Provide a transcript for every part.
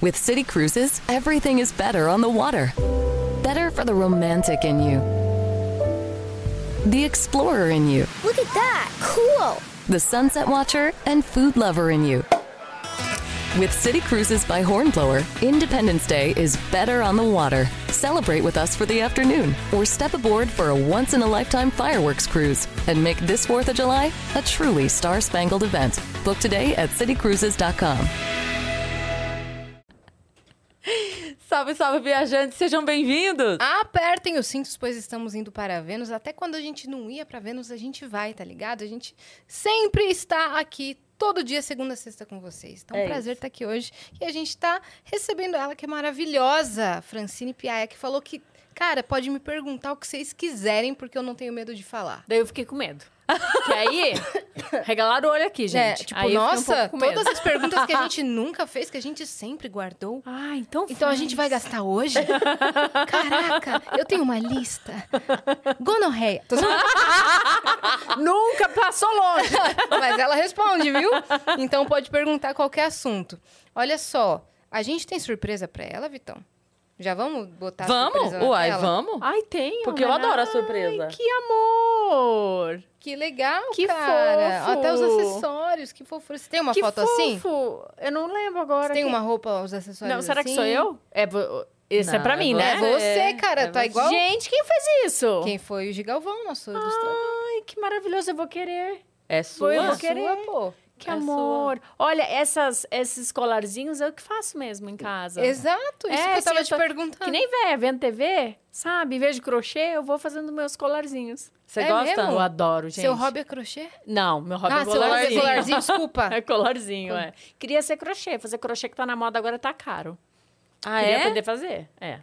With City Cruises, everything is better on the water. Better for the romantic in you, the explorer in you, Look at that! Cool! the sunset watcher, and food lover in you. With City Cruises by Hornblower, Independence Day is better on the water. Celebrate with us for the afternoon or step aboard for a once in a lifetime fireworks cruise and make this 4th of July a truly star spangled event. Book today at citycruises.com. Salve, salve, viajantes, sejam bem-vindos! Apertem os cintos, pois estamos indo para Vênus. Até quando a gente não ia para Vênus, a gente vai, tá ligado? A gente sempre está aqui todo dia, segunda a sexta, com vocês. Então, é um prazer estar aqui hoje. E a gente está recebendo ela, que é maravilhosa, Francine Piaia, que falou que, cara, pode me perguntar o que vocês quiserem, porque eu não tenho medo de falar. Daí eu fiquei com medo. Que aí, regalaram o olho aqui, gente. É, tipo, aí um nossa, medo. todas as perguntas que a gente nunca fez, que a gente sempre guardou. Ah, então Então a gente vai gastar hoje? Caraca, eu tenho uma lista. Gonorreia. Tô zoando. Nunca passou longe! Mas ela responde, viu? Então pode perguntar qualquer assunto. Olha só, a gente tem surpresa pra ela, Vitão? Já vamos botar a Vamos? surpresa na Uai, tela? vamos? Ai, tem. Porque eu adoro a surpresa. Ai, que amor! Que legal, Que cara. fofo. Até os acessórios, que fofura. Você tem uma que foto fofo. assim? Eu não lembro agora. Você tem quem- uma roupa, os acessórios Não, será que assim? sou eu? É, esse é pra é mim. É né? você, cara. é tá você. igual... Gente, quem fez isso? Quem foi o Gigalvão, nosso ilustrador. Ai, que maravilhoso, eu vou querer. É sua? eu vou É querer. sua, pô. Que É amor. Olha, essas, esses colarzinhos eu que faço mesmo em casa. Exato, isso É, que eu assim, tava eu te tô- perguntando. Que nem véia, vendo TV, sabe? Em vez de crochê, eu vou fazendo meus colarzinhos. Você É gosta? mesmo? Eu adoro, gente. Seu hobby é crochê? Não, meu hobby ah, é seu hobby é colarzinho. colarzinho, desculpa. É colarzinho, é. Queria ser crochê. Fazer crochê que tá na moda agora tá caro. Ah, Queria é? poder fazer. É.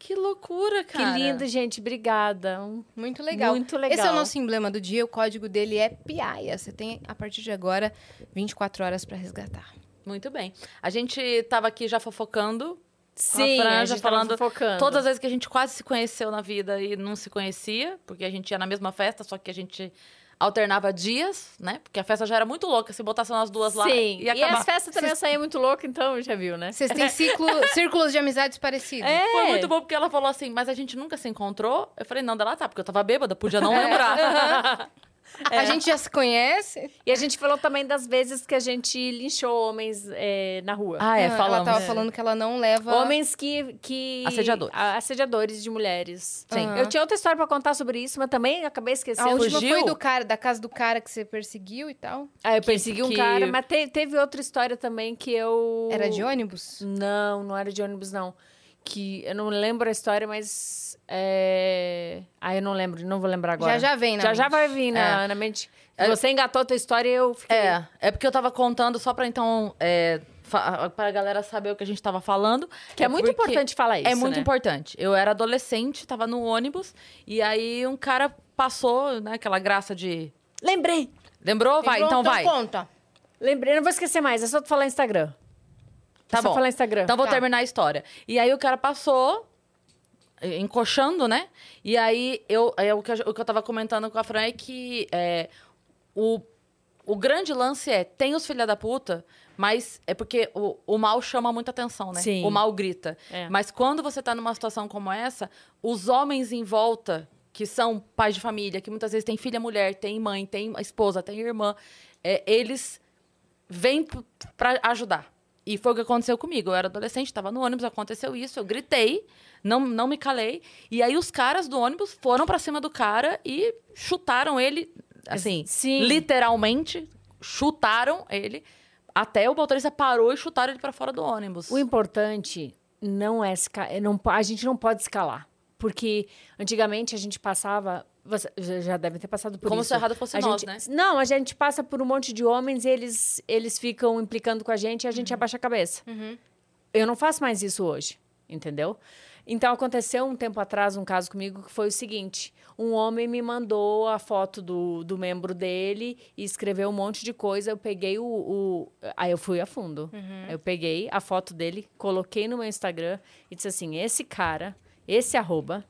Que loucura, cara. Que lindo, gente. Obrigada. Muito legal. Muito legal. Esse é o nosso emblema do dia, o código dele é Piaia. Você tem, a partir de agora, 24 horas pra resgatar. Muito bem. A gente tava aqui já fofocando. Sim, a Fran a já gente tava falando fofocando. todas as vezes que a gente quase se conheceu na vida e não se conhecia, porque a gente ia na mesma festa, só que a gente alternava dias, né? Porque a festa já era muito louca, se botassem nós duas lá Sim. ia E as festas também eu saía muito louca, então já viu, né? Vocês têm ciclo, círculos de amizades parecidos. É. Foi muito bom porque ela falou assim, mas a gente nunca se encontrou. Eu falei, não, dela tá, porque eu tava bêbada, podia não lembrar. A gente já se conhece. E a gente falou também das vezes que a gente linchou homens é, na rua. ah, é, ela falamos. tava falando que ela não leva... Homens que, que... Assediadores. a- Assediadores de mulheres. Sim. Eu tinha outra história pra contar sobre isso, mas também acabei A esquecendo. última fugiu? foi do cara, da casa do cara que você perseguiu e tal. Aí eu persegui um que- cara, mas te- teve outra história também que eu... Era de ônibus? Não, não era de ônibus, não. Que eu não lembro a história, mas... É... Ah, eu não lembro, não vou lembrar agora. Já já vem na Já já mente. vai vir na, na mente. Você engatou a tua história e eu fiquei... É, é porque eu tava contando só pra então. É, fa- pra galera saber o que a gente tava falando. Que é muito importante falar isso, É muito né? importante. Eu era adolescente, tava no ônibus, e aí um cara passou, né, aquela graça de. Lembrei! Lembrou? Vai, então vai. conta. Lembrei, não vou esquecer mais, é só tu falar Instagram. Tá só bom. falar Instagram. Então vou Tá. terminar a história. E aí o cara passou, eh, encoxando, né? E aí eu, é o, que eu, o que eu tava comentando com a Fran é que é, o, o grande lance é: tem os filha da puta, mas é porque o, o mal chama muita atenção, né? Sim. O mal grita. É. Mas quando você tá numa situação como essa, os homens em volta, que são pais de família, que muitas vezes tem filha mulher, tem mãe, tem esposa, tem irmã, é, eles vêm p- pra ajudar. E foi o que aconteceu comigo. Eu era adolescente, estava no ônibus, aconteceu isso, eu gritei, não, não me calei. E aí os caras do ônibus foram pra cima do cara e chutaram ele, assim, Sim. literalmente, chutaram ele. Até o motorista parou e chutaram ele pra fora do ônibus. O importante não é, é não, a gente não pode escalar. Porque antigamente a gente passava. Você já devem ter passado por Como isso. se o errado fosse A nós, gente- né? Não, a gente passa por um monte de homens e eles, eles ficam implicando com a gente e a Uhum. gente abaixa a cabeça. Eu não faço mais isso hoje, entendeu? Então aconteceu um tempo atrás um caso comigo que foi o seguinte: um homem me mandou a foto do, do membro dele e escreveu um monte de coisa. Eu peguei o. o- aí eu fui a fundo. Eu peguei a foto dele, coloquei no meu Instagram e disse assim: esse cara, esse arroba,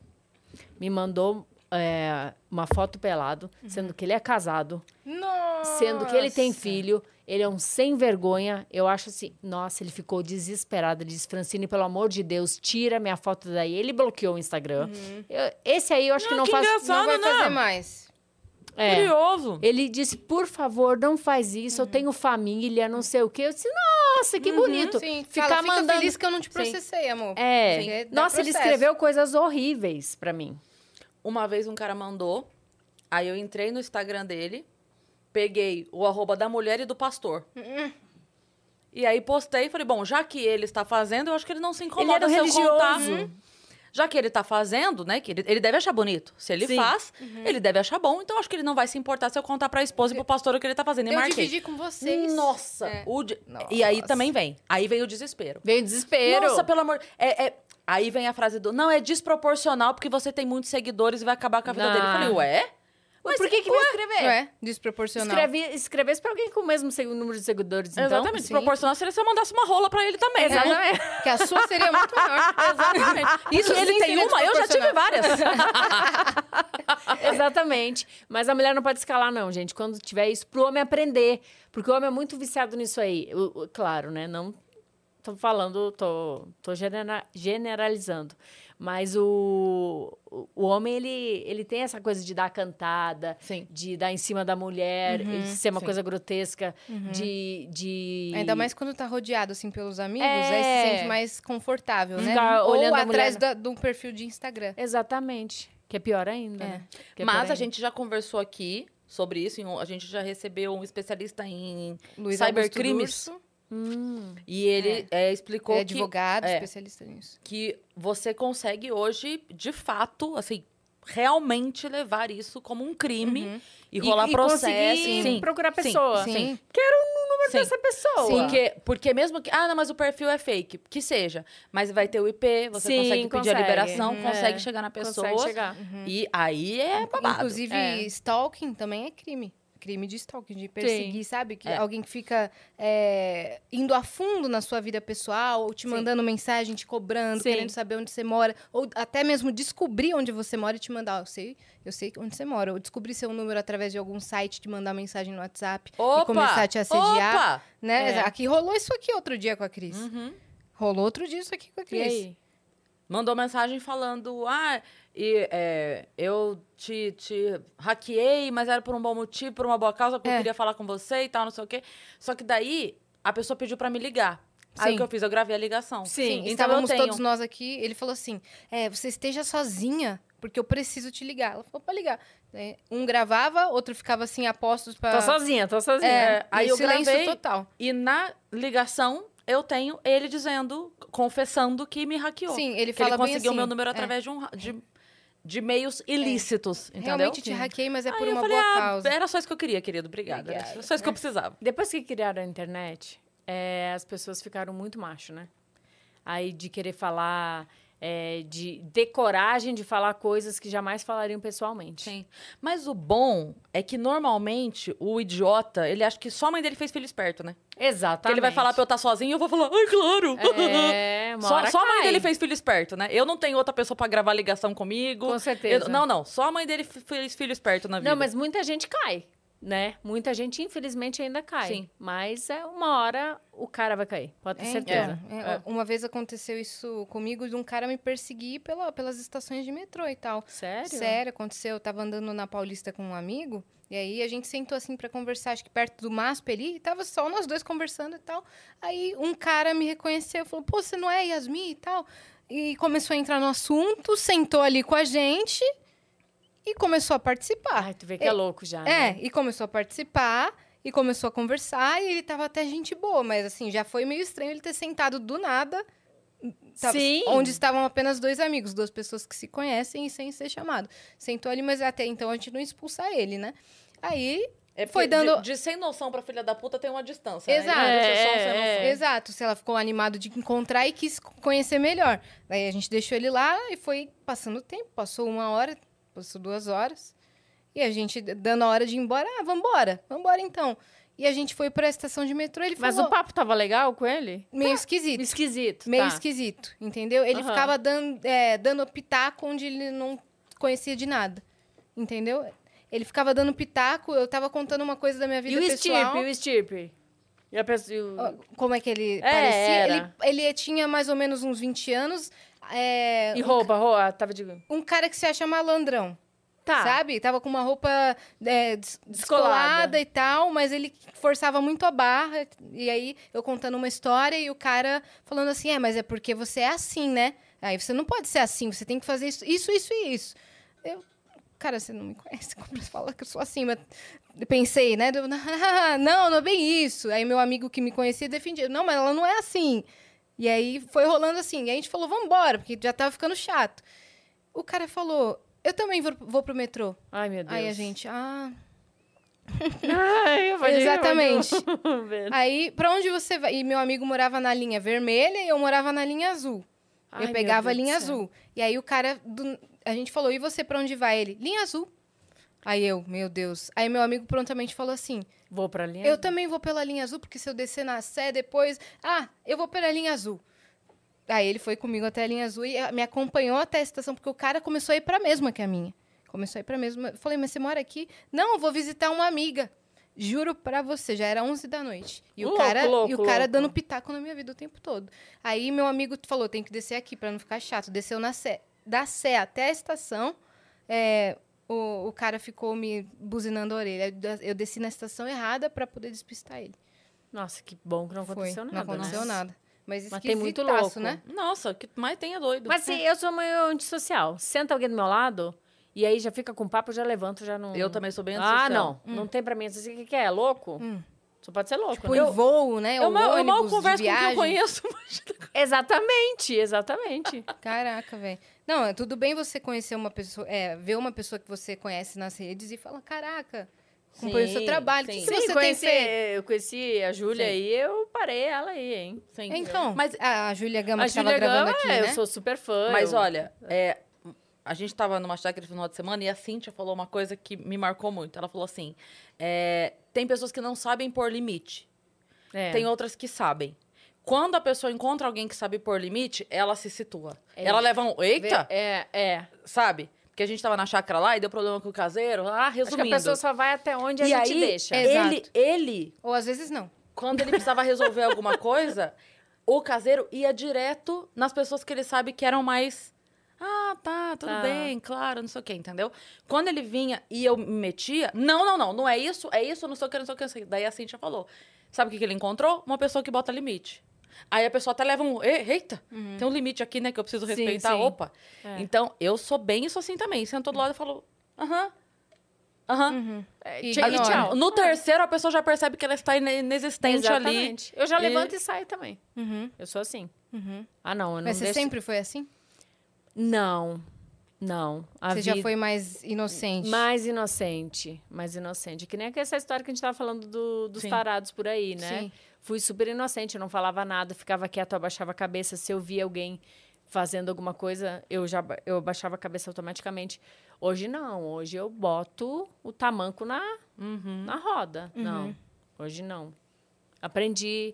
me mandou é, uma foto pelado, sendo que ele é casado, Nossa. sendo que ele tem filho, Ele é um sem vergonha. Eu acho assim, nossa, ele ficou desesperado. Ele disse, Francine, pelo amor de Deus, tira minha foto daí. Ele bloqueou o Instagram. Eu- esse aí eu acho que Ah, não que faz. Não vai né? fazer mais. É. Curioso. Ele disse, por favor, não faz isso. Eu tenho família, não sei o quê. Eu disse, nossa, que bonito. Sim, Ficar fala, mandando. feliz que eu não te Sim. processei, amor. É. Dá Nossa, ele processo. escreveu coisas horríveis pra mim. Uma vez um cara mandou, aí eu entrei no Instagram dele, peguei o arroba da mulher e do pastor. Hum, E aí postei e falei, bom, já que ele está fazendo, eu acho que ele não se Ele incomoda era se eu contar. religioso. Já que ele tá fazendo, né? Que ele, ele deve achar bonito. Se ele Sim. faz, ele deve achar bom. Então, acho que ele não vai se importar se eu contar pra esposa e pro pastor o que ele tá fazendo. E Eu marquei. dividi com vocês. Nossa! É. o de- E aí Nossa. também vem. Aí vem o desespero. Veio desespero. Nossa, pelo amor... É, é- Aí vem a frase do... Não, é desproporcional porque você tem muitos seguidores e vai acabar com a vida Não. dele. Eu falei, ué? Mas por que que vai escrever? Não é? Desproporcional. Escreve, escrevesse pra alguém com o mesmo número de seguidores, então. Exatamente. Desproporcional seria se eu mandasse uma rola pra ele também. né? Exatamente. Que a sua seria muito maior. Exatamente. Isso ele tem uma, eu já tive várias. Exatamente. Mas a mulher não pode escalar, não, gente. Quando tiver isso, pro homem aprender. Porque o homem é muito viciado nisso aí. O- o- claro, né? Não tô falando, tô, tô genera- generalizando. Mas o, o, homem, ele, ele tem essa coisa de dar cantada, Sim. de dar em cima da mulher, de ser uma sim. coisa grotesca, de, de. Ainda mais quando tá rodeado, assim, pelos amigos, É. aí se sente mais confortável, né? Ficar Ou olhando a atrás mulher. de um perfil de Instagram. Exatamente. Que é pior ainda. É. né? Que é pior Mas a ainda. gente já conversou aqui sobre isso. A gente já recebeu um especialista em Luiz cybercrimes. Augusto Durso, E ele é, explicou é que, advogado, é. especialista nisso. que você consegue hoje, de fato, assim, realmente levar isso como um crime e rolar e processo. conseguir Sim, procurar a sim, pessoa. Sim. Quero o número Sim. dessa pessoa. Porque, porque mesmo que. Ah, não, mas o perfil é fake. Que seja. Mas vai ter o IP, você Sim, consegue pedir a consegue. liberação, Uhum. consegue É, chegar na pessoa. Consegue chegar. E aí é babado. Inclusive, É. stalking também é crime. Crime de stalking, de perseguir, sabe? Que É. alguém que fica é, indo a fundo na sua vida pessoal, ou te Sim. mandando mensagem, te cobrando, Sim. querendo saber onde você mora, ou até mesmo descobrir onde você mora e te mandar, "Ó, eu sei, eu sei onde você mora, ou descobrir seu número através de algum site, te mandar mensagem no WhatsApp Opa! e começar a te assediar, Opa! né? É. Aqui rolou isso aqui outro dia com a Cris. Uhum. Rolou outro dia isso aqui com a E Cris. aí? Mandou mensagem falando: Ah, e, é, eu te, te hackeei, mas era por um bom motivo, por uma boa causa, porque eu É. queria falar com você e tal, não sei o quê. Só que daí a pessoa pediu pra me ligar. Aí Sim. o que eu fiz? Eu gravei a ligação. Sim, Sim, então eu estávamos tenho. todos nós aqui. Ele falou assim: é, você esteja sozinha, porque eu preciso te ligar. Ela falou pra ligar. É, Um gravava, outro ficava assim, a postos pra. Tô sozinha, tô sozinha. É, aí aí eu silêncio gravei. total. E na ligação, eu tenho ele dizendo, confessando que me hackeou. Sim, ele que fala ele bem conseguiu assim, meu número é. através de, um, de, de meios ilícitos, entendeu? Realmente te hackeei, mas é Aí por eu uma falei, boa ah, causa. era só isso que eu queria, querido. Obrigada. Obrigada. Era só isso que eu precisava. Depois que criaram a internet, é, as pessoas ficaram muito macho, né? Aí de querer falar, é, de ter coragem de falar coisas que jamais falariam pessoalmente. Sim. Mas o bom é que normalmente o idiota, ele acha que só a mãe dele fez filho esperto, né? Exatamente. Que ele vai falar pra eu estar sozinho e eu vou falar, ai, claro. É, uma Só, só a mãe dele fez filho esperto, né? Eu não tenho outra pessoa pra gravar ligação comigo. Com certeza. Eu- não, não. Só a mãe dele fez filho esperto na vida. Não, mas muita gente cai, né? Muita gente, infelizmente, ainda cai. Sim. Mas é uma hora o cara vai cair, pode ter É, certeza. então, é, Uma vez aconteceu isso comigo de um cara me perseguir pela, pelas estações de metrô e tal. Sério? Sério, aconteceu. Eu tava andando na Paulista com um amigo, e aí a gente sentou assim pra conversar, acho que perto do MASP ali, e tava só nós dois conversando e tal. Aí um cara me reconheceu, falou: pô, você não é Yasmin e tal? E começou a entrar no assunto, sentou ali com a gente e começou a participar. Ai, tu vê que é, louco já. É, né? e começou a participar. E começou a conversar, e ele tava até gente boa, mas assim, já foi meio estranho ele ter sentado do nada. tava- Sim. Onde estavam apenas dois amigos, duas pessoas que se conhecem e sem ser chamado. Sentou ali, mas até então a gente não expulsa ele, né? Aí, É foi dando- De, de sem noção pra filha da puta tem uma distância. Exato. Né? Só um sem É, noção. exato, se ela ficou animado de encontrar e quis conhecer melhor. Daí a gente deixou ele lá e foi passando o tempo. Passou uma hora, passou duas horas. E a gente dando a hora de ir embora. Ah, vambora, vambora então. E a gente foi pra estação de metrô, ele Mas falou... o papo tava legal com ele? Meio esquisito. Esquisito. Meio tá. esquisito, entendeu? Ele Aham. ficava dando, é, dando pitaco onde ele não conhecia de nada. Entendeu? Ele ficava dando pitaco, eu tava contando uma coisa da minha E vida o pessoal. E o Stirpe? E a pessoa... e o- Ó, Como é que ele É, parecia? Ele, ele tinha mais ou menos uns 20 anos. É, E roupa, roupa, tava de... um cara que se acha malandrão. Tá. Sabe? Tava com uma roupa é, des- Descolada. descolada e tal, mas ele forçava muito a barra. E aí, eu contando uma história e o cara falando assim: é, mas é porque você é assim, né? Aí você não pode ser assim, você tem que fazer isso, isso, isso e isso. Eu, cara, você não me conhece, como você fala que eu sou assim, mas pensei, né? Eu, não, não é bem isso. Aí meu amigo que me conhecia defendia: não, mas ela não é assim. E aí foi rolando assim. E a gente falou: vamos embora, porque já tava ficando chato. O cara falou: eu também vou, vou pro metrô. Ai, meu Deus. Aí a gente, ah. Ai, eu Exatamente. eu. Aí, pra onde você vai? E meu amigo morava na linha vermelha e eu morava na linha azul. Ai, eu pegava a linha azul. E aí o cara, do- a gente falou, e você pra onde vai? Ele, linha azul. Aí eu, meu Deus. Aí meu amigo prontamente falou assim: Vou pra linha. Eu também vou pela linha azul, porque se eu descer na Sé depois. Ah, eu vou pela linha azul. Aí ele foi comigo até a linha azul e ah, me acompanhou até a estação, porque o cara começou a ir pra mesma que a minha. Começou a ir pra mesma. Eu falei, mas você mora aqui? Não, eu vou visitar uma amiga. Juro pra você, já era 11 da noite. E o Louco, cara, louco, e o cara louco. dando pitaco na minha vida o tempo todo. Aí meu amigo falou, tem que descer aqui pra não ficar chato. Desceu na Sé. Da Sé até a estação, é, o, o cara ficou me buzinando a orelha. Eu des- Eu desci na estação errada pra poder despistar ele. Nossa, que bom que não Foi, aconteceu nada, Não aconteceu né? nada. Mas Mas tem muito louco. né? Nossa, que mais tem é doido. Mas assim, eu sou meio antissocial. Senta alguém do meu lado e aí já fica com papo, eu já levanto, já não... Eu também sou bem Ah, antissocial. não. Não tem pra mim. Assim, o que, que é? Louco? Só pode ser louco, Tipo, né? em voo, né? Eu, mal, eu mal converso com quem eu conheço. mas- Exatamente, exatamente. Caraca, velho. Não, é tudo bem você conhecer uma pessoa, é, ver uma pessoa que você conhece nas redes e falar, caraca, acompanho o seu trabalho. O sim. que, que Sim, você tem conheci, feito? eu conheci a Júlia aí, eu parei ela aí, hein? Sim. Então, mas, a Júlia Gama a que estava Júlia gravando Gama, aqui, é, né? eu sou super fã. mas eu- olha, é, a gente tava numa chácara no final de semana e a Cíntia falou uma coisa que me marcou muito. Ela falou assim: é, tem pessoas que não sabem pôr limite, É. tem outras que sabem. Quando a pessoa encontra alguém que sabe pôr limite, ela se situa. É. Ela leva um. Eita! É, é. Sabe? Porque a gente tava na chácara lá e deu problema com o caseiro. Ah, Acho que resumindo. a pessoa só vai até onde a e gente aí, deixa. ele, Exato. ele Ou às vezes não. quando ele precisava resolver alguma coisa, o caseiro ia direto nas pessoas que ele sabe que eram mais. Ah, tá, tudo Tá. bem, claro, não sei o quê, entendeu? Quando ele vinha e eu me metia, não, não, não, não é isso, é isso, não sei o que, não sei o que, não sei o que. Daí a Cintia falou. Sabe o que, que ele encontrou? Uma pessoa que bota limite. Aí a pessoa até leva um. "E- Eita, tem um limite aqui, né? Que eu preciso Sim, respeitar. sim. Opa. É. Então, eu sou bem isso assim também. Sentou do lado e falou. Aham. Aham. É, E tchau, ignora. tchau. No terceiro, a pessoa já percebe que ela está ine- inexistente ali. Exatamente. Eu já E- levanto e saio também. Uhum, Eu sou assim. uhum. Ah, não, eu não Mas você deixo... sempre foi assim? Não, não. A você já vida- foi mais inocente? Mais inocente, mais inocente. Que nem essa história que a gente tava falando do- dos Sim. tarados por aí, né? Sim. Fui super inocente, eu não falava nada, ficava quieto, abaixava a cabeça. Se eu via alguém fazendo alguma coisa, eu já eu abaixava a cabeça automaticamente. Hoje não, hoje eu boto o tamanco na, Uhum. na roda. Não, hoje não. Aprendi.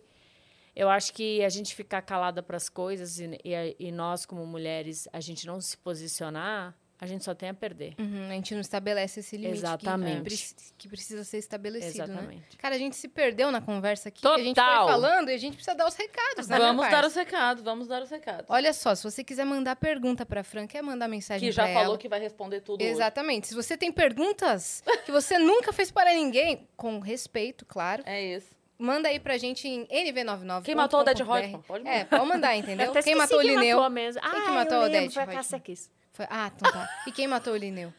Eu acho que a gente ficar calada para as coisas e, e- e nós, como mulheres, a gente não se posicionar, a gente só tem a perder. Uhum, a gente não estabelece esse limite que- Exatamente. Que, que precisa ser estabelecido, né? Exatamente. Cara, a gente se perdeu na conversa aqui. A gente foi Total. falando e a gente precisa dar os recados, né, Vamos dar os recados, vamos dar os recados. Olha só, se você quiser mandar pergunta pra Fran, quer mandar mensagem que já falou ela. que vai responder tudo hoje. Exatamente. Se você tem perguntas que você nunca fez para ninguém, com respeito, claro, É isso. manda aí pra gente em nv99. Quem matou o Dead Reutemann? Pode mandar. É, pode mandar, entendeu? Quem matou o quem Lineu? matou mesmo. Quem que Ah, matou eu o Dead Foi Foi... Ah, então tá. E quem matou o Lineu?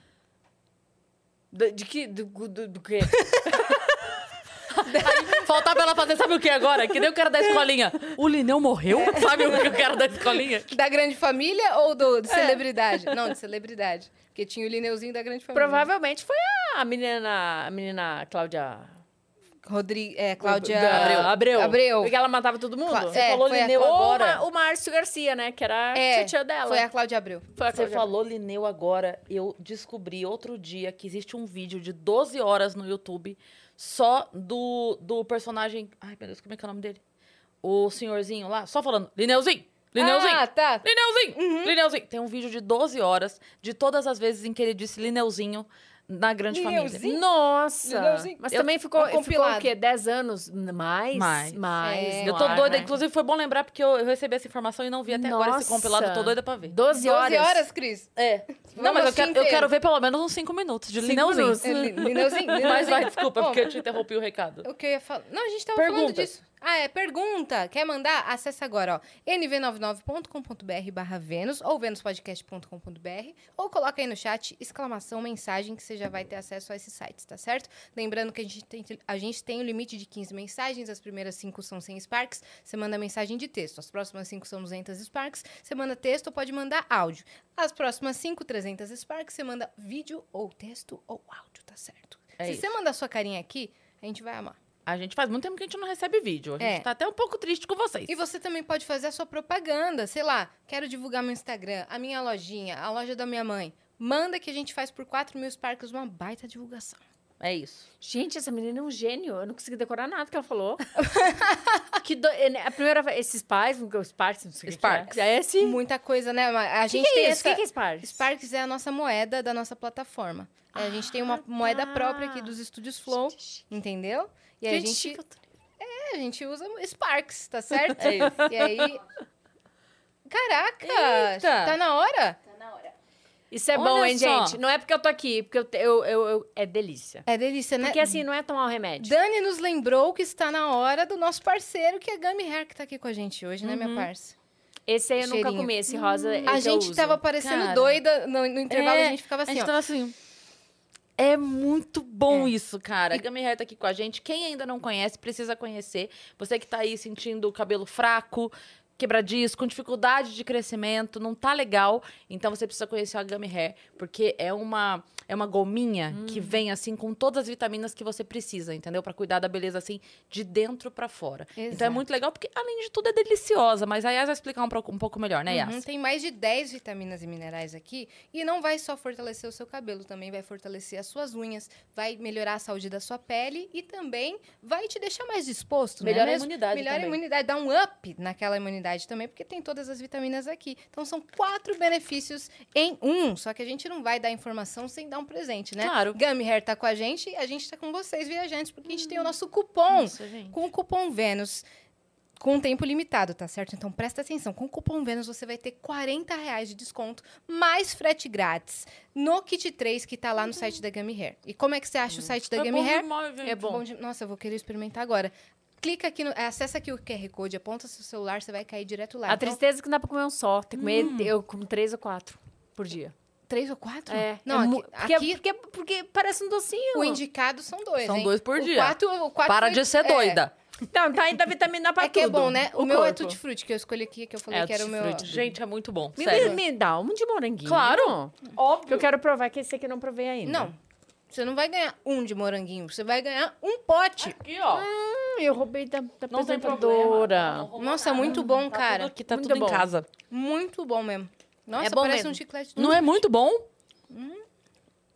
Do- De que? Do, do, do quê? Faltava ela fazer, sabe o que agora? Que nem o cara da escolinha. O Lineu morreu? Sabe o que o cara da escolinha? Da grande família ou do, É. de celebridade? Não, de celebridade. Porque tinha o Lineuzinho da grande família. Provavelmente foi a menina, a menina Cláudia... Rodrigo, é, Cláudia... Da- Abreu. Abreu. Porque ela matava todo mundo. Cla- Você É, falou Lineu Ou agora. uma- o Márcio Garcia, né? Que era É, tio dela. foi a Cláudia Abreu. Foi a Você Cláudia. falou Lineu agora. Eu descobri outro dia que existe um vídeo de 12 horas no YouTube só do, do personagem. Ai, meu Deus, como é que é o nome dele? O senhorzinho lá, só falando, Lineuzinho! Lineuzinho! Ah, tá. Lineuzinho! Lineuzinho! Tem um vídeo de 12 horas de todas as vezes em que ele disse Lineuzinho na grande família. Lineuzinho. Nossa! Lineuzinho. Mas Eu- também ficou, ficou compilado. o quê? 10 anos? Mais? Mais. Mais. É. Eu tô ar, doida. né? Inclusive, foi bom lembrar, porque eu, eu recebi essa informação e não vi até agora esse Nossa. compilado. Tô doida pra ver. 12 12 horas. horas, Cris. É. Não, Vamos mas eu quero, eu quero ver pelo menos uns 5 minutos de Cinco Lineuzinho. minutos. É, Mas vai, desculpa, Bom, porque eu te interrompi o recado. O que eu ia falar? Não, a gente tava falando Pergunta. disso. Ah, é, pergunta. Quer mandar? Acesse agora, ó, nv99.com.br barra Vênus ou venuspodcast.com.br ou coloca aí no chat, exclamação, mensagem, que você já vai ter acesso a esses sites, tá certo? Lembrando que a gente tem, a gente tem um limite de 15 mensagens, as primeiras 5 são 100 Sparks, você manda mensagem de texto, as próximas 5 são 200 Sparks, você manda texto ou pode mandar áudio. As próximas 5, 300 Sparks, você manda vídeo ou texto ou áudio, tá certo? É Se isso. você mandar sua carinha aqui, a gente vai amar. A gente faz muito tempo que a gente não recebe vídeo. A gente É. tá até um pouco triste com vocês. E você também pode fazer a sua propaganda. Sei lá, quero divulgar meu Instagram, a minha lojinha, a loja da minha mãe. Manda que a gente faz por 4 mil Sparks uma baita divulgação. É isso. Gente, essa menina é um gênio. Eu não consegui decorar nada que ela falou. que do... A primeira vez, esses pais, os Sparks, não sei o que Sparks. que é. É esse? Muita coisa, né? Mas A que, gente que tem é isso? O essa... que, que é Sparks? Sparks é a nossa moeda da nossa plataforma. É, a gente tem uma moeda tá. própria aqui dos estúdios Flow, entendeu? E aí a gente, é, a gente usa Sparks, tá certo? É isso. E aí... Caraca! Eita! Tá na hora? Isso é Olha bom, hein, só. gente? Não é porque eu tô aqui, porque eu, eu, eu, eu- é delícia. É delícia, né? Porque assim, não é tomar o remédio. Dani nos lembrou que está na hora do nosso parceiro, que é Gummy Hair, que tá aqui com a gente hoje, né, minha parça? Esse aí eu nunca Cheirinho. comi, esse rosa. é A que eu gente uso. tava parecendo Cara. doida no, no intervalo, É, a gente ficava a assim, gente ó. tava assim. É muito bom É. isso, cara. A Gummy Hair tá aqui com a gente. Quem ainda não conhece, precisa conhecer. Você que tá aí sentindo o cabelo fraco, quebradiço, com dificuldade de crescimento, não tá legal, então você precisa conhecer a Gummy Hair, porque é uma é uma gominha que vem assim com todas as vitaminas que você precisa, entendeu? Pra cuidar da beleza assim de dentro pra fora. Então é Exato. muito legal porque além de tudo é deliciosa, mas a Yas vai explicar um, pouco- um pouco melhor, né, Yas? Uhum, tem mais de 10 vitaminas e minerais aqui. E não vai só fortalecer o seu cabelo, também vai fortalecer as suas unhas, vai melhorar a saúde da sua pele e também vai te deixar mais disposto, né? Melhora a mesmo? imunidade Melhora a imunidade, dá um up naquela imunidade também, porque tem todas as vitaminas aqui. Então são quatro benefícios em um. Só que a gente não vai dar informação sem dar um presente, né? Claro. Gummy Hair tá com a gente e a gente tá com vocês, viajantes, porque a gente tem o nosso cupom. Nossa. Com o cupom Vênus, com um tempo limitado, tá certo? Então presta atenção. Com o cupom Vênus você vai ter 40 reais de desconto, mais frete grátis no Kit 3 que tá lá no site da Gummy Hair. E como é que você acha o site da É Gummy bom Hair? demais. É bom. de- Nossa, eu vou querer experimentar agora. Clica aqui, no, acessa aqui o QR Code, aponta seu celular, você vai cair direto lá. A Então, tristeza é que não dá pra comer um só. Tem que comer, Hum. eu como três ou quatro por dia. três ou quatro? É. Não, é aqui, porque, aqui porque, porque parece um docinho. o indicado são dois, São hein? dois por o dia. Quatro, o quatro Para foi- de ser é. doida. Não, tá ainda vitamina pra É que é tudo. bom, né? O, meu é corpo. tutti-frutti, que eu escolhi aqui, que eu falei É, que era o meu... Gente, é muito bom. Me, Sério. me dá um de moranguinho. Claro. Que Óbvio. eu quero provar que esse aqui eu não provei ainda. Não, você não vai ganhar um de moranguinho, você vai ganhar um pote. Aqui, ó. Hum, eu roubei da, da Não apresentadora. problema. Nossa, muito bom, Tá cara. tudo aqui, tá Muito tudo bom. em casa. Muito bom mesmo. Nossa, É bom parece mesmo. um chiclete. Não é muito bom?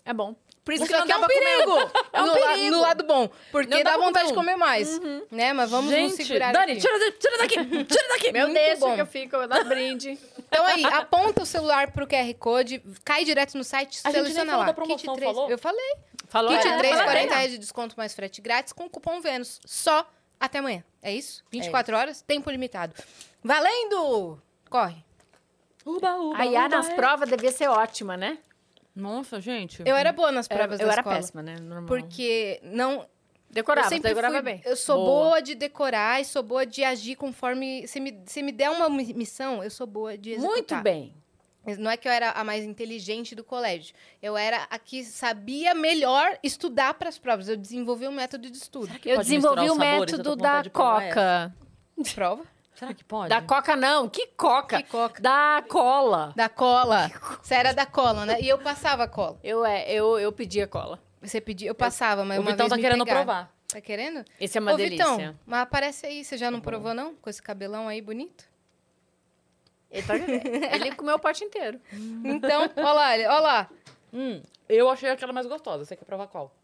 É bom. Por isso Isso que não é um pra comer. perigo. É um no, perigo. no lado bom. Porque Não dá dá vontade de comer mais. Né? Mas vamos nos Gente, segurar Dani, aqui. tira, da- tira daqui, tira daqui. Meu bom. que eu fico, eu dou brinde. Então aí, aponta o celular pro QR Code, cai direto no site, A gente nem seleciona falou lá. da promoção, Kit 3, falou? Eu falei. Falou? Kit É, 3, fala 40 bem. reais de desconto mais frete grátis com cupom Vênus. Só até amanhã. É isso? 24 horas, tempo limitado. Valendo! Corre. Uba, uba, A Iá uba, nas é. provas devia ser ótima, né? Nossa, gente. Eu era boa nas Eu, provas eu da era escola. péssima, né? Normal. Porque não, Decorava, eu sempre decorava fui- bem. Eu sou Boa. boa. de decorar e sou boa de agir conforme. Se me, se me der uma mi- missão, eu sou boa de executar. Muito bem. Não é que eu era a mais inteligente do colégio. Eu era a que sabia melhor estudar para as provas. Eu desenvolvi um método de estudo. que Eu pode desenvolvi o? Eu método da coca. Prova? Será que pode? Da coca não, que coca? Que coca? Da cola. Da cola. Você era da cola, né? E eu passava a cola. Eu, é, eu, eu pedia cola. Você pedia, eu passava, mas O uma Vitão vez tá me querendo pegaram. provar. Tá querendo? Esse é uma Ô, delícia. Vitão, mas aparece aí. Você já não provou, não? Com esse cabelão aí bonito? Ele, tá- ele comeu o pote inteiro. Então, ó lá, ele- ó lá. Hum, eu achei aquela mais gostosa. Você quer provar qual?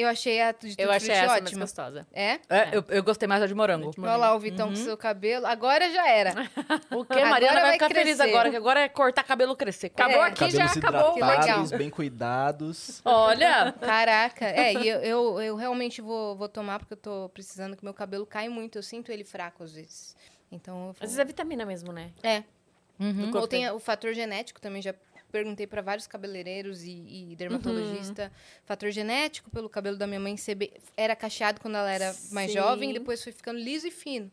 Eu achei a de Eu achei essa mais ótima. gostosa. É? É, eu, eu gostei mais da de morango. Olha lá o Vitão com seu cabelo. Agora já era. O que? Agora Mariana vai vai ficar feliz crescer. agora, que agora é cortar cabelo crescer. Acabou É. aqui, já Cabelos acabou. hidratados, legal. bem cuidados. Olha, Caraca. É, e eu, eu, eu realmente vou, vou tomar porque eu tô precisando que meu cabelo cai muito. Eu sinto ele fraco às vezes. Então eu vou... Às vezes é vitamina mesmo, né? É. Ou tem o fator genético também, já perguntei para vários cabeleireiros e, e dermatologista. Uhum. Fator genético, pelo cabelo da minha mãe ser era cacheado quando ela era mais Sim. jovem, depois foi ficando liso e fino.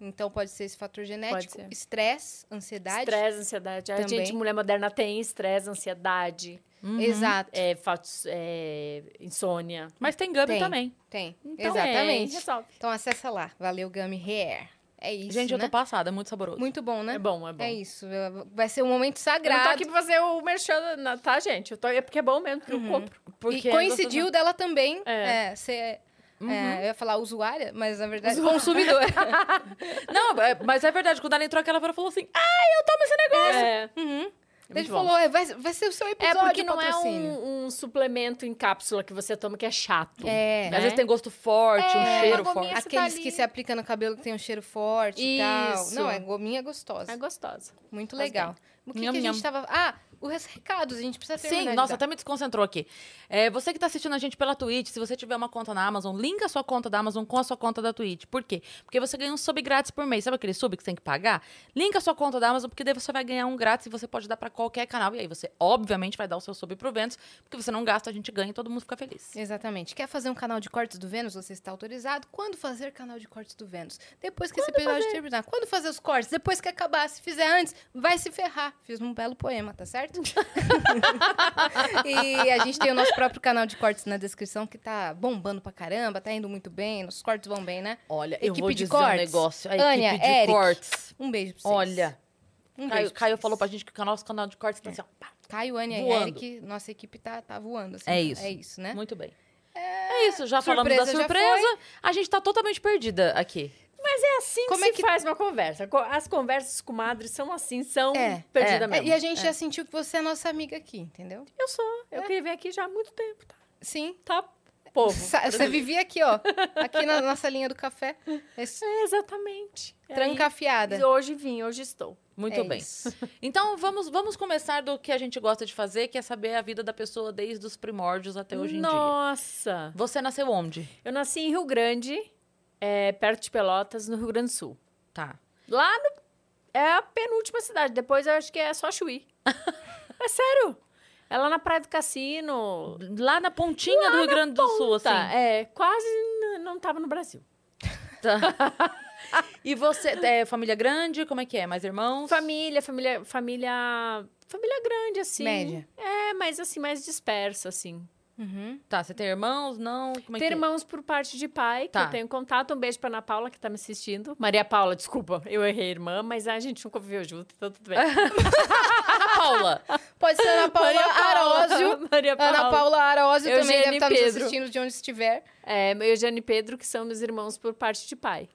Então pode ser esse fator genético, estresse, ansiedade. Estresse, ansiedade. A Também. gente, mulher moderna, tem estresse, ansiedade, Exato. é, fatos, é, insônia. mas tem Gabi Tem. também. Tem. Então, Exatamente. é, resolve. Então acessa lá. Valeu, Gummy Hair. É isso, Gente, eu né? tô passada, é muito saboroso. Muito bom, né? É bom, é bom. É isso. Vai ser um momento Eu sagrado. não tô aqui pra fazer o merchan, na- tá, gente? Eu tô, é porque é bom mesmo, porque eu compro. Porque e coincidiu dela também É. é, ser. é, eu ia falar usuária, mas na verdade consumidora. Não, é- mas é verdade, quando ela entrou aquela ela falou assim, ai, eu tomo esse negócio. É, Uhum. Muito Ele falou, é, vai, vai ser o seu é episódio porque não é patrocínio. um, um suplemento em cápsula que você toma que é chato. É. Às né? vezes tem gosto forte, um É, cheiro uma gominha forte. Você Aqueles tá que se aplicam no cabelo que tem um cheiro forte e tal. Isso. Não, é gominha gostosa. É gostosa. Muito Faz legal. O que, Nham, que a nham. gente tava... Ah, os recados, a gente precisa terminar Sim, nossa, até me desconcentrou aqui. É, você que tá assistindo a gente pela Twitch, se você tiver uma conta na Amazon, linka a sua conta da Amazon com a sua conta da Twitch. Por quê? Porque você ganha um sub grátis por mês. Sabe aquele sub que você tem que pagar? Linka a sua conta da Amazon, porque daí você vai ganhar um grátis e você pode dar pra qualquer canal. E aí você, obviamente, vai dar o seu sub pro Vênus, porque você não gasta, a gente ganha e todo mundo fica feliz. Exatamente. Quer fazer um canal de cortes do Vênus? Você está autorizado. Quando fazer canal de cortes do Vênus? Depois que esse episódio terminar. Quando fazer os cortes? Depois que acabar. Se fizer antes, vai se ferrar. Fiz um belo poema, tá certo? e a gente tem o nosso próprio canal de cortes na descrição que tá bombando pra caramba, tá indo muito bem. Nossos cortes vão bem, né? Olha, eu Equipe vou de dizer cortes. um negócio. A Ânia, equipe de Eric. cortes. Um beijo pra vocês. Olha, um Caio, pra Caio falou pra gente que o nosso canal de cortes tá assim, ó, pá, Caio, Ania e Eric, nossa equipe tá, tá voando. Assim, É isso. É isso, né? muito bem. É isso, já falamos da surpresa surpresa. A gente tá totalmente perdida aqui. Mas é assim Como que é se que- faz uma conversa. Co- As conversas com madres são assim, são É, perdidas é. É, mesmo. e a gente já sentiu que você é nossa amiga aqui, entendeu? Eu sou. Eu queria vir aqui já há muito tempo, tá? Sim. Tá, povo. Você vivia aqui, ó. Aqui na nossa linha do café. Esse- É, exatamente. É Trancafiada. aí, hoje vim, hoje estou. Muito É bem. isso. Então, vamos, vamos começar do que a gente gosta de fazer, que é saber a vida da pessoa desde os primórdios até hoje em dia. Nossa! Você nasceu onde? Eu nasci em Rio Grande, é, perto de Pelotas, no Rio Grande do Sul. Tá. Lá no, é a penúltima cidade. Depois eu acho que é só Chuí. é sério. É lá na Praia do Cassino. Lá na pontinha do Rio Grande do Sul, assim. É, quase não tava no Brasil. Tá. e você, é família grande? Como é que é? Mais irmãos? Família, família, família, família grande, assim. Média. É, mas assim, mais dispersa, assim. Uhum. Tá, você tem irmãos? Não? Como é Tem que é? irmãos por parte de pai, que Tá. eu tenho contato. Um beijo pra Ana Paula, que tá me assistindo. Maria Paula, desculpa, eu errei, irmã, mas a gente nunca viveu junto, então tudo bem. Ana Paula. Pode ser Ana Paula Maria Paula. Arósio. Maria Paula. Ana Paula Arósio também deve estar nos assistindo de onde estiver. É, Eugênio e Pedro, que são meus irmãos por parte de pai.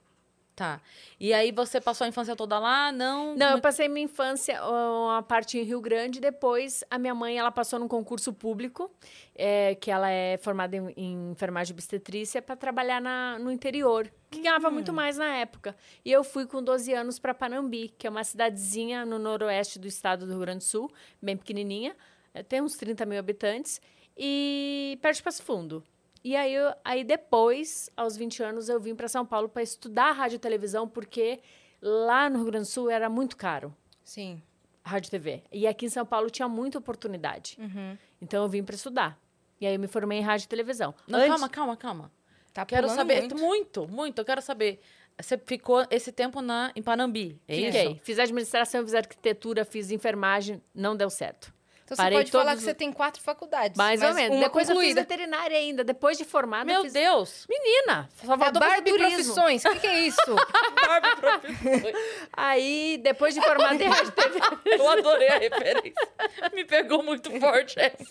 Tá. E aí você passou a infância toda lá? Não? Não, eu passei minha infância, uma parte em Rio Grande. Depois, a minha mãe, ela passou num concurso público, é, que ela é formada em, em enfermagem obstetrícia, para trabalhar na, no interior, que ganhava Hum. muito mais na época. E eu fui com 12 anos para Panambi, que é uma cidadezinha no noroeste do estado do Rio Grande do Sul, bem pequenininha, é, tem uns 30 mil habitantes, e perto de Passo Fundo. E aí, eu- aí depois, aos 20 anos, eu vim para São Paulo para estudar rádio e televisão, porque lá no Rio Grande do Sul era muito caro Sim. rádio e TV. E aqui em São Paulo tinha muita oportunidade. Uhum. Então eu vim para estudar. E aí eu me formei em rádio e televisão. Não, Antes- calma, calma, calma. Tá Quero saber muito. muito. muito, Eu quero saber. Você ficou esse tempo na, em Panambi, é Fiquei. isso? Fiz administração, fiz arquitetura, fiz enfermagem, não deu certo. Então você Parei pode falar todos que você tem quatro faculdades. Mais ou menos. Uma Depois eu fiz concluída. veterinária ainda. Depois de formada, Meu eu fiz... Deus! Menina! Só É Barbie. Profissões. O que, que é isso? Aí, depois de formada em rádio TV... Eu adorei a referência. Me pegou muito forte essa.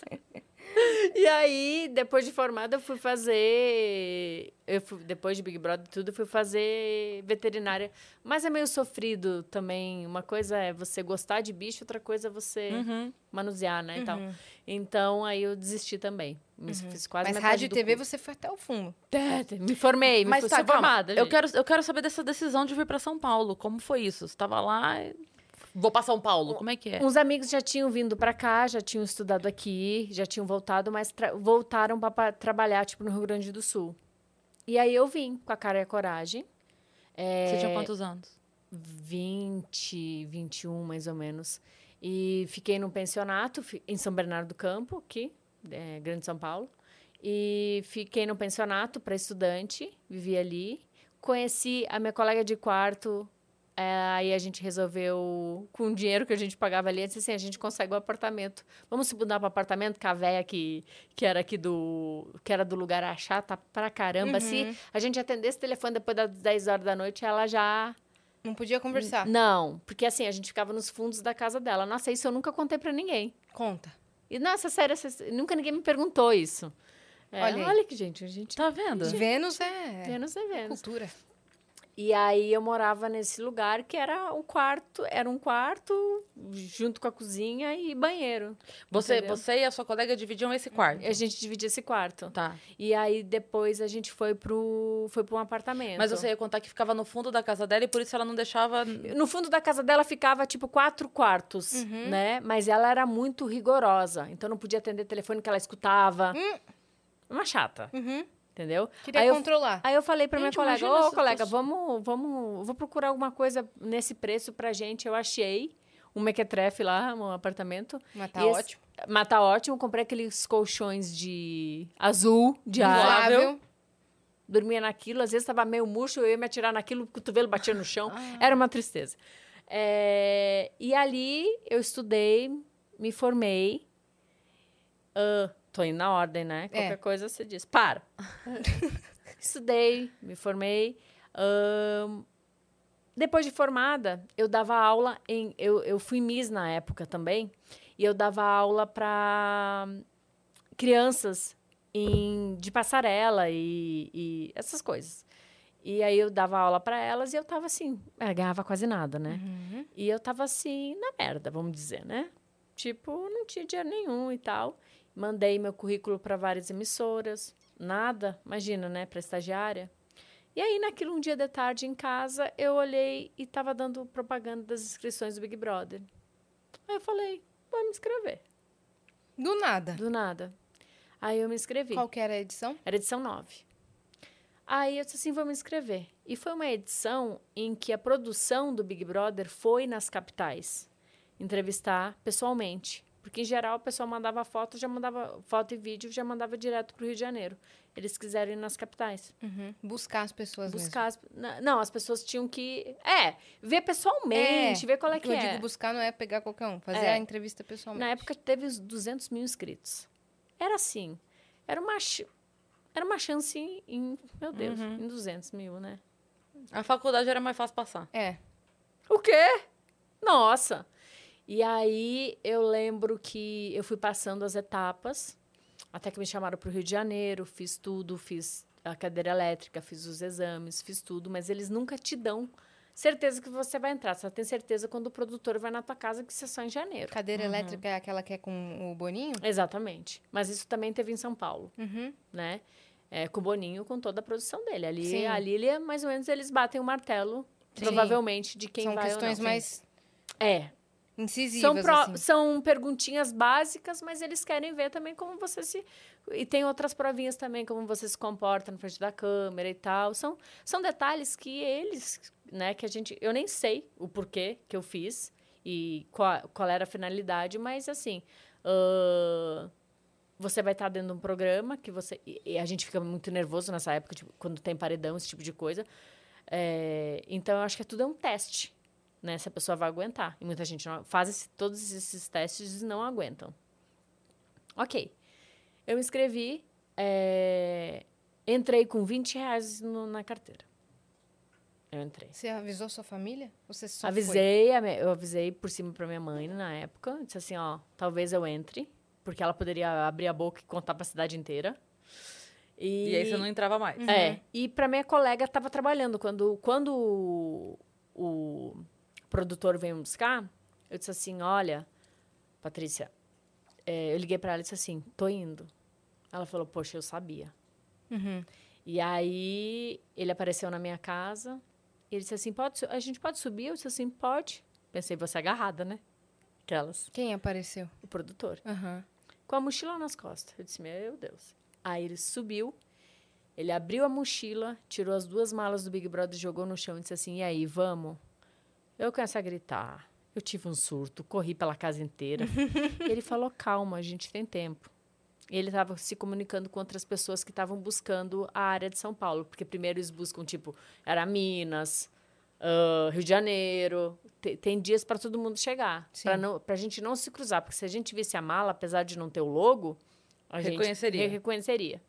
E aí, depois de formada, eu fui fazer. Eu fui, depois de Big Brother e tudo, eu fui fazer veterinária. Mas é meio sofrido também. Uma coisa é você gostar de bicho, outra coisa é você Uhum. manusear, né? E tal. Então, aí eu desisti também. Me fiz quase Mas rádio e TV curso. você foi até o fundo. É, Me formei, me Mas fui tá, formada. Eu gente. quero, eu quero saber dessa decisão de vir pra São Paulo. Como foi isso? Você tava lá e... Vou pra São Paulo. Como é que é? Uns amigos já tinham vindo pra cá, já tinham estudado aqui, já tinham voltado, mas voltaram para trabalhar, tipo, no Rio Grande do Sul. E aí eu vim com a cara e a coragem. É, Você tinha quantos anos? 20, 21, mais ou menos. E fiquei num pensionato em São Bernardo do Campo, aqui, é, Grande São Paulo. E fiquei num pensionato para estudante, vivi ali. Conheci a minha colega de quarto, aí a gente resolveu, com o dinheiro que a gente pagava ali, disse assim, a gente consegue um apartamento. Vamos se mudar para apartamento, que a véia que, que era aqui do... que era do lugar a chata pra caramba. Se a gente atendesse o telefone depois das 10 horas da noite, ela já... Não podia conversar. Não, porque assim, a gente ficava nos fundos da casa dela. Nossa, isso eu nunca contei pra ninguém. Conta. E, nossa, sério, essa- nunca ninguém me perguntou isso. É, Olha olha, que, gente, a gente... Tá vendo? Vênus é Vênus é Vênus. cultura. E aí eu morava nesse lugar que era um quarto, era um quarto junto com a cozinha e banheiro. Você, entendeu? você e a sua colega dividiam esse quarto. A gente dividia esse quarto. Tá. E aí depois a gente foi pro foi para um apartamento. Mas você ia contar que ficava no fundo da casa dela e por isso ela não deixava. No fundo da casa dela ficava, tipo, quatro quartos, Uhum. né? Mas ela era muito rigorosa. Então, não podia atender telefone que ela escutava. Uma chata, Uhum. Entendeu? Queria aí, eu, controlar. aí eu falei pra minha colega, ô, colega, vamos, vamos... Vou procurar alguma coisa nesse preço pra gente. Eu achei um mequetrefe lá, um apartamento. Mas tá E esse- ótimo. Mas tá ótimo. Comprei aqueles colchões de azul, de ar. Inflável. dormia naquilo, às vezes estava meio murcho, eu ia me atirar naquilo, o cotovelo batia no chão. Ah. Era uma tristeza. É, e ali eu estudei, me formei. Ah, tô indo na ordem, né? Qualquer É. coisa você diz. Para! estudei, me formei. Depois de formada, eu dava aula em. Eu, eu fui Miss na época também, e eu dava aula para crianças em, de passarela e, e essas coisas. E aí eu dava aula para elas e eu tava assim, é, ganhava quase nada, né? E eu tava assim, na merda, vamos dizer, né? Tipo, não tinha dinheiro nenhum e tal. Mandei meu currículo para várias emissoras, nada, imagina, né, para estagiária. E aí, naquilo, um dia de tarde em casa, eu olhei e tava dando propaganda das inscrições do Big Brother. Aí eu falei, vou me inscrever. Do nada. Do nada. Aí eu me inscrevi. Qual que era a edição? Era edição 9. Aí eu disse assim, vou me inscrever. E foi uma edição em que a produção do Big Brother foi nas capitais entrevistar pessoalmente. Porque, em geral, o pessoal mandava foto, já mandava foto e vídeo, já mandava direto para o Rio de Janeiro. Eles quiseram ir nas capitais. Uhum. Buscar as pessoas Buscar. as- não, as pessoas tinham que. É, ver pessoalmente, ver qual é O que eu é. digo buscar não é pegar qualquer um, fazer É. a entrevista pessoalmente. Na época teve os 200 mil inscritos. Era assim. Era uma, ch- era uma chance em. Meu Deus, em 200 mil, né? A faculdade era mais fácil passar. É. O quê? Nossa! E aí eu lembro que eu fui passando as etapas, até que me chamaram para o Rio de Janeiro, fiz tudo, fiz a cadeira elétrica, fiz os exames, fiz tudo, mas eles nunca te dão certeza que você vai entrar. Só tem certeza quando o produtor vai na tua casa, que isso é só em janeiro. Cadeira elétrica é aquela que é com o Boninho? Exatamente. Mas isso também teve em São Paulo, Uhum. né? É, com o Boninho, com toda a produção dele. Ali, Sim. ali ele é mais ou menos, eles batem o martelo, Sim. provavelmente, de quem São vai questões ou não. mais É, incisivas, São, pro- assim. são perguntinhas básicas, mas eles querem ver também como você se. E tem outras provinhas também, como você se comporta na frente da câmera e tal. São, são detalhes que eles, né, que a gente. Eu nem sei o porquê que eu fiz e qual, qual era a finalidade, mas assim. ãh, você vai estar dentro de um programa que você. E, e a gente fica muito nervoso nessa época, tipo, quando tem paredão, esse tipo de coisa. É, então, eu acho que tudo é um teste né, se a pessoa vai aguentar. E muita gente não, faz esse- todos esses testes e não aguentam. Ok. Eu me inscrevi, é, entrei com 20 reais no- na carteira. Eu entrei. Você avisou sua família? Você só? Avisei, a me- eu avisei por cima para minha mãe na época. Disse assim, ó, talvez eu entre. porque ela poderia abrir a boca e contar pra cidade inteira. E aí você não entrava mais. É. E pra minha colega estava trabalhando. Quando, quando o, o produtor veio me buscar, eu disse assim: Olha, Patrícia, é, eu liguei pra ela e disse assim: Tô indo. Ela falou: Poxa, eu sabia. Uhum. E aí ele apareceu na minha casa. E ele disse assim: pode, A gente pode subir? Eu disse assim: Pode. Pensei, você agarrada, né? Aquelas. Quem apareceu? O produtor. Aham. Com a mochila nas costas. Eu disse: Meu Deus. Aí ele subiu. Ele abriu a mochila, tirou as duas malas do Big Brother, jogou no chão e disse assim: E aí, vamos? Eu comecei a gritar. Eu tive um surto, corri pela casa inteira. ele falou: Calma, a gente tem tempo. Ele estava se comunicando com outras pessoas que estavam buscando a área de São Paulo. Porque primeiro eles buscam, tipo, era Minas, ah, Rio de Janeiro. Te- Tem, dias para todo mundo chegar. Para a gente não se cruzar. Porque se a gente visse a mala, apesar de não ter o logo, a Reconheceria. gente re- reconheceria.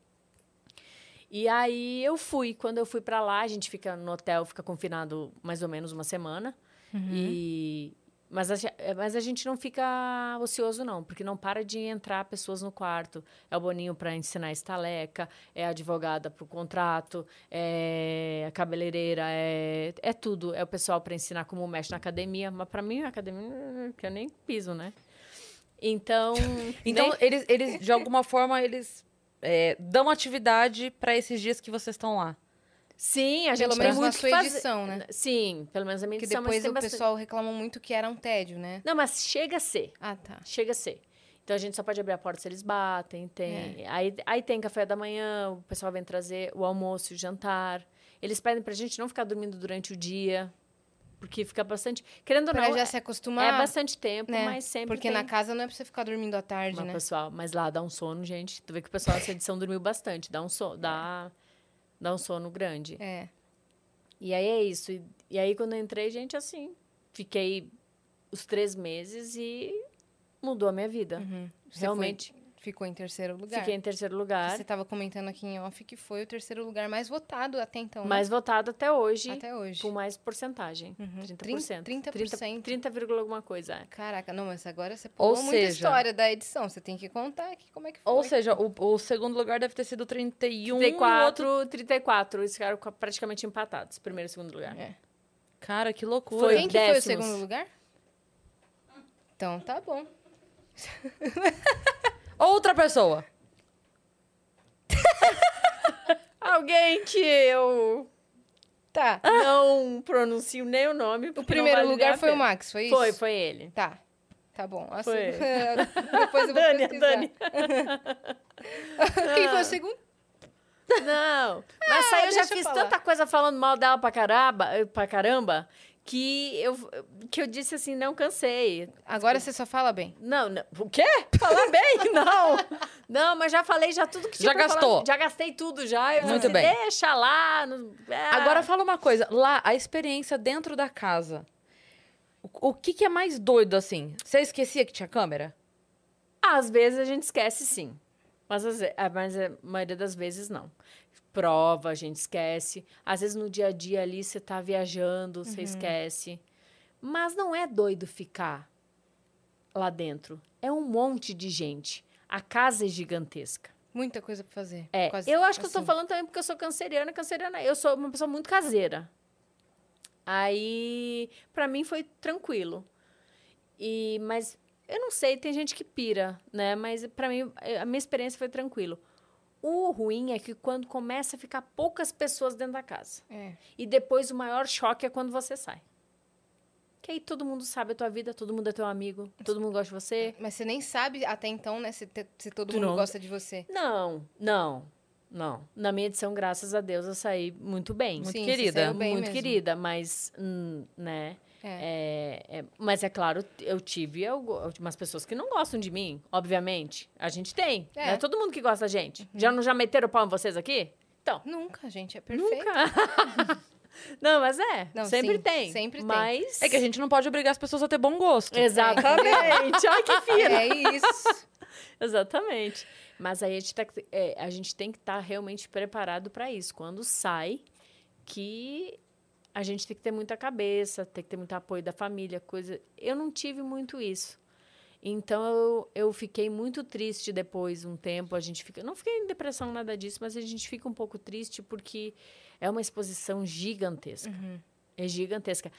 E aí eu fui. Quando eu fui para lá, a gente fica no hotel, fica confinado mais ou menos uma semana. E mas a, ge- mas a gente não fica ocioso não, porque não para de entrar pessoas no quarto. É o Boninho para ensinar estaleca, é a advogada para o contrato, é a cabeleireira, é, é tudo. É o pessoal para ensinar como mexe na academia, mas para mim a academia que eu nem piso, né? Então, Então, nem- eles, eles, de alguma forma, eles é, dão atividade pra esses dias que vocês estão lá. Sim, a gente Pelo tem menos na muito sua que fazer. edição, né? Sim, pelo menos a minha Que edição, mas depois o bastante- pessoal reclamou muito que era um tédio, né? Não, mas chega a ser. Ah, tá. Chega a ser. Então a gente só pode abrir a porta se eles batem, tem. É. Aí, aí tem café da manhã, o pessoal vem trazer o almoço e o jantar. Eles pedem pra gente não ficar dormindo durante o dia, porque fica bastante. Querendo ou Pra não, já é, se acostumar. é bastante tempo, né? mas sempre. Porque tem. na casa não é pra você ficar dormindo à tarde, Mas, né? pessoal, mas lá dá um sono, gente. Tu vê que o pessoal essa edição dormiu bastante, dá um sono, dá, dá um sono grande. É. E aí é isso. E, e aí, quando eu entrei, gente, assim, fiquei os três meses e mudou a minha vida. Uhum. Realmente. Ficou em terceiro lugar. Fiquei em terceiro lugar. Você estava comentando aqui em off que foi o terceiro lugar mais votado até então. né? Mais votado até hoje. Até hoje. Com mais porcentagem. Uhum. 30%. 30%. 30, 30, vírgula alguma coisa. é. Caraca, não, mas agora você Ou pulou muita seja- história da edição. Você tem que contar aqui como é que foi. Ou seja, o, o segundo lugar deve ter sido 31 e o outro... 34, 34. Eles ficaram praticamente empatados. Primeiro e segundo lugar. É. Cara, que loucura. Foi Quem que foi o décimos. segundo lugar? Então tá bom. Outra pessoa. Alguém que eu Tá. não pronuncio nem o nome. O porque primeiro não vale lugar foi o. Max, foi isso? Foi, foi ele. Tá. Tá bom. A Foi. Depois eu vou Dani, pesquisar. Dani. Quem foi o segundo? Não. Mas aí eu já fiz falar. tanta coisa falando mal dela pra caramba, pra caramba que eu, que eu disse assim, não cansei. Agora você só fala bem. Não, não. O quê? Falar bem? Não. Não, mas já falei já tudo que tinha Já gastou. falar. Já gastei tudo já. Eu Muito bem. Deixa lá. não- ah. Agora fala uma coisa. Lá, a experiência dentro da casa. O, o que, que é mais doido, assim? Você esquecia que tinha câmera? Às vezes a gente esquece, sim. Mas, mas a maioria das vezes não. Prova, a gente esquece. Às vezes no dia a dia ali você tá viajando, você esquece. Mas não é doido ficar lá dentro. É um monte de gente. A casa é gigantesca. Muita coisa pra fazer. É, Quase- eu acho que eu tô assim. falando também porque eu sou canceriana. Canceriana, eu sou uma pessoa muito caseira. Aí, pra mim foi tranquilo. E, mas eu não sei, tem gente que pira, né? Mas pra mim, a minha experiência foi tranquilo. O ruim é que quando começa a ficar poucas pessoas dentro da casa. É. E depois o maior choque é quando você sai. Que aí todo mundo sabe a tua vida, todo mundo é teu amigo, todo mundo gosta de você. Mas você nem sabe até então, né, se, te- se todo Tu mundo não- gosta de você. Não, não, não. Na minha edição, graças a Deus, eu saí muito bem. Muito Sim, querida. bem muito mesmo. querida, mas, hum, né? É. É, é, mas é claro, eu tive algu- umas pessoas que não gostam de mim, obviamente. A gente tem. É. Né? Todo mundo que gosta da gente. Já não já meteram o pau em vocês aqui? Então. Nunca, gente, é perfeito. Nunca. não, mas é. Não, sempre sim, tem. sempre tem. mas... É que a gente não pode obrigar as pessoas a ter bom gosto. Exatamente. Ai, que fina. É isso. Exatamente. Mas aí a gente, tá, é, a gente tem que estar realmente preparado para isso. Quando sai, que a gente tem que ter muita cabeça, tem que ter muito apoio da família, coisa. Eu não tive muito isso. Então eu, eu fiquei muito triste depois, um tempo. A gente fica. Não fiquei em depressão, nada disso, mas a gente fica um pouco triste porque é uma exposição gigantesca. É gigantesca.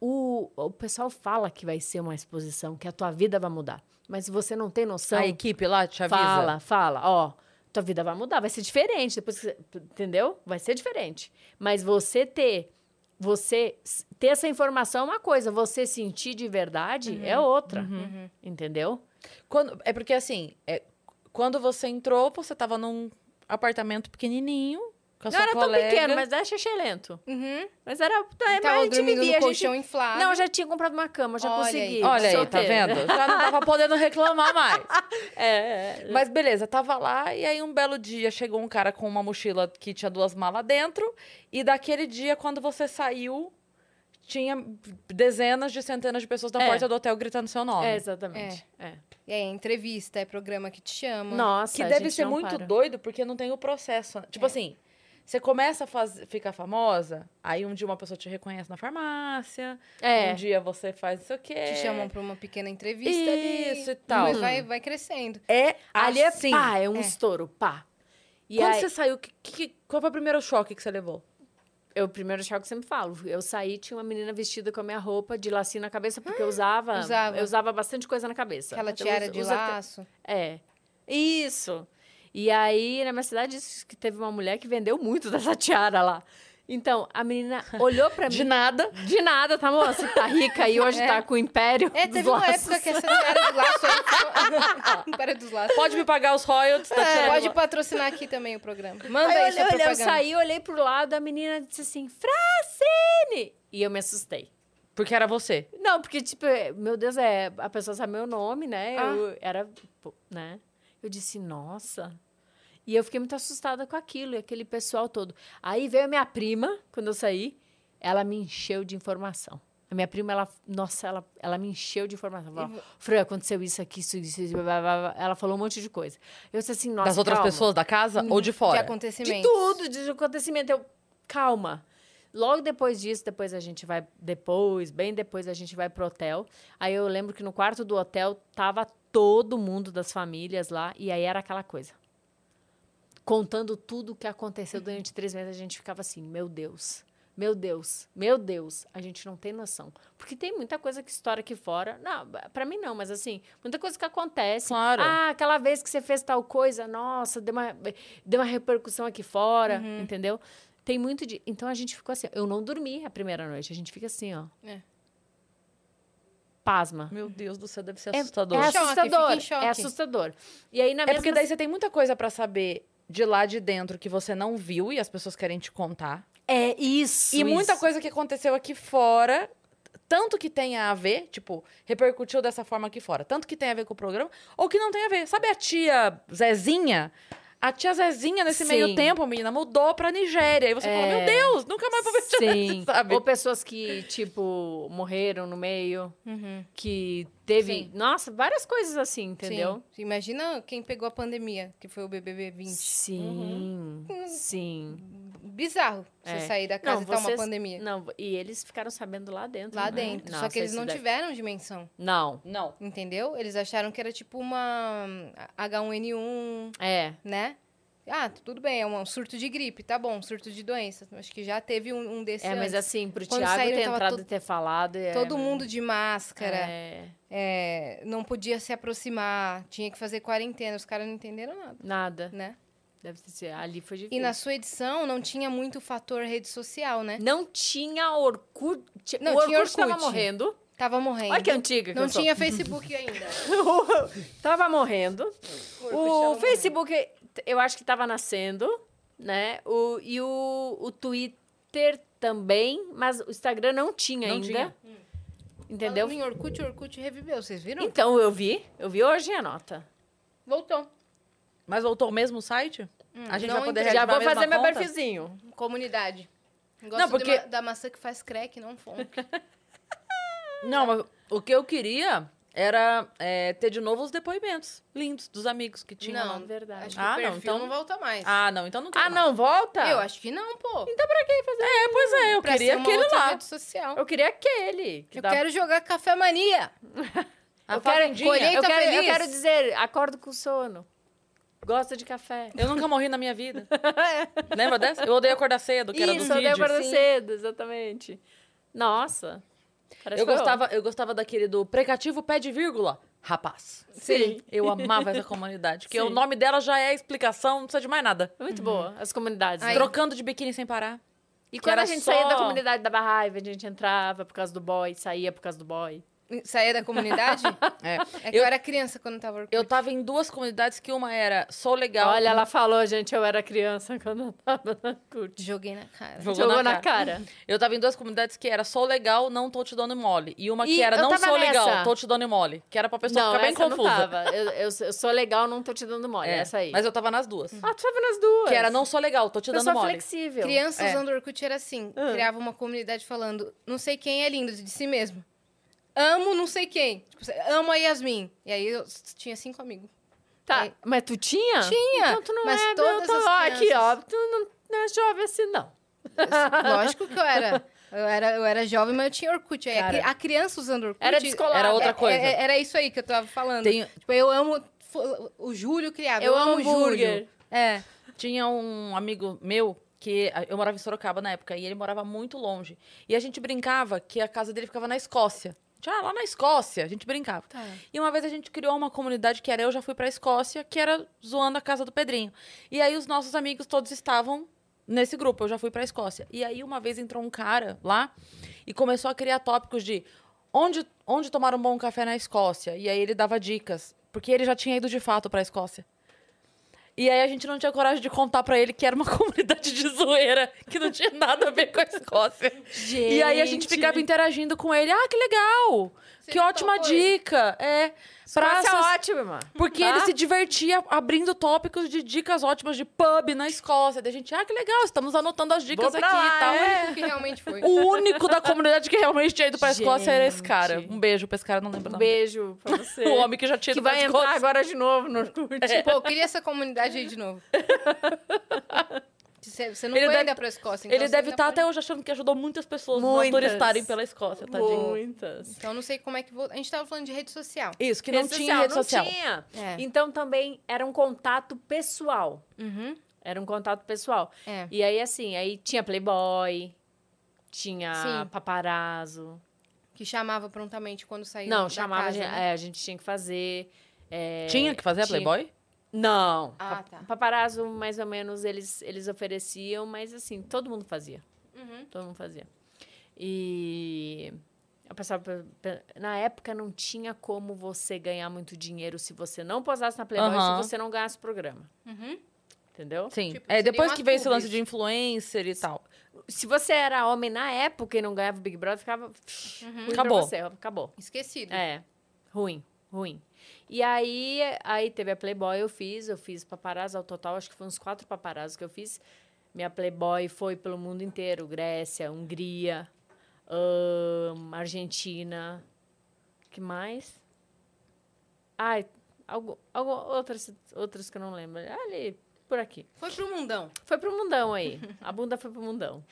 O, o pessoal fala que vai ser uma exposição, que a tua vida vai mudar. Mas se você não tem noção. A equipe lá te avisa? Fala, fala, ó, tua vida vai mudar, vai ser diferente depois que você, entendeu? Vai ser diferente. Mas você ter você ter essa informação é uma coisa, você sentir de verdade é outra, entendeu? Quando, é porque assim, é, quando você entrou, você tava num apartamento pequenininho, Não sua era colega. tão pequeno, mas era xixelento. Uhum. Mas era, é, mas Tava a gente dormindo vivia, no a colchão gente... inflável. Não, eu já tinha comprado uma cama, já Olha consegui. aí. Olha aí, tá vendo? Já não tava podendo reclamar mais. É, é. Mas beleza, tava lá e aí um belo dia chegou um cara com uma mochila que tinha duas malas dentro. E daquele dia, quando você saiu, tinha dezenas de centenas de pessoas na É. porta do hotel gritando seu nome. É, exatamente. É. E aí, entrevista, é programa que te chama. Nossa, Que a deve gente ser não muito para. doido, porque não tem o processo. Tipo assim, você começa a faz... ficar famosa, aí um dia uma pessoa te reconhece na farmácia, É. um dia você faz não sei o quê. Te chamam pra uma pequena entrevista ali. Isso e tal. Mas vai, vai crescendo. É Ali assim. é pá, é um É. estouro, pá. E Quando aí, você saiu, que, que- qual foi o primeiro choque que você levou? eu primeiro choque eu sempre falo. Eu saí, tinha uma menina vestida com a minha roupa de lacinho na cabeça, porque eu usava, usava. eu usava bastante coisa na cabeça. Aquela Eu tiara de laço. É. Isso. E aí, na minha cidade, disse que teve uma mulher que vendeu muito dessa tiara lá. Então, a menina olhou pra mim. De nada. De nada, tá, moça? Tá rica e hoje tá com o império. É, dos teve uma laços. época que essa tiara de laço aí ficou... Império dos laços. Pode me pagar os royalties da É, pode patrocinar aqui também o programa. Manda Aí eu aí olhei, olhei, eu saí, olhei pro lado, a menina disse assim, Fracine! E eu me assustei. Porque era você. Não, porque, tipo, é, meu Deus, é, a pessoa sabe meu nome, né? Ah. Eu era, né? Eu disse, nossa. E eu fiquei muito assustada com aquilo, e aquele pessoal todo. Aí veio a minha prima, quando eu saí, ela me encheu de informação. A minha prima, ela, nossa, ela, ela me encheu de informação. Falou, Fran, aconteceu isso aqui, isso, isso, isso, blá, blá, blá. Ela falou um monte de coisa. Eu disse assim, nossa, das outras calma. pessoas da casa ou de De fora? acontecimentos. De tudo, de acontecimento. Eu, calma. Logo depois disso, depois a gente vai, depois, bem depois a gente vai pro hotel. Aí eu lembro que no quarto do hotel tava todo mundo das famílias lá, e aí era aquela coisa. Contando tudo o que aconteceu durante três meses, a gente ficava assim, meu Deus, meu Deus, meu Deus, a gente não tem noção. Porque tem muita coisa que estoura aqui fora. Não, pra mim não, mas assim, muita coisa que acontece. Claro. Ah, aquela vez que você fez tal coisa, nossa, deu uma, deu uma repercussão aqui fora, Uhum. entendeu? Tem muito de. Então a gente ficou assim. Eu não dormi a primeira noite, a gente fica assim, ó. É. Pasma. Meu Deus do céu, deve ser É, assustador. é Choque, assustador. choque. É assustador. E aí na É mesma porque daí você tem muita coisa pra saber de lá de dentro que você não viu e as pessoas querem te contar. É isso. e muita isso. coisa que aconteceu aqui fora, tanto que tenha a ver, tipo, repercutiu dessa forma aqui fora, tanto que tem a ver com o programa, ou que não tem a ver. Sabe a tia Zezinha? A tia Zezinha, nesse Sim. meio tempo, menina, mudou pra Nigéria. E você fala, meu Deus, nunca mais vou ver Sim. Sabe? Ou pessoas que, tipo, morreram no meio, Uhum. que teve. Sim. Nossa, várias coisas assim, entendeu? Sim. Imagina quem pegou a pandemia, que foi o BBB 20. Sim. Sim. Bizarro você É. sair da casa Não, e tá uma vocês- pandemia. Não, e eles ficaram sabendo lá dentro. Lá né? dentro. Só Nossa, que eles não deve- tiveram dimensão. Não. Não. Entendeu? Eles acharam que era tipo uma H1N1, É. né? Ah, tudo bem, é um surto de gripe, tá bom, surto de doença. Acho que já teve um, um desse É, mas antes. assim, pro Quando Thiago saíram, ter entrado e ter falado. é- Todo mundo de máscara, É, é, não podia se aproximar, tinha que fazer quarentena. Os caras não entenderam nada, nada. né? Deve ser. Ali foi difícil. E na sua edição não tinha muito fator rede social, né? Não tinha Orkut. Não, o Orkut, tinha tava Orkut. morrendo. Tava morrendo. Olha que antiga que Não eu sou. tinha Facebook ainda. tava morrendo. O morrendo. Facebook, eu acho que tava nascendo, né? O, e o, o Twitter também, mas o Instagram não tinha Não ainda. tinha. Entendeu? Falando em Orkut, Orkut reviveu, vocês viram? Então eu vi. Eu vi hoje a nota. Voltou. Mas voltou o mesmo site? a gente vai poder. Já vou fazer meu conta? perfilzinho. Comunidade. Gosto Não, porque- ma- da maçã que faz crack, não fome. Não, mas o que eu queria era é, ter de novo os depoimentos lindos dos amigos que tinham. não, lá. verdade. Acho que Ah, o não, então- não volta mais. Ah, não, então não quero Ah, mais. não, volta? Eu acho que não, pô. É, pois é, eu Pra queria aquele outra lá. rede social. Eu queria aquele. que Eu dá- quero jogar Café Mania. A eu, quero, colheita eu, quero, eu feliz. quero dizer, acordo com sono. Gosta de café. Eu nunca morri na minha vida. Lembra dessa? Eu odeio acordar cedo, que era do Isso, odeio vídeo. acordar cedo, exatamente. Nossa. Parece Eu gostava, eu gostava daquele do precativo pé de vírgula. Rapaz. Sim. Eu amava essa comunidade. Porque Sim. o nome dela já é explicação, não precisa de mais nada. Muito boa, as comunidades. Aí- né? Trocando de biquíni sem parar. E quando a gente só- saía da comunidade da Barraiva, a gente entrava por causa do boy, saía por causa do boy. Saía da comunidade? É. É que eu, era criança quando tava Orkut. Eu tava em duas comunidades que uma era Sou Legal. Olha, ela falou, gente, eu era criança quando eu tava na curte. Joguei na cara. Jogou Jogou na na cara. Eu tava em duas comunidades que era Sou Legal, não tô te dando mole. E uma que E era eu Não sou legal, nessa. tô te dando mole. Que era pra pessoa não, ficar bem eu confusa. não tava. Eu, eu, eu sou legal, não tô te dando mole. É, Essa aí. Mas eu tava nas duas. Ah, tu tava nas duas. Que era Não sou legal, tô te dando Pessoa mole. flexível. Criança É. usando Orkut era assim. Ah. Criava uma comunidade falando, não sei quem é lindo, de si mesmo. Amo não sei quem. Tipo, amo a Yasmin. E aí eu tinha cinco amigos. Tá, É. mas tu tinha? Tinha, Então tu não mas é... todas então, as ó, Aqui, ó, crianças. tu não, não é jovem assim, não. Lógico que eu era. Eu era, eu era jovem, mas eu tinha Orkut. Aí a Cara. a, criança usando Orkut... Era descolado. Era outra é- coisa. é- era isso aí que eu tava falando. Tem- Tipo, eu amo... O Júlio criava. Eu Eu, amo o Júlio. É. Tinha um amigo meu que eu morava em Sorocaba na época e ele morava muito longe. E a gente brincava que a casa dele ficava na Escócia. Ah, lá na Escócia, a gente brincava. Tá. E uma vez a gente criou uma comunidade que era Eu Já Fui Pra Escócia, que era zoando a casa do Pedrinho. E aí os nossos amigos todos estavam nesse grupo, Eu Já Fui Pra Escócia. E aí uma vez entrou um cara lá e começou a criar tópicos de onde, onde tomar um bom café na Escócia. E aí ele dava dicas, porque ele já tinha ido de fato pra Escócia. E aí a gente não tinha coragem de contar pra ele que era uma comunidade de zoeira, que não tinha nada a ver com a Escócia. E aí a gente ficava interagindo com ele. Ah, que legal! Que ótima topou dica! É. Praça Praças, é irmã. porque Tá? ele se divertia abrindo tópicos de dicas ótimas de pub na Escócia. Daí a gente, ah, que legal, estamos anotando as dicas Vou pra aqui lá, e tal. é. O que realmente foi. O único da comunidade que realmente tinha ido pra Escócia era esse cara. Gente. Um beijo pra esse cara, não lembro Um nome. beijo pra você. O homem que já tinha que ido pra vai Escócia. entrar agora de novo no Orkut. Pô, eu queria essa comunidade aí de novo. Você, você não Ele foi deve- ainda pra Escócia, então Ele deve estar pode- até hoje achando que ajudou muitas pessoas a turistarem pela Escócia, tadinho. Muitas. Então não sei como é que vou... A gente tava falando de rede social. Isso, que não tinha rede não social. tinha. É. Então também era um contato pessoal. Uhum. Era um contato pessoal. É. E aí, assim, aí tinha Playboy, tinha Sim. paparazzo. Que chamava prontamente quando saía Não, da chamava, casa, a gente, né? é, a gente tinha que fazer. é, Tinha que fazer a tinha- Playboy? Não. Ah, Pa- tá. Paparazzo, mais ou menos, eles, eles ofereciam, mas assim, todo mundo fazia. Uhum. Todo mundo fazia. E eu pensava, pe- pe- na época não tinha como você ganhar muito dinheiro se você não posasse na Playboy, Aham. se você não ganhasse o programa. Uhum. Entendeu? Sim. Tipo, é, depois que veio esse lance de influencer e tal. Se você era homem na época e não ganhava o Big Brother, ficava. pra Acabou. você, acabou. Esquecido. É, ruim, ruim. E aí, aí teve a Playboy, eu fiz, eu fiz paparazzo ao total, acho que foi uns quatro paparazzi que eu fiz. Minha Playboy foi pelo mundo inteiro, Grécia, Hungria, ahn, Argentina, que mais? Ai, algo, algo, outras, outras que eu não lembro. Ali, por aqui. Foi pro mundão. Foi pro mundão aí. A bunda foi pro mundão.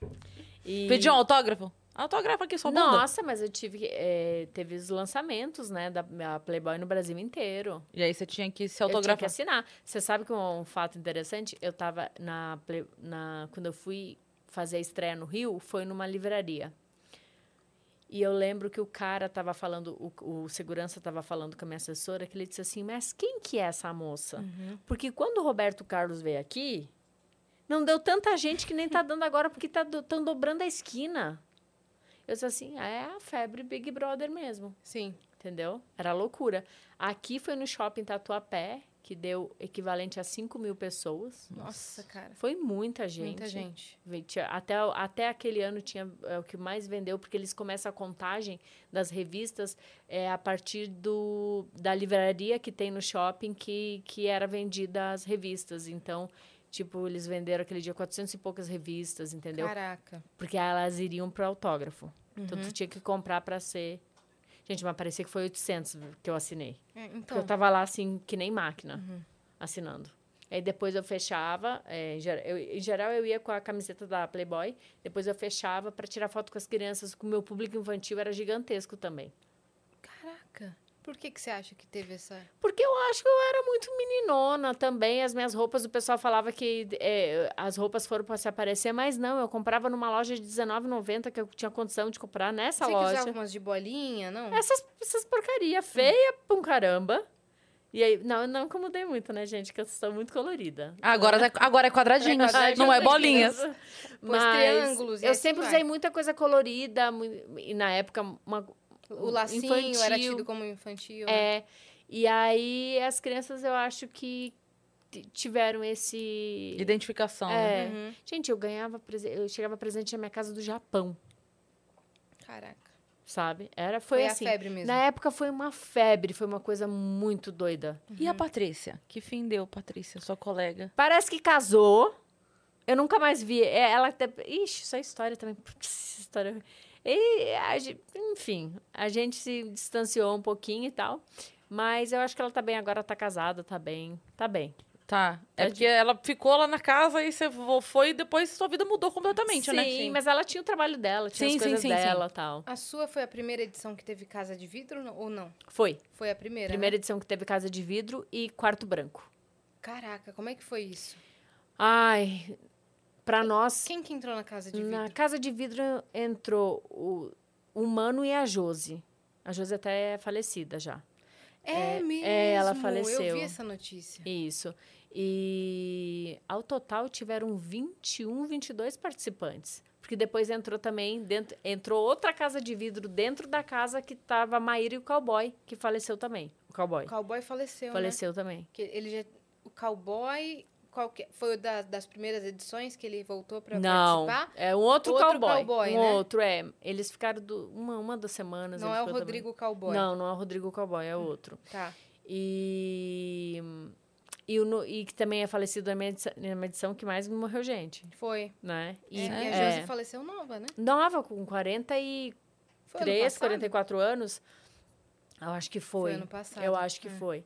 E... Pediu um autógrafo? Autógrafo aqui, sua bunda. Nossa, mas eu tive que. eh, teve os lançamentos, né, da Playboy no Brasil inteiro. E aí você tinha que se Eu tinha que autografar. assinar. Você sabe que um, um fato interessante? Eu tava na, na. Quando eu fui fazer a estreia no Rio, foi numa livraria. E eu lembro que o cara tava falando, o, o segurança tava falando com a minha assessora, que ele disse assim, mas quem que é essa moça? Porque quando o Roberto Carlos veio aqui, não deu tanta gente que nem tá dando agora, porque tá do- dobrando a esquina. Eu disse assim, ah, é a febre Big Brother mesmo Sim. entendeu? Era loucura. Aqui foi no shopping Tatuapé, que deu equivalente a 5 mil pessoas. Nossa, cara. Foi muita gente. Muita gente. Até, até aquele ano tinha é, o que mais vendeu, porque eles começam a contagem das revistas é, a partir do, da livraria que tem no shopping que, que era vendida as revistas. Então, tipo, eles venderam aquele dia 400 e poucas revistas, entendeu? Caraca. Porque elas iriam para autógrafo. Então, Uhum. tu tinha que comprar para ser... Gente, mas parecia que foi 800 que eu assinei. É, Porque então, eu tava lá, assim, que nem máquina, assinando. Aí depois eu fechava, é, em, ger- eu- em geral eu ia com a camiseta da Playboy, depois eu fechava para tirar foto com as crianças, o meu público infantil era gigantesco também. caraca. Por que, que você acha que teve essa. Porque eu acho que eu era muito meninona também. As minhas roupas, o pessoal falava que é, as roupas foram para se aparecer, mas não, eu comprava numa loja de R$19,90 que eu tinha condição de comprar nessa você loja. Você algumas de bolinha, não? Essas, essas porcaria feia pra um caramba. E aí, não, não que eu mudei muito, né, gente? Que eu sou muito colorida. Agora, é- agora é quadradinhos, É quadradinhos, não é bolinhas. Mas triângulos e eu assim sempre vai. usei muita coisa colorida. E na época, uma, O lacinho infantil. era tido como infantil. né? É. E aí, as crianças, eu acho que tiveram esse... Identificação. É. né? Uhum. Gente, eu ganhava... prese- Eu chegava presente na minha casa do Japão, Caraca. sabe? Era, foi, Foi, assim... a febre mesmo. Na época, foi uma febre. Foi uma coisa muito doida. E a Patrícia? Que fim deu, Patrícia, sua colega? Parece que casou. Eu nunca mais vi. É, Ela até. Ixi, isso é história também. Putz, história. E, a enfim, a gente se distanciou um pouquinho e tal. Mas eu acho que ela tá bem agora, tá casada, tá bem. Tá bem. Tá. É Tadinha. porque ela ficou lá na casa e você vo- foi e depois sua vida mudou completamente, sim, né? mas ela tinha o trabalho dela, tinha Sim, as sim, coisas sim, sim. dela e tal. A sua foi a primeira edição que teve casa de vidro ou não? Foi. Foi a primeira. né? Primeira edição que teve Casa de Vidro e Quarto Branco. Caraca, como é que foi isso? Ai, pra nós. Quem que entrou na casa de vidro? Na Casa de Vidro entrou o, o Mano e a Josi. A Josi até é falecida já. É, É, mesmo. é, ela Eu faleceu. vi essa notícia. Isso. E ao total tiveram 21, 22 participantes. Porque depois entrou também, dentro, entrou outra casa de vidro dentro da casa que tava a Maíra e o cowboy, que faleceu também. O cowboy. O cowboy faleceu, né? faleceu também. Que ele já, o cowboy qualquer, foi o da- das primeiras edições que ele voltou pra Não, participar? é um outro, Outro cowboy. cowboy, um né? outro, é. Eles ficaram do- uma, uma das semanas. Não é o ficou também. Rodrigo Cowboy. Não, não é o Rodrigo Cowboy, é outro. Tá. E, e, o, e que também é falecido na minha edição, na minha edição que mais morreu gente, Foi. né? E, E, e a é, Josi faleceu nova, né? nova, com 43, Foi ano passado? 44 anos. Eu acho que foi. Foi ano passado. Eu acho que É. foi.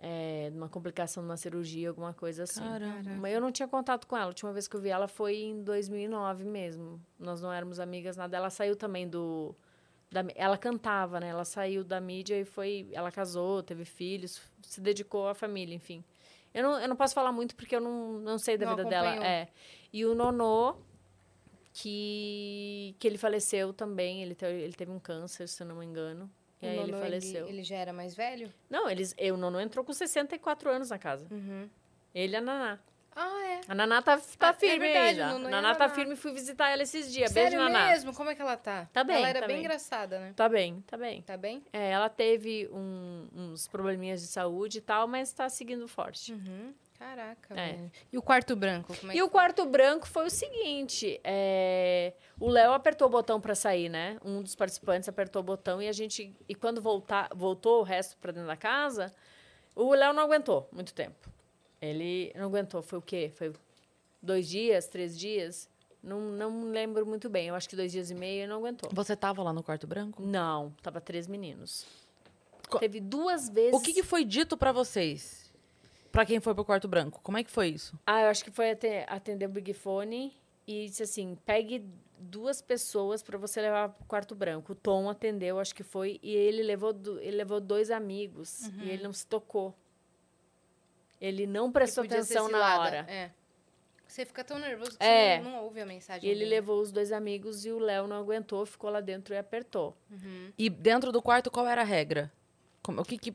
É, uma complicação de uma cirurgia, alguma coisa assim. Caramba. Mas eu não tinha contato com ela. A última vez que eu vi ela foi em 2009 mesmo. Nós não éramos amigas, nada. Ela saiu também do... da- ela cantava, né? Ela saiu da mídia e foi... Ela casou, teve filhos, se dedicou à família, enfim. Eu não, eu não posso falar muito porque eu não, não sei da Não vida dela. acompanhou. É. E o Nonô, que, que ele faleceu também. Ele, te- ele teve um câncer, se eu não me engano. E O aí ele faleceu. Ele, já era mais velho? Não, eles, eu, o Nono entrou com 64 anos na casa. Uhum. Ele e a Naná. Ah, é. A Naná tá, tá Ah, é firme verdade, ainda. a Naná tá Naná. firme, fui visitar ela esses dias. Sério Beijo, Naná. mesmo? Como é que ela tá? Tá bem, Ela era tá bem bem. engraçada, né? Tá bem, tá bem. Tá bem? É, ela teve um- uns probleminhas de saúde e tal, mas tá seguindo forte. Uhum. Caraca, É. E o quarto branco? É E o quarto branco foi o seguinte: é, o Léo apertou o botão pra sair, né? Um dos participantes apertou o botão e a gente. E quando voltar, voltou o resto pra dentro da casa, o Léo não aguentou muito tempo. Ele não aguentou. Foi o quê? Foi dois dias, três dias? Não, não lembro muito bem. Eu acho que dois dias e meio ele não aguentou. Você tava lá no quarto branco? Não, tava três meninos. Co- Teve duas vezes. O que, que foi dito pra vocês? Pra quem foi pro quarto branco? Como é que foi isso? Ah, eu acho que foi ate- atender o Big Fone e disse assim: pegue duas pessoas para você levar pro quarto branco. O Tom atendeu, acho que foi, e ele levou, ele levou dois amigos e ele não se tocou. Ele não prestou atenção na hora. É. Você fica tão nervoso que É. você não, não ouve a mensagem. E ele dele. levou os dois amigos e o Léo não aguentou, ficou lá dentro e apertou. E dentro do quarto, qual era a regra? Como- o que que...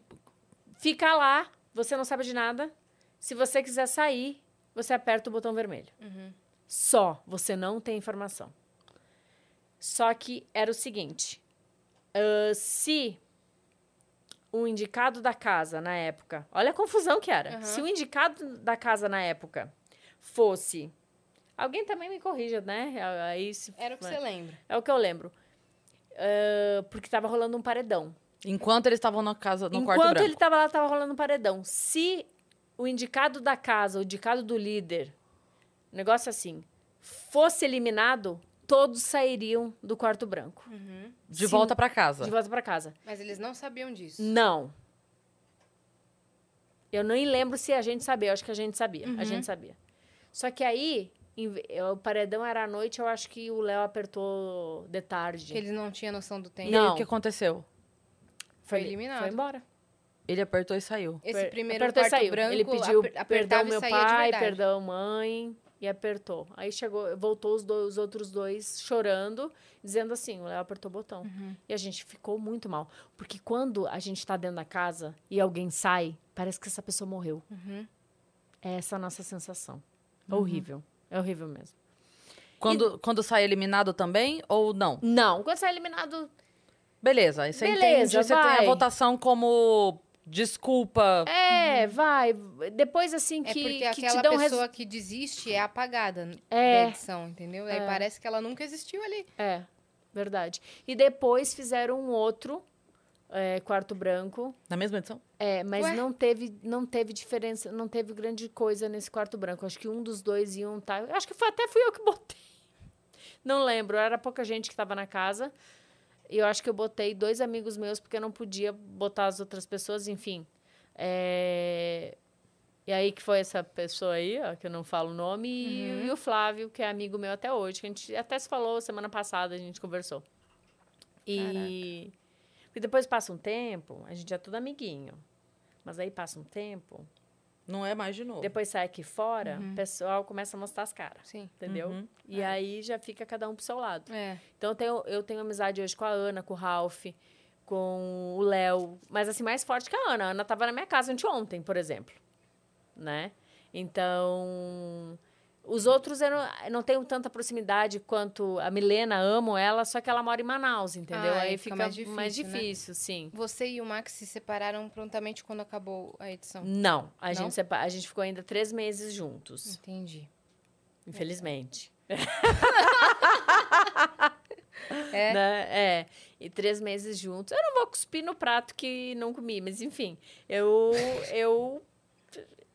Fica lá, você não sabe de nada. Se você quiser sair, você aperta o botão vermelho. Só, você não tem informação. Só que era o seguinte: ah, se o indicado da casa na época, olha a confusão que era. Se o indicado da casa na época fosse. Alguém também me corrija, né? Aí se, Era o que você lembra. É o que eu lembro. Ah, porque tava rolando um paredão. Enquanto eles estavam na casa, no quarto Enquanto branco. ele tava lá, tava rolando um paredão. Se o indicado da casa, o indicado do líder, negócio assim, fosse eliminado, todos sairiam do quarto branco. De Sim. volta pra casa. De volta pra casa. Mas eles não sabiam disso. Não. Eu nem lembro se a gente sabia. Eu acho que a gente sabia. A gente sabia. Só que aí, o paredão era à noite, eu acho que o Léo apertou de tarde. Que eles não tinham noção do tempo. E aí, Não. o que aconteceu? Foi eliminado. Foi embora. Ele apertou e saiu. Esse primeiro apertou e quarto saiu. branco, Ele pediu aper- perdão meu e pai, perdão mãe e apertou. Aí chegou, voltou os, dois, os outros dois chorando, dizendo assim, o Léo apertou o botão. Uhum. E a gente ficou muito mal, porque quando a gente tá dentro da casa e alguém sai, parece que essa pessoa morreu. Uhum. É essa a nossa sensação. É horrível. É horrível mesmo. Quando, quando sai eliminado também ou não? Não, quando sai eliminado, Beleza, aí você Beleza, entende, você tem a votação como desculpa. é, vai. Depois assim É que, porque que aquela te dão pessoa res... que desiste é apagada É. da edição, entendeu? Aí parece que ela nunca existiu ali. É, verdade. E depois fizeram um outro é, quarto branco. Na mesma edição? É, mas Ué? não teve, não teve diferença, não teve grande coisa nesse quarto branco. Acho que um dos dois iam estar. Acho que foi, até fui eu que botei. Não lembro, era pouca gente que estava na casa. E eu acho que eu botei dois amigos meus, porque eu não podia botar as outras pessoas, enfim. É, E aí que foi essa pessoa aí, ó, que eu não falo o nome, e, e o Flávio, que é amigo meu até hoje, que a gente até se falou semana passada, a gente conversou. E, e depois passa um tempo, a gente é tudo amiguinho. Mas aí passa um tempo, Não é mais de novo. depois sai aqui fora, o pessoal começa a mostrar as caras, Sim. entendeu? Uhum. E aí já fica cada um pro seu lado. É. Então eu tenho, eu tenho amizade hoje com a Ana, com o Ralph, com o Léo, mas assim, mais forte que a Ana. A Ana tava na minha casa anteontem, por exemplo. Né? Então. Os outros eu não, eu não tenho tanta proximidade quanto a Milena, amo ela, só que ela mora em Manaus, entendeu? Ah, Aí aí fica fica mais mais difícil, difícil, né? sim. Você e o Max se separaram prontamente quando acabou a edição. Não, a, Não? Gente, a gente ficou ainda três meses juntos, Entendi. infelizmente. É? né? É. E três meses juntos. Eu não vou cuspir no prato que não comi, mas enfim. Eu. eu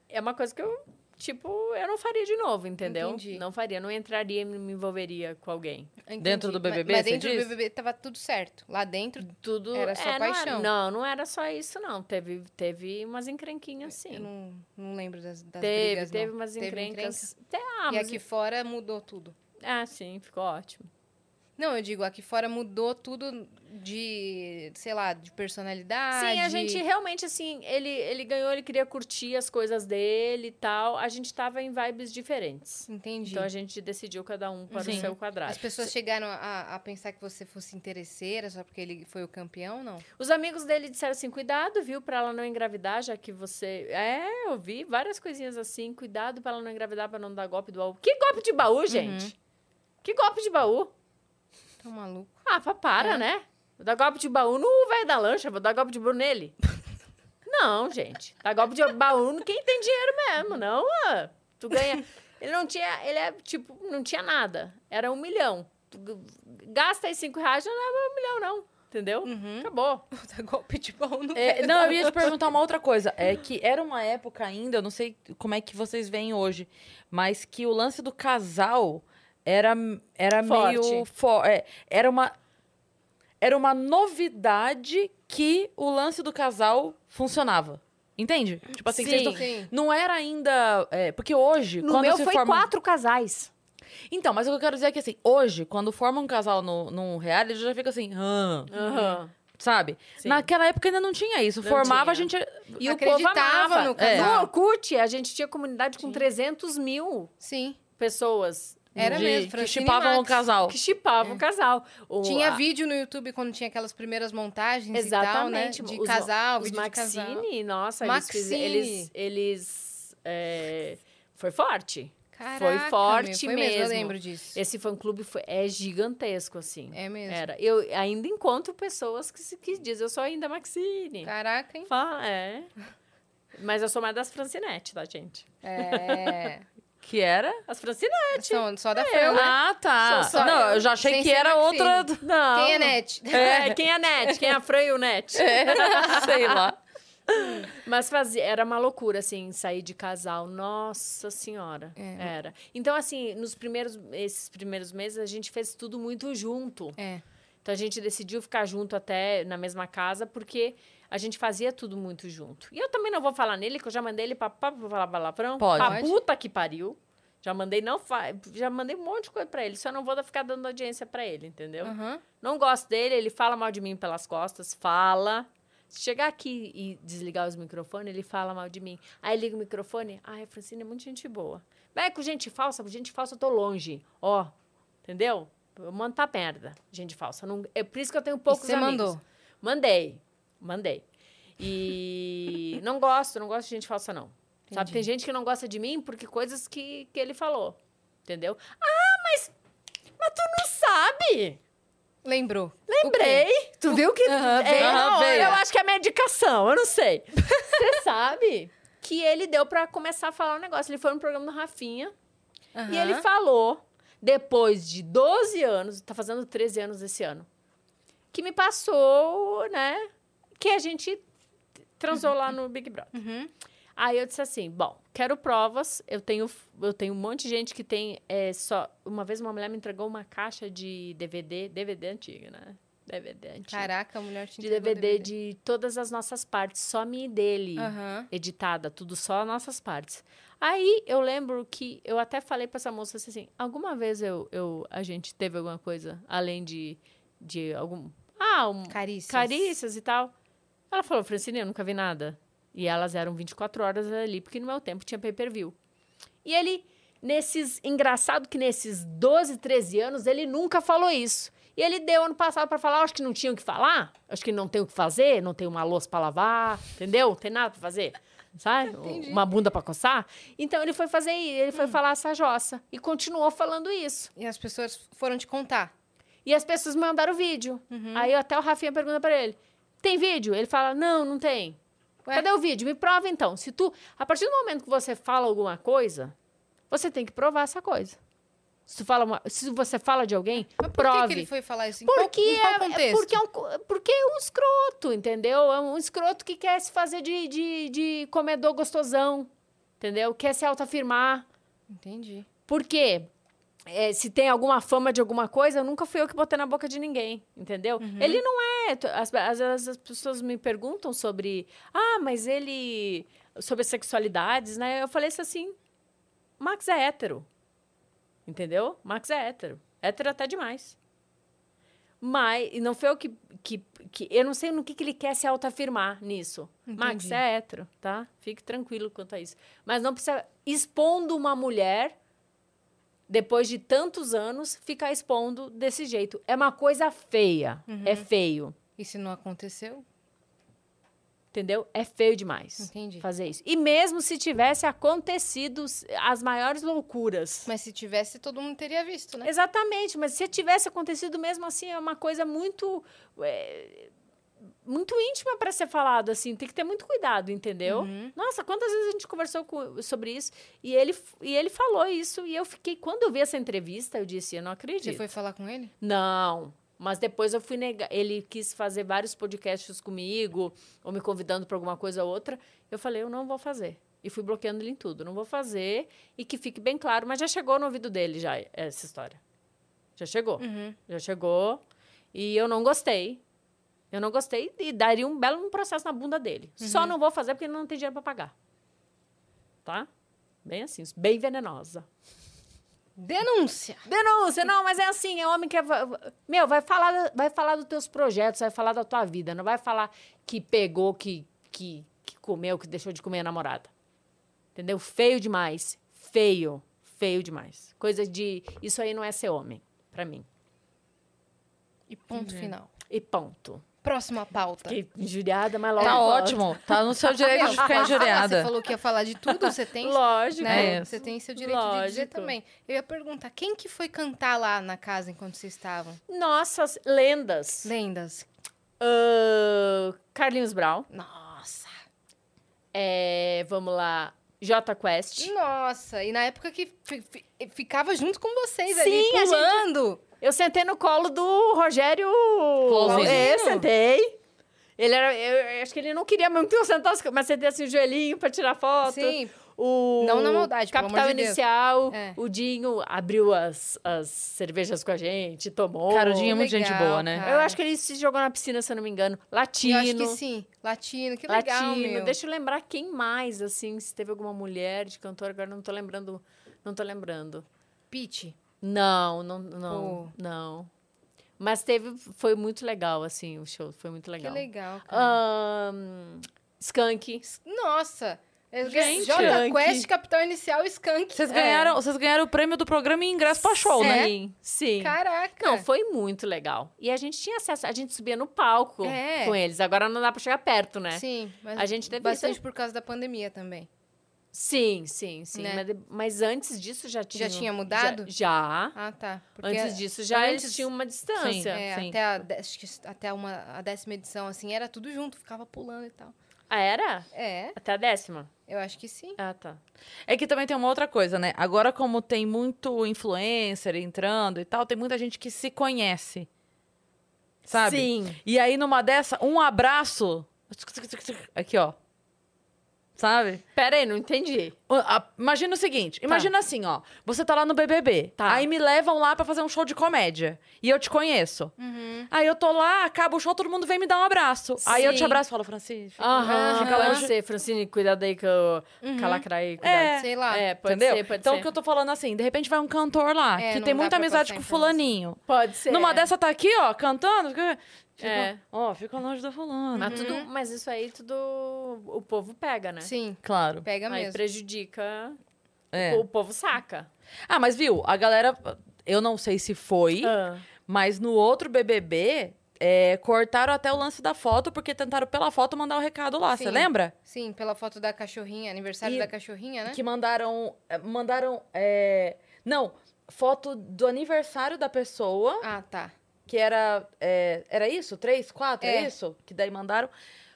é uma coisa que eu, tipo, eu não faria de novo, entendeu? Entendi. Não faria, não entraria e me envolveria com alguém. Entendi. Dentro do Mas- BBB, Mas, você dentro diz? do BBB tava tudo certo. Lá dentro, Tudo. Era só é, não paixão. Não, não era só isso, não. Teve, teve umas encrenquinhas, sim. eu não, não lembro das, das teve, brigas, teve não. umas Teve encrencas. Até, ah, E mas- aqui fora mudou tudo. Ah, sim, ficou ótimo. Não, eu digo, aqui fora mudou tudo de, sei lá, de personalidade. Sim, a gente realmente, assim, ele, ele ganhou, ele queria curtir as coisas dele e tal. A gente tava em vibes diferentes. Entendi. Então a gente decidiu cada um para Sim. o seu quadrado. As pessoas chegaram a, a pensar que você fosse interesseira só porque ele foi o campeão, não? Os amigos dele disseram assim: cuidado, viu, para ela não engravidar, já que você. É, eu vi várias coisinhas assim. Cuidado para ela não engravidar, para não dar golpe do baú. Que golpe de baú, gente? Que golpe de baú? Tá maluco. Ah, pá, para, É. né? Vou dar golpe de baú no velho da lancha, vou dar golpe de baú nele. não, gente. Dar golpe de baú no quem tem dinheiro mesmo, não. ah. Tu ganha. Ele não tinha. Ele é tipo, não tinha nada. Era um milhão. Tu gasta aí cinco reais, não leva um milhão, não. Entendeu? Uhum. Acabou. Tá golpe de pau no É, não, eu ia te perguntar uma outra coisa. É que era uma época ainda, eu não sei como é que vocês veem hoje, mas que o lance do casal era, era Forte. meio. fo- é, era uma. Era uma novidade que o lance do casal funcionava. Entende? Tipo assim, vocês Sim. não- Sim. não era ainda. é, porque hoje. No quando meu se foi forma... quatro casais. Então, mas o que eu quero dizer é que assim, hoje, quando forma um casal no, num reality, já fica assim, "Hã", Aham. sabe? Sim. Naquela época ainda não tinha isso. Não Formava, tinha. a gente. E o Acreditava povo amava. no É. casal. No Orkut, a gente tinha comunidade com 300 mil Sim. pessoas. Era de- mesmo, Que Francine chipavam Max. o casal. Que chipavam o casal. O- Tinha a- vídeo no YouTube quando tinha aquelas primeiras montagens Exatamente. e tal, né? De Os- casal, os de casal. Maxine, nossa, eles, Maxine. eles, eles é, foi forte. Caraca, foi forte meu, foi mesmo. Eu mesmo. lembro disso. Esse fã clube foi, é gigantesco, assim. É mesmo. Era. Eu ainda encontro pessoas que, que dizem, eu sou ainda Maxine. Caraca, hein? Fá- É. Mas eu sou mais das Francinete, tá, gente? É. Que era? As Francinete. só, só da Eu, Fran, né? Ah, tá. Sou só não, eu. eu já achei Sem que ser era Maxine. outra. Não. Quem é Net? É, quem é a Net? Quem é a Fran e o Net? Sei lá. Mas fazia, era uma loucura, assim, sair de casal. Nossa Senhora. É. Era. Então, assim, nos primeiros, esses primeiros meses, a gente fez tudo muito junto. É. Então, a gente decidiu ficar junto até na mesma casa, porque a gente fazia tudo muito junto. E eu também não vou falar nele, que eu já mandei ele pra, pra, pra falar palavrão. Pode. Pra puta que pariu. Já mandei, não fa... já mandei um monte de coisa pra ele. Só não vou ficar dando audiência pra ele, entendeu? Aham. Não gosto dele, ele fala mal de mim pelas costas, fala. Se chegar aqui e desligar os microfones, ele fala mal de mim. Aí liga o microfone, ai, a Francine é muito gente boa. Vai com gente falsa, com gente falsa eu tô longe. Ó, entendeu? Eu mando pra merda, gente falsa. Não, é por isso que eu tenho poucos você amigos. mandou? Mandei, mandei. E não gosto, não gosto de gente falsa, não. Sabe, Entendi. tem gente que não gosta de mim porque coisas que, que ele falou. Entendeu? Ah, mas, mas tu não sabe. Lembrou. Lembrei. Tu viu que. Aham, é, não, hora. eu acho que é medicação, eu não sei. Você sabe que ele deu pra começar a falar um negócio. Ele foi no programa do Rafinha Aham. e ele falou, depois de 12 anos, tá fazendo 13 anos esse ano, que me passou, né? Que a gente transou lá no Big Brother. Uhum. Aí eu disse assim, bom, quero provas. Eu tenho, eu tenho um monte de gente que tem é, só... Uma vez uma mulher me entregou uma caixa de DVD, DVD antiga, né? DVD antiga. Caraca, a mulher te de entregou DVD, de todas as nossas partes, só minha e dele. Aham. Editada, tudo só nossas partes. Aí eu lembro que eu até falei pra essa moça assim: alguma vez eu, eu, a gente teve alguma coisa além de, de algum. Ah, um, Carícias. carícias e tal. Ela falou, Francine, eu nunca vi nada. E elas eram 24 horas ali, porque no meu tempo tinha pay-per-view. E ele, nesses. Engraçado que nesses 12, 13 anos, ele nunca falou isso. E ele deu ano passado pra falar, acho que não tinha o que falar, acho que não tem o que fazer, não tem uma louça pra lavar, entendeu? Não tem nada pra fazer. Sabe? Uma bunda pra coçar. Então ele foi fazer isso, ele foi falar essa jossa. E continuou falando isso. E as pessoas foram te contar. E as pessoas mandaram vídeo. Aí até o Rafinha pergunta pra ele: tem vídeo? Ele fala: não, não tem. Ué? Cadê o vídeo? Me prova então. Se tu, a partir do momento que você fala alguma coisa, você tem que provar essa coisa. Se, tu fala uma- se você fala de alguém, Mas por que prove. que, ele foi falar isso? Em Porque, qual, em qual é, é contexto? porque, é um, porque é um escroto, entendeu? É um escroto que quer se fazer de, de, de comedor gostosão, entendeu? Quer se autoafirmar. Entendi. Por quê? É, se tem alguma fama de alguma coisa, nunca fui eu que botei na boca de ninguém, entendeu? Uhum. Ele não é. Às, vezes as pessoas me perguntam sobre. Ah, mas ele. Sobre sexualidades, né? Eu falei isso assim. Max é hétero. Entendeu? Max é hétero. Hétero até demais. Mas e não foi eu que, que, que. Eu não sei no que, que ele quer se autoafirmar nisso. Max Entendi. é hétero, tá? Fique tranquilo quanto a isso. Mas não precisa. Expondo uma mulher, depois de tantos anos, ficar expondo desse jeito. É uma coisa feia. É feio. E se não aconteceu? Entendeu? É feio demais. Entendi. Fazer isso. E mesmo se tivesse acontecido as maiores loucuras. Mas se tivesse, todo mundo teria visto, né? Exatamente, mas se tivesse acontecido mesmo assim, é uma coisa muito. é, muito íntima para ser falado, assim. Tem que ter muito cuidado, entendeu? Uhum. Nossa, quantas vezes a gente conversou com- sobre isso e ele, e ele falou isso e eu fiquei. Quando eu vi essa entrevista, eu disse: eu não acredito. Você foi falar com ele? Não. Mas depois eu fui negar. Ele quis fazer vários podcasts comigo, ou me convidando para alguma coisa ou outra. Eu falei, eu não vou fazer. E fui bloqueando ele em tudo. Não vou fazer. E que fique bem claro. Mas já chegou no ouvido dele, já, essa história. Já chegou. Uhum. Já chegou. E eu não gostei. Eu não gostei e daria um belo processo na bunda dele. Só não vou fazer porque ele não tem dinheiro para pagar. Tá? Bem assim, bem venenosa. Denúncia! Denúncia, não, mas é assim, é homem que é, meu, vai falar, vai falar dos teus projetos, vai falar da tua vida, não vai falar que pegou, que, que, que comeu, que deixou de comer a namorada. Entendeu? Feio demais, feio, feio demais. Coisa de, isso aí não é ser homem, pra mim. E ponto final. E ponto. Próxima pauta. Fiquei injuriada, mas logo Tá ótimo. Tá no seu direito de ficar falar, Você injuriada. falou que ia falar de tudo, você tem... Lógico. né? É. Você tem seu direito de dizer Lógico. também. Eu ia perguntar, quem que foi cantar lá na casa enquanto vocês estavam? Nossas lendas. Lendas. Ah, Carlinhos Brown. Nossa. É, vamos lá. J Quest. Nossa, e na época que fi- fi- ficava junto com vocês Sim, ali, a gente- pulando. Eu sentei no colo do Rogério. Flauzino. É, sentei. Ele era. Eu, eu acho que ele não queria muito que eu sentasse, mas sentei assim o joelhinho pra tirar foto. Sim, O Não na maldade, pelo Capital amor de Deus. Inicial. É. O Dinho abriu as, as cervejas com a gente, tomou. Cara, o Dinho é muito gente legal, boa, né? cara. Eu acho que ele se jogou na piscina, se eu não me engano. Latino. eu acho que sim. Latino, que legal, Latino. meu. Deixa eu lembrar quem mais, assim, se teve alguma mulher de cantora, agora não tô lembrando. Não tô lembrando. Pete. Não, não, não, Oh. não. Mas teve, foi muito legal, assim, o show. Foi muito Que legal. legal, cara. Skank. Nossa! Gente. Jota Quest, Capital Inicial Skunk. Vocês ganharam, vocês ganharam o prêmio do programa e ingresso pra show, né? Sim, sim. Caraca! Não, foi muito legal. E a gente tinha acesso, a gente subia no palco É. com eles. Agora não dá pra chegar perto, né? Sim, mas A gente teve bastante isso. por causa da pandemia também. Sim, sim, sim. Né? Mas, mas antes disso já tinha. tinha mudado? Já. já. Ah, tá. Porque Antes disso já eles antes- tinham uma distância. É, Sim. até, a, acho que até uma, a décima edição, assim, era tudo junto, ficava pulando e tal. Ah, era? É, Até a décima? eu acho que sim. Ah, tá. É que também tem uma outra coisa, né? Agora, como tem muito influencer entrando e tal, tem muita gente que se conhece. Sabe? Sim. E aí, numa dessa, um abraço. Aqui, ó. Sabe? Pera aí, não entendi. Imagina o seguinte, imagina assim, ó. Você tá lá no BBB, Tá. aí me levam lá pra fazer um show de comédia. E eu te conheço. Aí eu tô lá, acaba o show, todo mundo vem me dar um abraço. Aí eu te Sim. abraço e falo. Aham, fica pode longe. ser. Francine, cuidado aí que eu... Que ela crai, cuidado. É. Sei lá. É, pode Entendeu? ser, pode então, ser. o que eu tô falando assim, de repente vai um cantor lá, É, que tem muita amizade com o fulaninho. Pode ser. Numa dessa tá aqui, ó, cantando. Fica, É. Ó, fica longe do fulano. Mas, tudo, mas isso aí tudo o povo pega, né? Sim, Claro. pega Aí mesmo. prejudica. É. O povo saca. Ah, mas viu, a galera, eu não sei se foi, Ah. mas no outro BBB, é, cortaram até o lance da foto, porque tentaram pela foto mandar o recado lá, você lembra? Sim, pela foto da cachorrinha, aniversário E- da cachorrinha, né? Que mandaram, é, mandaram, é, não, foto do aniversário da pessoa, Ah, tá. Que era, é, era isso? Três, quatro, é. É. isso? Que daí mandaram.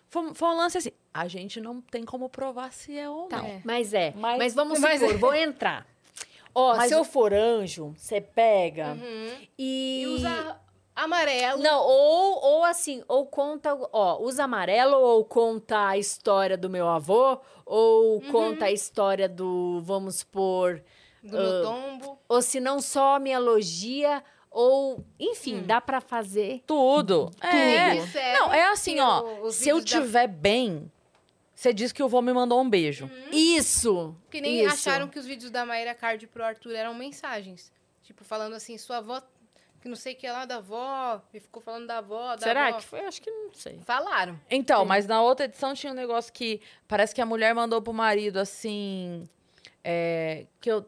Foi, foi um lance assim, a gente não tem como provar se é ou Tá. não. É. Mas é. Mas- Mas, vamos Mas supor, é. vou entrar. Ó, Mas se eu for anjo, você pega e... E usa amarelo. Não, ou, ou assim, ou conta, ó, usa amarelo, ou conta a história do meu avô, ou conta a história do, vamos supor, Do meu tombo. ou se não só me elogia, ou, enfim, dá pra fazer. Tudo. É. Disseram Não, é assim, que ó. se eu vídeos da- tiver bem, você diz que o vô me mandou um beijo. Isso! Que nem isso. acharam que os vídeos da Maíra Card pro Arthur eram mensagens. Tipo, falando assim, sua avó, que não sei o que lá da avó, e ficou falando da avó, da Será avó. que foi? Acho que não sei. Falaram. Então, mas na outra edição tinha um negócio que parece que a mulher mandou pro marido assim. é, que eu.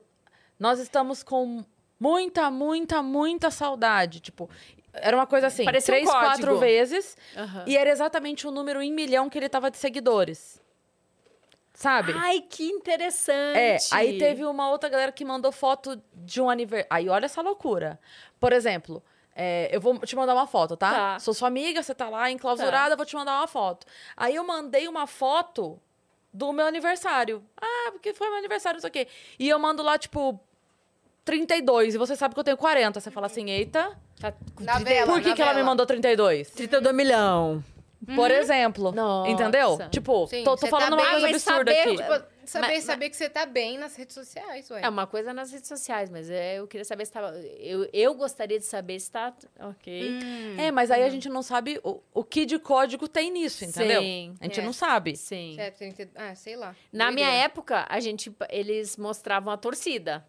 Nós estamos com muita, muita, muita saudade. Tipo, era uma coisa assim, Parecia um três, quatro código. vezes. Aham. E era exatamente o número em milhão que ele tava de seguidores. Sabe? Ai, que interessante! É, aí teve uma outra galera que mandou foto de um aniversário. Aí olha essa loucura. Por exemplo, é, eu vou te mandar uma foto, tá? Tá. Sou sua amiga, você tá lá enclausurada, vou te mandar uma foto. Aí eu mandei uma foto do meu aniversário. Ah, porque foi meu aniversário, não sei o quê. E eu mando lá, tipo, 32, e você sabe que eu tenho 40. Você fala assim, eita, Tá com Na 30 vela, por que, na que ela me vela. mandou 32? 32 milhão. Por exemplo. Nossa. Entendeu? Tipo, Sim, tô, tô você falando tá uma bem, coisa mas absurda saber, aqui. Tipo, saber, Mas- saber que você tá bem nas redes sociais, ué. É uma coisa nas redes sociais, mas é, eu queria saber se tava. Eu, eu gostaria de saber se tá. Ok. Hum, É, mas aí a gente não sabe o, o que de código tem nisso, entendeu? Sim. A gente É. não sabe. Sim. é 30, ah, sei lá. Na minha Doideira. época, a gente, eles mostravam a torcida,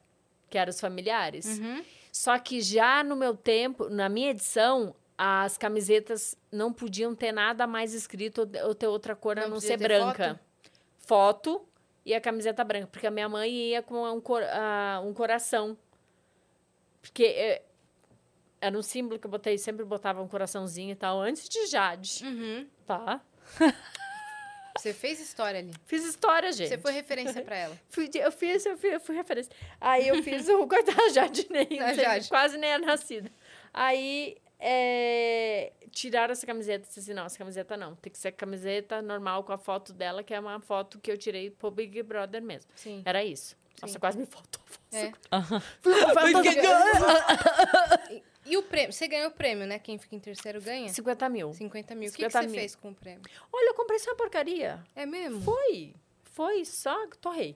que eram os familiares. Uhum. Só que já no meu tempo, na minha edição, as camisetas não podiam ter nada mais escrito ou- ter outra cor a Não não podia ser branca. Foto? e a camiseta branca, porque a minha mãe ia com um, cor- ah, um coração. Porque é, era um símbolo que eu botei, sempre botava um coraçãozinho e tal, antes de Jade, Uhum. tá? Você fez história ali. Fiz história, gente. Você foi referência pra ela. Fui eu fiz, eu fui, eu fui referência. Aí eu fiz o coitado da Jade, nem, Jade. quase nem era nascida. Aí é, tiraram essa camiseta. Disse assim, não, essa camiseta não. Tem que ser camiseta normal com a foto dela, que é uma foto que eu tirei pro Big Brother mesmo. Sim. Era isso. Nossa, quase me faltou. É. Faltou E, e o prêmio? Você ganhou o prêmio, né? Quem fica em terceiro ganha? 50 mil. 50 mil. O que, que 50 você mil. fez com o prêmio? Olha, eu comprei só porcaria. É mesmo? Foi. Foi só torrei.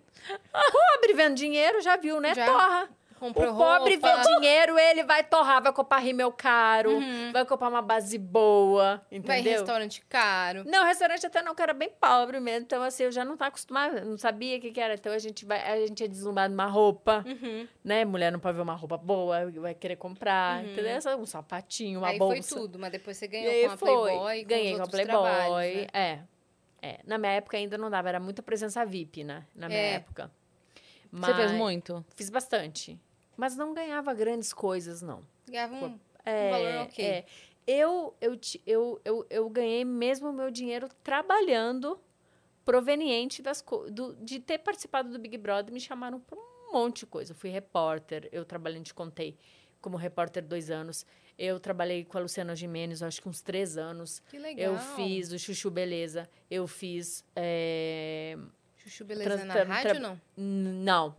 Cobre vendo dinheiro, já viu, né? Já. Torra. Comprou o pobre roupa. vê dinheiro, ele vai torrar, vai comprar rímel caro, vai comprar uma base boa, Vai em entendeu? restaurante caro. Não, restaurante até não, que era bem pobre mesmo. Então, assim, eu já não tava acostumada, não sabia o que, que era. Então, a gente, vai, a gente ia deslumbrar numa roupa, Uhum. né? Mulher não pode ver uma roupa boa, vai querer comprar, entendeu? Essa- Um sapatinho, uma Aí bolsa. foi tudo, mas depois você ganhou aí com a foi. Playboy. Ganhei com, com a Playboy. trabalhos, né? É. É. Na minha época ainda não dava, era muita presença VIP, né? Na minha É. época. Você fez Mas- muito? Fiz bastante. Mas não ganhava grandes coisas, não. Ganhava um, É, um valor ok. é. Eu, eu, eu, eu, eu ganhei mesmo o meu dinheiro trabalhando proveniente das do, de ter participado do Big Brother. Me chamaram para um monte de coisa. Eu fui repórter, eu trabalhei, te contei, como repórter dois anos. Eu trabalhei com a Luciana Gimenez, acho que uns três anos. Que legal. Eu fiz o Chuchu Beleza. Eu fiz. é, Chuchu Beleza na rádio, não? Não.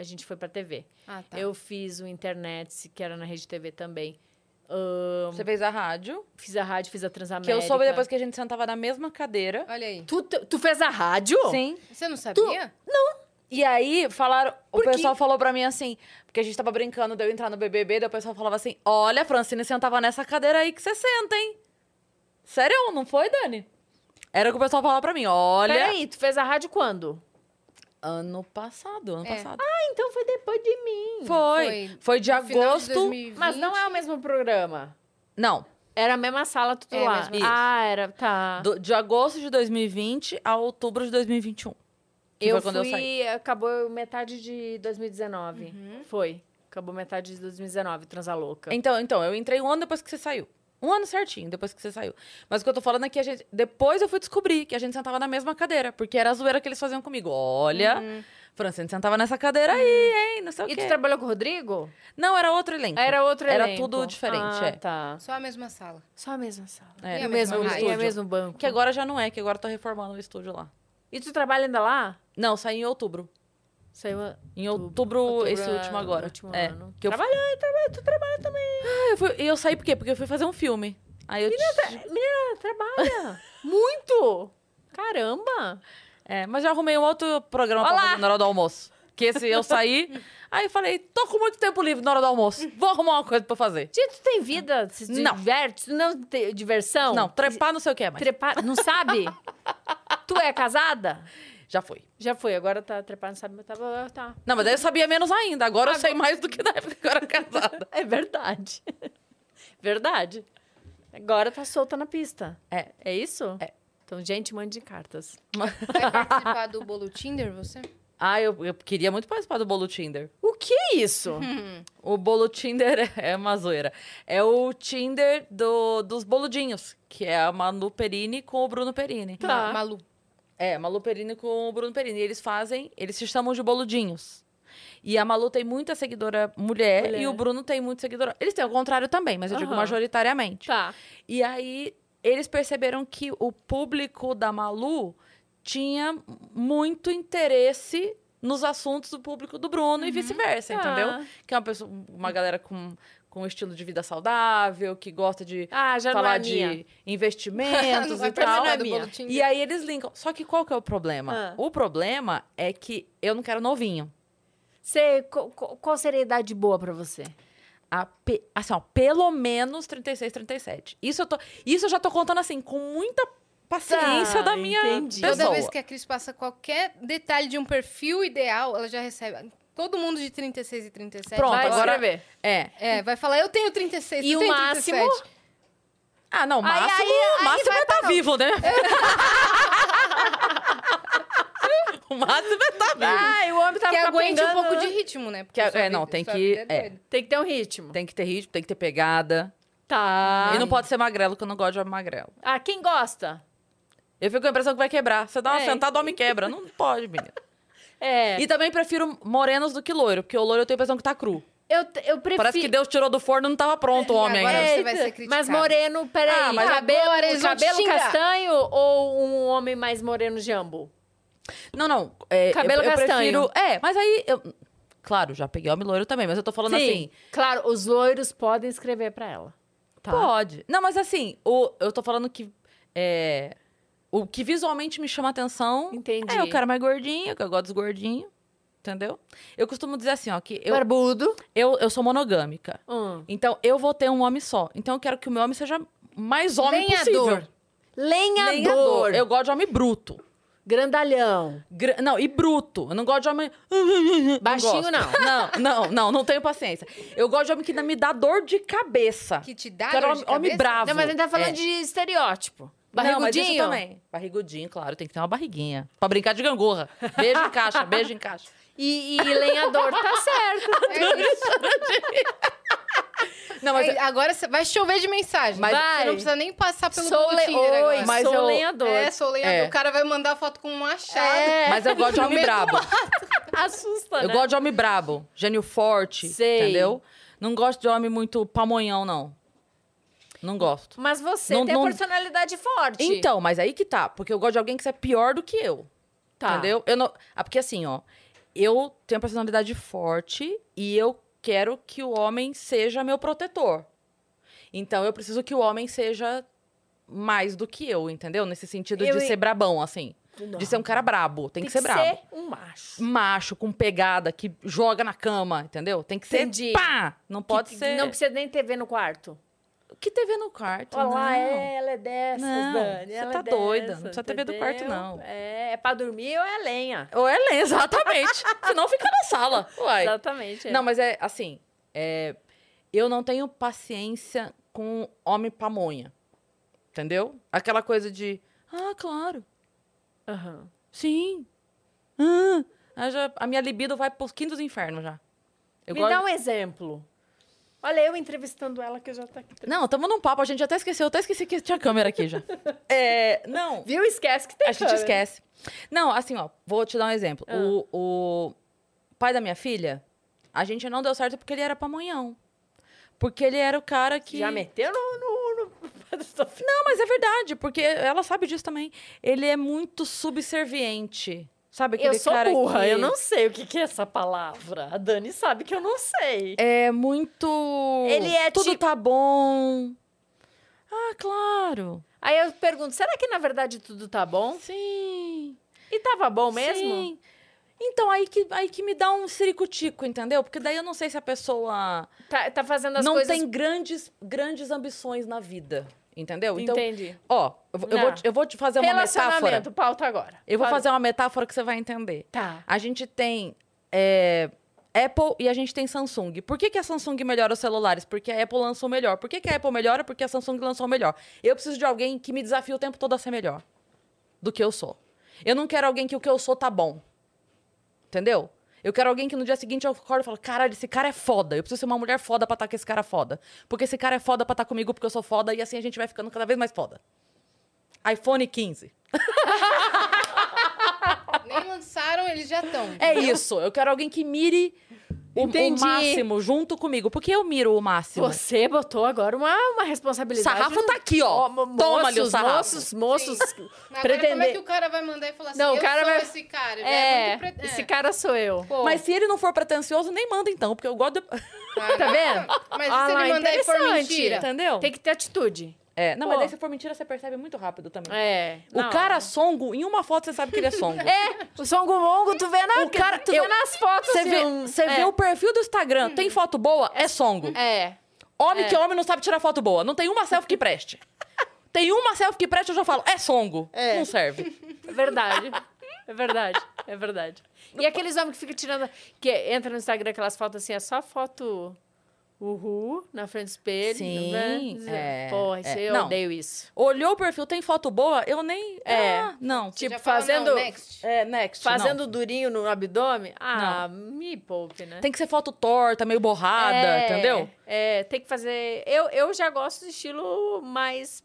A gente foi pra TV. Ah, tá. Eu fiz o Internet, que era na Rede TV também. Ahn, Você fez a rádio. fiz a rádio, fiz a Transamérica. Que eu soube depois que a gente sentava na mesma cadeira. Olha aí. Tu, tu fez a rádio? Sim. Você não sabia? E aí, falaram. O Por quê? pessoal falou pra mim assim, porque a gente tava brincando de eu entrar no BBB, daí o pessoal falava assim: Olha, a Francine sentava nessa cadeira aí que você senta, hein? Sério, não foi, Dani? Era o que o pessoal falava pra mim: Olha. Peraí, tu fez a rádio quando? Ano passado, ano É. passado. Ah, então foi depois de mim. Foi. Foi Foi, de de agosto. 2020. Mas não é o mesmo programa. Não. Era a mesma sala, tudo É, lá. Ah, era, tá. do- de agosto de 2020 a outubro de 2021. Que eu foi quando fui, eu saí. acabou metade de 2019. Uhum. Foi. Acabou metade de 2019, Transa Louca. Então, então, eu entrei um ano depois que você saiu. Um ano certinho, depois que você saiu. Mas o que eu tô falando é que a gente. Depois eu fui descobrir que a gente sentava na mesma cadeira. Porque era a zoeira que eles faziam comigo. Olha, Francine sentava nessa cadeira aí, hein? Não sei o Uhum. E quê. tu trabalhou com o Rodrigo? Não, era outro elenco. Era outro Era elenco. tudo diferente, ah, é. tá. Só a mesma sala. Só a mesma sala. É. E, a o mesma mesmo, rádio. e o Estúdio. mesmo banco. Que agora já não é, que agora eu tô reformando o estúdio lá. E tu trabalha ainda lá? Não, saí em outubro. Saiu a- Em outubro, outubro esse é último agora. último é. ano. Que eu, Trabalhou, e trabalha, tu trabalha também. Ah, eu, fui- e eu saí por quê? Porque eu fui fazer um filme. Aí eu. Menina, trabalha. Muito. Caramba. É, mas já arrumei um outro programa Olha pra fazer na hora do almoço. Que esse eu saí. aí eu falei, tô com muito tempo livre na hora do almoço. Vou arrumar uma coisa pra fazer. Tia, tu tem vida? Se Não. diverte? Tu não tem diversão? Não, trepar não sei o que é, mas Trepar, não sabe? tu é casada? Já foi. Já foi, agora tá trepar, não sabe, mas tá, tá. Não, mas daí eu sabia menos ainda. Agora eu sei mais do que na época que eu era casada. É verdade. verdade. Agora tá solta na pista. É. É isso? É. Então, gente, mande cartas. Vai participar do bolo Tinder, você? Ah, eu, eu queria muito participar do bolo Tinder. O que é isso? O bolo Tinder é uma zoeira. É o Tinder do, dos boludinhos, que é a Manu Perini com o Bruno Perini. Tá. Ma- Malu. É, Malu Perini com o Bruno Perini. E eles fazem, eles se chamam de boludinhos. E a Malu tem muita seguidora mulher, Mulher. e o Bruno tem muito seguidora. Eles têm o contrário também, mas eu digo Aham. majoritariamente. Tá. E aí eles perceberam que o público da Malu tinha muito interesse nos assuntos do público do Bruno e vice-versa, Tá. entendeu? Que é uma pessoa, uma galera com com um estilo de vida saudável, que gosta de Ah, já falar não é de minha. investimentos e tal. não é. E aí eles linkam. Só que qual que é o problema? Ah. O problema é que eu não quero novinho. Você, qual seria a idade boa pra você? A assim, ó, pelo menos 36, 37. Isso eu, tô, isso eu já tô contando assim, com muita paciência Tá, da minha entendi. pessoa. Toda vez que a Cris passa qualquer detalhe de um perfil ideal, ela já recebe. Todo mundo de 36 e 37. Pronto, Vai agora- escrever. É. É, vai falar, eu tenho 36, E o máximo? 37. Ah, não, Aí- máximo, aí- aí máximo vai é estar pra vivo, né? o máximo é estar vivo. Ai, o homem tá Que aguente um pouco de ritmo, né? Porque Que é, não, vida- tem que- é. doida. Tem que ter um ritmo. Tem que ter ritmo, tem que ter pegada. Tá. E não pode ser magrelo, que eu não gosto de homem magrelo. Ah, quem gosta? Eu fico com a impressão que vai quebrar. Você dá uma É. sentada, o homem quebra. Não pode, menina. É. E também prefiro morenos do que loiro, porque o loiro eu tenho a impressão que tá cru. Eu, eu prefiro... Parece que Deus tirou do forno e não tava pronto o homem agora ainda. você vai ser criticado. Mas moreno, peraí. Ah, mas cabelo, agora cabelo castanho ou um homem mais moreno jambo? Não, não. é, Cabelo eu, eu castanho. prefiro. É, mas aí. Eu, claro, já peguei homem loiro também, mas eu tô falando assim. Claro, os loiros podem escrever pra ela. Tá. Pode. Não, mas assim, o, eu tô falando que. É, o que visualmente me chama atenção Entendi. é o cara mais gordinho, que eu gosto dos gordinhos. Entendeu? Eu costumo dizer assim, ó, que eu, Barbudo. eu, eu sou monogâmica. Hum. Então, eu vou ter um homem só. Então, eu quero que o meu homem seja mais homem Lenhador. possível. Lenhador. Lenhador. Eu gosto de homem bruto. Grandalhão. Gra- Não, e bruto. Eu não gosto de homem. Baixinho, gosto. não. Não, não, não, não tenho paciência. Eu gosto de homem que me dá dor de cabeça. Que te dá Quero dor homem, de homem cabeça? bravo. Não, mas a gente tá falando É. de estereótipo. Não, mas isso Barrigudinho. também. Barrigudinho, claro. Tem que ter uma barriguinha. Pra brincar de gangorra. Beijo em caixa, beijo em caixa. E, e lenhador, tá certo. É isso. Não, mas agora vai chover de mensagem. Mas- Você não precisa nem passar pelo Sou le... Tinder agora. Oi, Mas sou eu- lenhador. É, sou lenhador. É. O cara vai mandar foto com um machado. É. Mas eu gosto de homem brabo. Assusta, Eu né? gosto de homem brabo, gênio forte, Sei. entendeu? Não gosto de homem muito pamonhão, não. Não gosto. Mas você Não- tem não- personalidade forte. Então, mas aí que tá. Porque eu gosto de alguém que é pior do que eu. Tá. Entendeu? Eu não... ah, porque assim, ó. Eu tenho uma personalidade forte e eu quero que o homem seja meu protetor. Então, eu preciso que o homem seja mais do que eu, entendeu? Nesse sentido Eu de e- ser brabão, assim. De ser um cara brabo. Tem, que ser brabo. um macho. macho com pegada que joga na cama, entendeu? Tem que ser Entendi. pá! Não pode Que- ser. Não precisa nem TV no quarto. Que TV no quarto? Olha lá, é, ela é dessas, Não, Dani. você ela tá é doida, dessas, não precisa TV do quarto, entendeu? não. É, é pra dormir ou é lenha. Ou é lei, exatamente. Senão fica na sala. Uai. Exatamente. é. Não, mas é assim. é, eu não tenho paciência com homem pamonha. Entendeu? Aquela coisa de. Ah, claro. Aham. Sim. Ah, já- a minha libido vai pros quintos infernos já. Eu Me gosto- dá um exemplo. Olha, eu entrevistando ela que já tá aqui. Não, tamo num papo, a gente até esqueceu, eu até esqueci que tinha câmera aqui já. É, não, Viu? Esquece que tem a gente câmera. esquece. Não, assim, ó, vou te dar um exemplo. Ah. O, o pai da minha filha, a gente não deu certo porque ele era pamonhão. Porque ele era o cara que. Já meteu no... no, no... Não, mas é verdade, porque ela sabe disso também. Ele é muito subserviente. Sabe aquele Eu sou cara burra, que eu não sei o que, que é essa palavra. A Dani sabe que eu não sei. É muito. Ele é Tudo tipo- tá bom. Ah, claro. Aí eu pergunto, será que na verdade tudo tá bom? Sim. E tava bom mesmo? Sim. Então, aí que, aí que me dá um ciricutico, entendeu? Porque daí eu não sei se a pessoa Tá, tá fazendo as não coisas... tem grandes, grandes ambições na vida, entendeu? Então, Entendi. ó, eu, vou- eu vou, te- eu vou te fazer uma metáfora. Pauta agora. Eu vou Fala- fazer uma metáfora que você vai entender. Tá. A gente tem é, Apple e a gente tem Samsung. Por que, que a Samsung melhora os celulares? Porque a Apple lançou melhor. Por que, que a Apple melhora? Porque a Samsung lançou melhor. Eu preciso de alguém que me desafie o tempo todo a ser melhor do que eu sou. Eu não quero alguém que o que eu sou tá bom. Entendeu? Eu quero alguém que no dia seguinte eu acordo e falo, caralho, esse cara é foda. Eu preciso ser uma mulher foda pra estar com esse cara foda. Porque esse cara é foda pra estar comigo porque eu sou foda e assim a gente vai ficando cada vez mais foda. iPhone 15. Nem lançaram, eles já estão. É isso. Eu quero alguém que mire o, o máximo junto comigo. Porque eu miro o máximo. Você botou agora uma, uma O responsabilidade. sarrafo tá aqui, ó. mo- Toma ali o moços, sarrafo. Moços, moços, Agora, como é pretender... que o cara vai mandar e falar assim, Não, o eu cara sou vai- esse cara? Ele É, muito pre- esse é. cara sou eu. Pô, Mas se ele não for pretencioso, nem manda então. Porque eu gosto de... cara, Tá vendo? Mas Ah se ele mandar e for mentira? Entendeu? Tem que ter atitude. É, não, Pô. mas daí se for mentira, você percebe muito rápido também. É. O não. cara songo, em uma foto você sabe que ele é songo. É, o Songo Mongo, tu vê, na, O cara- tu eu- vê nas fotos. Você assim, vê, um- você é. vê o perfil do Instagram, tem foto boa, é songo. É. Homem que homem não sabe tirar foto boa. Não tem uma selfie que preste. Tem uma selfie que preste, eu já falo, é songo. É. Não serve. É verdade. É verdade. É verdade. E aqueles homens que ficam tirando. Que entra no Instagram aquelas fotos assim, é só foto. Uhul, na frente do espelho. Sim, né? é, Porra, isso é. eu Não. odeio isso. Olhou o perfil, tem foto boa, eu nem... É. Ah, não. Você Tipo, fazendo- não, next. É, next. Fazendo não. durinho no abdômen? Ah, me poupe, né? Tem que ser foto torta, meio borrada, É, entendeu? É, tem que fazer. Eu, eu já gosto do estilo mais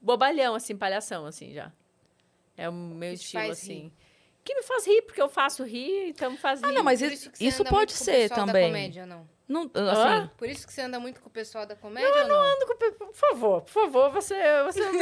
bobalhão, assim, palhação, assim, já. É o meu estilo, assim. Que me faz rir, porque eu faço rir, então me faz rir. Ah, não, mas isso, isso pode ser da também. comédia, não? Não, assim, Por isso que você anda muito com o pessoal da comédia ou não? Ando com o Por favor, por favor, você, você me,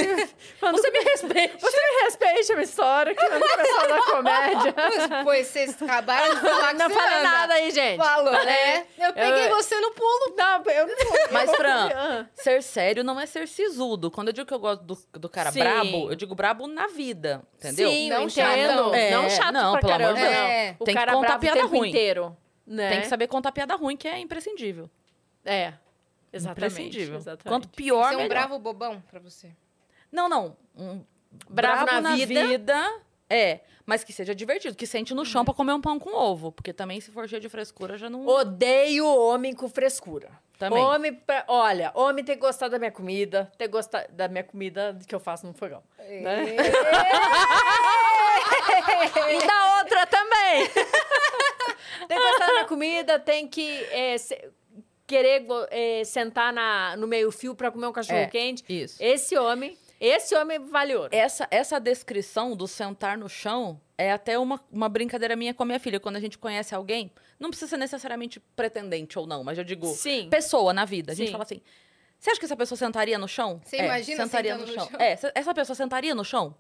você me respeita. você me respeite a minha história, que eu ando com o pessoal da comédia. Pois, pois vocês acabaram de falar que Não você falei anda. nada aí, gente. Falou, né? Eu peguei Eu- você no pulo. Não, eu não vou. Mas, eu Fran, Ah. ser sério não é ser sisudo. Quando eu digo que eu gosto do, do cara Sim. brabo, eu digo brabo na vida, entendeu? Sim, Não eu entendo. chatão. É, não chato não, pra pelo amor caramba, de Deus. não. É. O Tem que cara contar bravo piada o ruim. inteiro. Né? Tem que saber contar piada ruim, que é imprescindível. É, exatamente. Imprescindível. exatamente. Quanto pior, Você é um melhor. bravo bobão pra você. Não, não. Um Bravo brabo, na na, vida. vida. É, mas que seja divertido, que sente no chão pra comer um pão com ovo. Porque também, se for cheio de frescura, já não. Odeio homem com frescura. Também. Homem, pra- olha, homem tem que gostar da minha comida, ter que gostar da minha comida que eu faço no fogão. Né? e da outra também. tem que gostar da minha comida, tem que é, se- querer é, sentar na, no meio-fio pra comer um cachorro É, quente. Isso. Esse homem, esse homem vale ouro. Essa, essa descrição do sentar no chão é até uma, uma brincadeira minha com a minha filha. Quando a gente conhece alguém, não precisa ser necessariamente pretendente ou não, mas eu digo Sim. pessoa na vida. A gente Sim. fala assim: você acha que essa pessoa sentaria no chão? Você É, imagina sentaria no no chão. chão? É, essa pessoa sentaria no chão?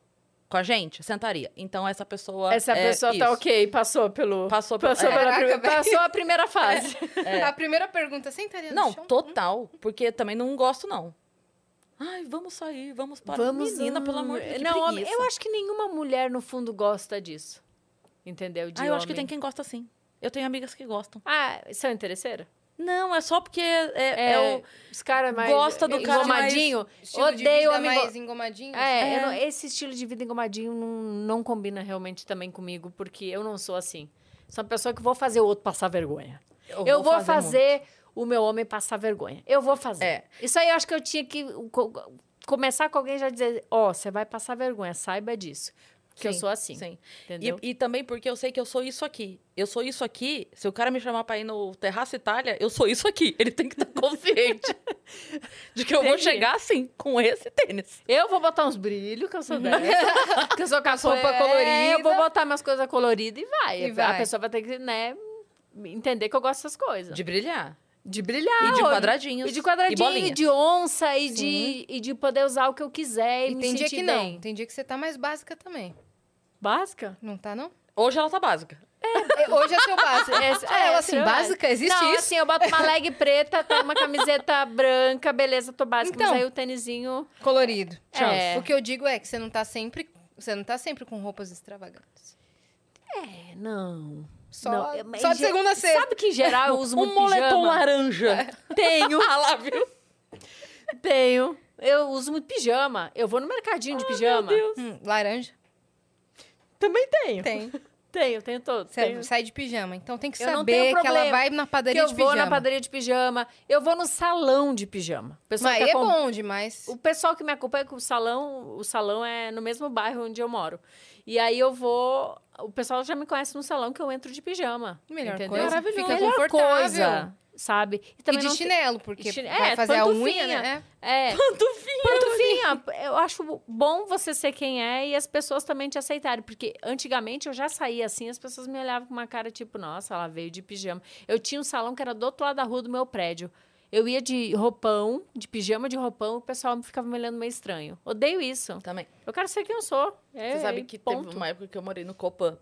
Com a gente? Sentaria. Então essa pessoa. Essa é pessoa tá isso. ok, passou pelo. Passou pelo- passou, é. pela Caraca, passou a primeira fase. A primeira pergunta, sentaria no Não, chão? total. Porque também não gosto, não. Ai, vamos sair, vamos para. Menina, pelo amor de Deus. Não, homem, preguiça. eu acho que nenhuma mulher, no fundo, gosta disso. Entendeu? De Ah, eu acho que homem. tem quem gosta sim. Eu tenho amigas que gostam. Ah, são interesseiras? Não, é só porque é, é, É, o. os caras mais... gosta do cara engomadinho. Odeio vida homem... mais go- engomadinho? É, eu É. não- esse estilo de vida engomadinho não, não combina realmente também comigo, porque eu não sou assim. Sou uma pessoa que vou fazer o outro passar vergonha. Eu, vou, fazer, o meu homem passar vergonha. Eu vou fazer. É. Isso aí eu acho que eu tinha que co- começar com alguém já dizer, ó, você vai passar vergonha, saiba disso. Que eu Sim, sou assim. Sim. Entendeu? E, e também porque eu sei que eu sou isso aqui. Eu sou isso aqui. Se o cara me chamar pra ir no Terraço Itália, eu sou isso aqui. Ele tem que estar consciente de que eu vou Entendi. chegar assim, com esse tênis. Eu vou botar uns brilhos, que eu sou dessa. que eu sou com as roupa roupas colorida. coloridas. Eu vou botar minhas coisas coloridas e vai. E A vai. pessoa vai ter que, né, entender que eu gosto dessas coisas. De brilhar. De brilhar. E de quadradinhos. E de quadradinho, E e, de onça, e de, e de poder usar o que eu quiser e, E me tem dia que não. bem. Tem dia que você tá mais básica também. Básica? Não tá, não? Hoje ela tá básica. É, Hoje é seu básico. Ah, ela é, assim, é básica? Existe não, isso? assim, eu boto uma leg preta, uma camiseta branca, beleza, tô básica. Então. mas aí o tênisinho... Colorido. É. O que eu digo é que você não tá sempre... Você não tá sempre com roupas extravagantes. É, não. Só, Não, eu- mas só de ge- segunda a sexta. Sabe que em geral eu uso um muito moletom pijama? laranja. Tenho. ah lá, viu? Tenho. Eu uso muito pijama. Eu vou no mercadinho de pijama. Hum, laranja? Também tenho. Tem. Tenho, tenho todo. Você Tenho. sai de pijama. Então tem que Eu saber tenho que ela vai na Que padaria eu de vou pijama. na padaria de pijama. Eu vou no salão de pijama. O pessoal Mas é acom- bom demais. O pessoal que me acompanha com o salão, o salão é no mesmo bairro onde eu moro. E aí eu vou. O pessoal já me conhece no salão que eu entro de pijama. Melhor entendeu? coisa. Maravilhoso. Fica Melhor confortável. coisa, sabe? E também de não te- chinelo, porque Chine- vai é, fazer a unha, pantufinha. né? É. Pantufinha. Pantufinha. Eu acho bom você ser quem é e as pessoas também te aceitarem. Porque antigamente eu já saía assim, as pessoas me olhavam com uma cara tipo, nossa, ela veio de pijama. Eu tinha um salão que era do outro lado da rua do meu prédio. Eu ia de roupão, de pijama de roupão, o pessoal ficava me olhando meio estranho. Odeio isso. Também. Eu quero ser quem eu sou. É, Você sabe que ponto. teve uma época que eu morei no Copan.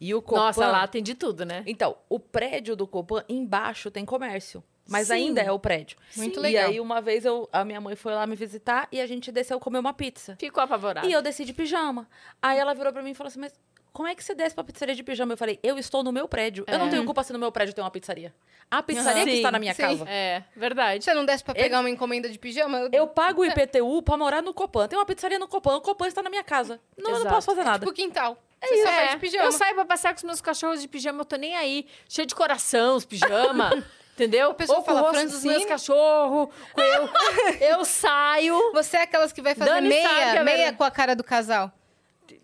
E o Copan... Nossa, lá tem de tudo, né? Então, o prédio do Copan, embaixo tem comércio. Mas Sim. ainda é o prédio. Muito E legal. aí, uma vez, eu, a minha mãe foi lá me visitar e a gente desceu comer uma pizza. Ficou apavorada. E eu desci de pijama. Aí ela virou pra mim e falou assim, mas como é que você desce pra pizzaria de pijama? Eu falei, eu estou no meu prédio. Eu não tenho culpa se no meu prédio tem uma pizzaria. A pizzaria que Sim, está na minha sim. casa. É, verdade. Você não desce pra pegar uma encomenda de pijama? Eu... Eu pago o IPTU pra morar no Copan. Tem uma pizzaria no Copan. O Copan está na minha casa. Não, eu não posso fazer nada. Tipo quintal. Você só sai de pijama. Eu saio pra passear com os meus cachorros de pijama, eu tô nem aí. Cheio de coração, os pijama. Entendeu? pessoa Ou com fala, o rosto dos meus cachorros. com Eu, eu saio. Você é aquelas que vai fazer Dani que meia, é meia com a cara do casal.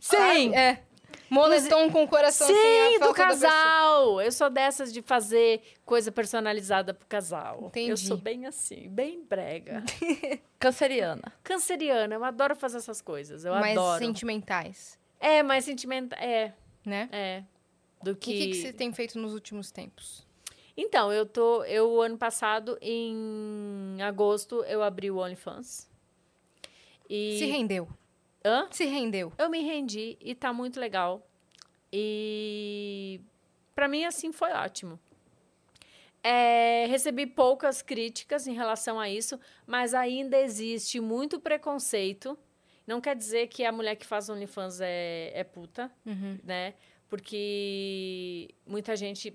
Sim. É. Moletom com o coração Sim, sem a do casal. Eu sou dessas de fazer coisa personalizada pro casal. Eu Entendi. sou bem assim, bem brega. Canceriana. Canceriana, eu adoro fazer essas coisas. Eu mais adoro. sentimentais, É, mais sentimental. É, né? é. Do O que. que, que você tem feito nos últimos tempos? Então, eu tô. Eu, ano passado, em agosto, eu abri o OnlyFans. E. Se rendeu. Hã? Se rendeu. Eu me rendi e tá muito legal. E para mim, assim, foi ótimo. É, recebi poucas críticas em relação a isso, mas ainda existe muito preconceito. Não quer dizer que a mulher que faz OnlyFans é, é puta, Uhum. né? Porque muita gente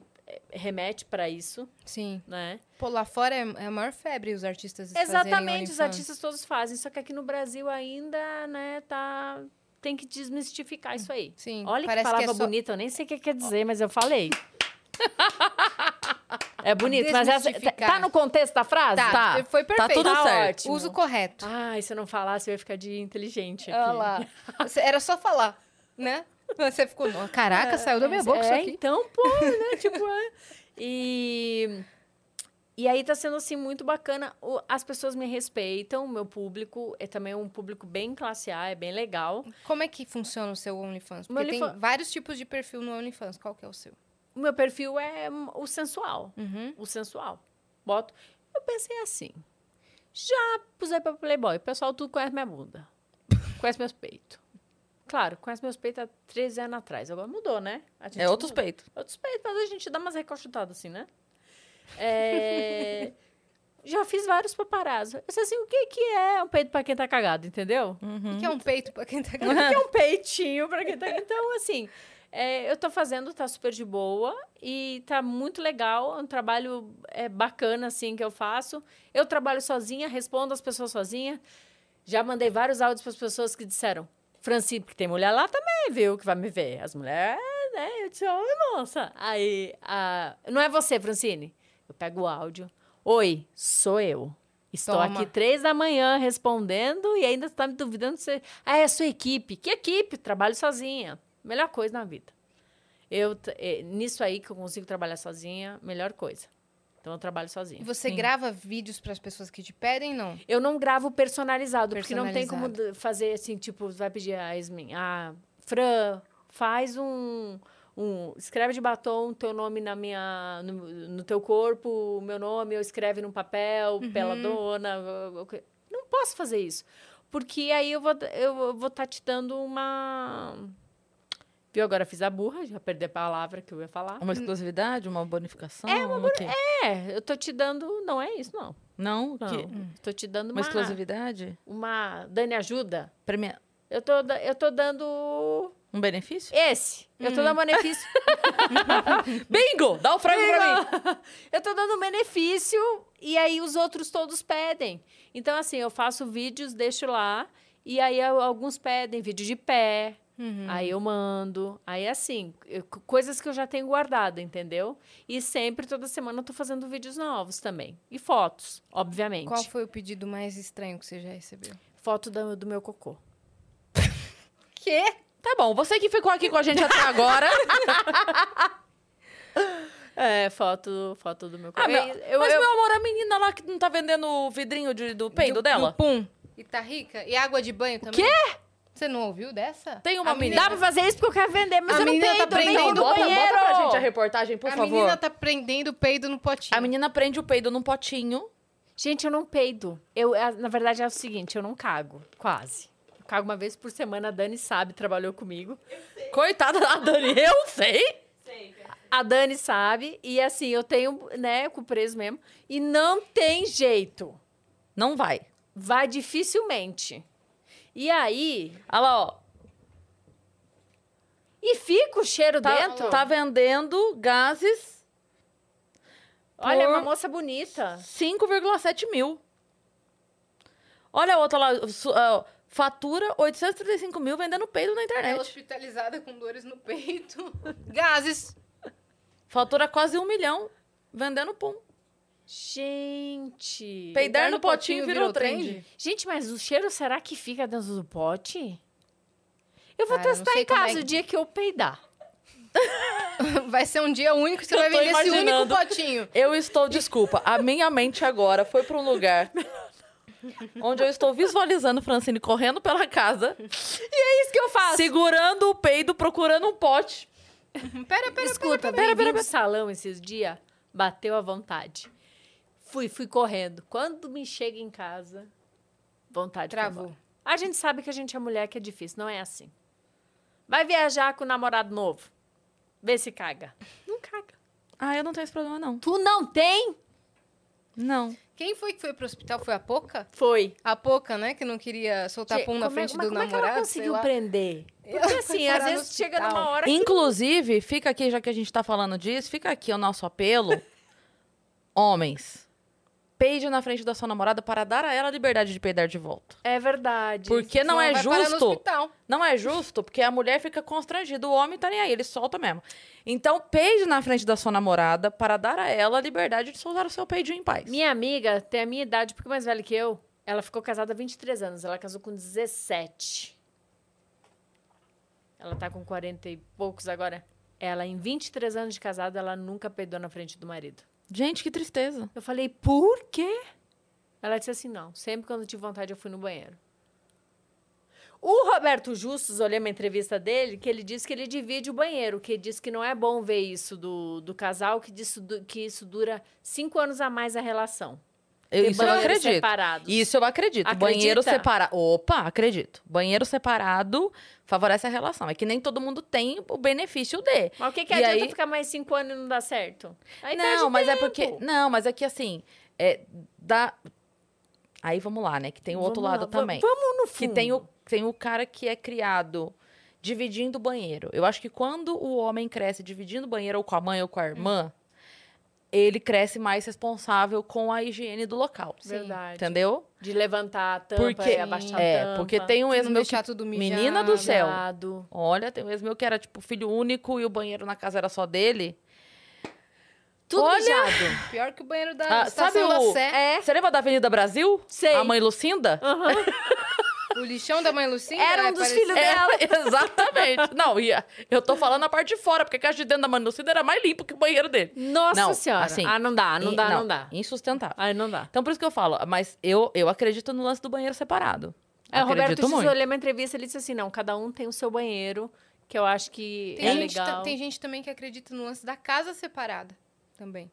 remete para isso, Sim. né? Pô, lá fora é é a maior febre os artistas Exatamente, os artistas todos fazem, só que aqui no Brasil ainda, né, tá tem que desmistificar isso aí. Sim, Olha que parece que palavra é só- bonita, eu nem sei o que quer dizer, mas eu falei. é bonito, mas essa, tá, tá no contexto da frase? Tá, Tá, foi tá perfeito. tudo Tá certo. ótimo. Uso correto. Ai, se eu não falasse, eu ia ficar de inteligente aqui. Olha lá. Era só falar, né? Você ficou, "Não, caraca, saiu da minha boca isso é, aqui. então, pô, né? tipo, é. E, e aí tá sendo, assim, muito bacana. As pessoas me respeitam, o meu público é também um público bem classe A, é bem legal. Como é que funciona o seu OnlyFans? Porque tem OnlyFans- vários tipos de perfil no OnlyFans. Qual que é o seu? O meu perfil é o sensual. Uhum. O sensual. Boto. Eu pensei assim. Já pusei pra Playboy. O pessoal tudo conhece minha bunda. Conhece meus peitos. Claro, conhece meus peitos há 13 anos atrás. Agora mudou, né? A gente É outros peitos. Outros peitos, mas a gente dá umas reconchutadas assim, né? É, Já fiz vários paparazzo. Eu sei assim, o que, que é um peito pra quem tá cagado, entendeu? O que é um peito pra quem tá O que que é um peitinho pra quem tá... Então, assim, é, eu tô fazendo, tá super de boa e tá muito legal. É um trabalho é, bacana, assim, que eu faço. Eu trabalho sozinha, respondo as pessoas sozinha. Já mandei vários áudios para as pessoas que disseram, Francine, porque tem mulher lá também, viu, que vai me ver. As mulheres, né? Eu disse, oi, moça. Aí, a... não é você, Francine? Eu pego o áudio. Oi, sou eu. Estou Toma. aqui três da manhã respondendo e ainda está me duvidando se. Ah, é a sua equipe. Que equipe? Trabalho sozinha. Melhor coisa na vida. Eu, eh, nisso aí que eu consigo trabalhar sozinha, melhor coisa. Então eu trabalho E sozinha. você grava vídeos para as pessoas que te pedem, não? Eu não gravo personalizado, porque não tem como Personalizado. fazer assim, tipo, vai pedir a Yasmin, ah, Fran, faz um, um. Escreve de batom teu nome na minha, no, no teu corpo, o meu nome, ou escreve num papel, pela dona. o- o que- Não posso fazer isso. Porque aí eu vou estar eu vou tá te dando uma. Viu? Agora fiz a burra, já perdi a palavra que eu ia falar. Uma exclusividade, uma bonificação? É, uma É, eu tô te dando. Não é isso, não. Não? Não. Que- Tô te dando Uma uma. exclusividade? Uma. Dani, ajuda. Premia... Eu tô, eu tô dando Um benefício? esse. Eu tô dando benefício. Bingo! Dá o frango pra mim! eu tô dando benefício e aí os outros todos pedem. Então, assim, eu faço vídeos, deixo lá. E aí alguns pedem vídeo de pé. Aí eu mando. Aí, assim, eu- coisas que eu já tenho guardado, entendeu? E sempre, toda semana, eu tô fazendo vídeos novos também. E fotos, obviamente. Qual foi o pedido mais estranho que você já recebeu? Foto do, do meu cocô. Quê? Tá bom, você que ficou aqui com a gente até agora. É, foto, foto do meu cocô. Ah, meu- Eu- mas, eu- meu amor, a menina lá que não tá vendendo o vidrinho de- do peido Do- dela? Do pum. E tá rica? E água de banho também? quê? Você não ouviu dessa? Tem uma A menina- Dá pra fazer isso porque eu quero vender, mas A eu não menina tá peido, nem prendendo bota, banheiro. bota pra gente a reportagem, por a favor. menina tá prendendo o peido no potinho. A menina prende o peido num potinho. Gente, eu não peido. Eu, é, na verdade, é o seguinte, eu não cago, quase. Eu cago uma vez por semana, a Dani sabe, trabalhou comigo. Coitada da Dani, eu sei. A Dani sabe, e assim, eu tenho, né, com preso mesmo, e não tem jeito. Não vai. Vai dificilmente. E aí, Olha lá, ó. e fica o cheiro Tá, dentro. tá vendendo gases Olha, é uma moça bonita. 5,7 mil. Olha a outra lá, fatura 835 mil vendendo peido na Ela é internet. hospitalizada com dores no peito. Gases. Fatura quase um milhão vendendo pum. Gente. Peidar no potinho virou trend. Gente, mas o cheiro será que fica dentro do pote? Eu vou Ah, testar em é casa que- o dia que eu peidar. Vai ser um dia único que você Eu vai vender esse único potinho. Eu estou, desculpa, a minha mente agora foi para um lugar onde eu estou visualizando Francine correndo pela casa, É isso que eu faço. segurando o peido, procurando um pote. Pera, pera, Escuta, pera, vem vir pro salão esses dias, Bateu à vontade. Fui, fui correndo. Quando me chega em casa, vontade Travou. A gente sabe que a gente é mulher, que é difícil. Não é assim. Vai viajar com o namorado novo. Vê se caga. Não caga. Ah, eu não tenho esse problema, não. Tu não tem? Não. Quem foi que foi pro hospital? Foi a Poca? Foi. A Poca, né? Que não queria soltar pum na como é- frente mas do como é que namorado. ela conseguiu prender? Porque assim, às vezes chega numa hora que... Inclusive, fica aqui, já que a gente tá falando disso, fica aqui o nosso apelo. Homens, peide na frente da sua namorada para dar a ela a liberdade de peidar de volta. É verdade. Porque não é justo. Não é justo, porque a mulher fica constrangida. O homem tá nem aí, ele solta mesmo. Então, peide na frente da sua namorada para dar a ela a liberdade de soltar o seu peidinho em paz. Minha amiga tem a minha idade, um pouco mais velha que eu. Ela ficou casada há 23 anos. Ela casou com 17. Ela tá com 40 e poucos agora. Ela, em 23 anos de casada, ela nunca peidou na frente do marido. Gente, que tristeza. Eu falei, por quê? Ela disse assim, não. Sempre quando eu tive vontade, eu fui no banheiro. O Roberto Justus, olhei uma entrevista dele, que ele disse que ele divide o banheiro, que diz que não é bom ver isso do, do casal, que, disso, que isso dura cinco anos a mais a relação. Eu- isso eu acredito. separados. Isso eu acredito. Acredita? Banheiro separado. Opa, acredito. Banheiro separado favorece a relação. É que nem todo mundo tem o benefício de. Mas o que, que E adianta aí- ficar mais cinco anos e não dar certo? Aí não, mas é tempo. porque. Não, mas é que assim. É, dá... Aí vamos lá, né? Que tem o outro lado também. Vamos no fundo. Que tem o, tem o cara que é criado dividindo o banheiro. Eu acho que quando o homem cresce dividindo o banheiro ou com a mãe ou com a irmã, ele cresce mais responsável com a higiene do local. Verdade. Entendeu? De levantar a tampa Porque, e abaixar a é, tampa. porque tem um ex meu que tudo mijado. Menina do céu. Cuidado. Olha, tem um ex meu que era tipo filho único e o banheiro na casa era só dele. Tudo Olha! mijado. Pior que o banheiro da Ah, sabe estação da o Sé. É. Você lembra da Avenida Brasil? Sei. A mãe Lucinda? O lixão da mãe Lucinda. Era um é, dos filhos dela. É, exatamente. Não, ia. Eu tô falando a parte de fora, porque a caixa de dentro da mãe Lucinda era mais limpa que o banheiro dele. Nossa Não, senhora. assim, ah, não dá, não In- dá, não, dá. Insustentável. Aí não dá. Então, por isso que eu falo, mas eu, eu acredito no lance do banheiro separado. É, o Roberto acredito Justus, muito. eu olhei uma entrevista, ele disse assim, não, cada um tem o seu banheiro, que eu acho que Tem, é gente, legal. tem gente também que acredita no lance da casa separada também.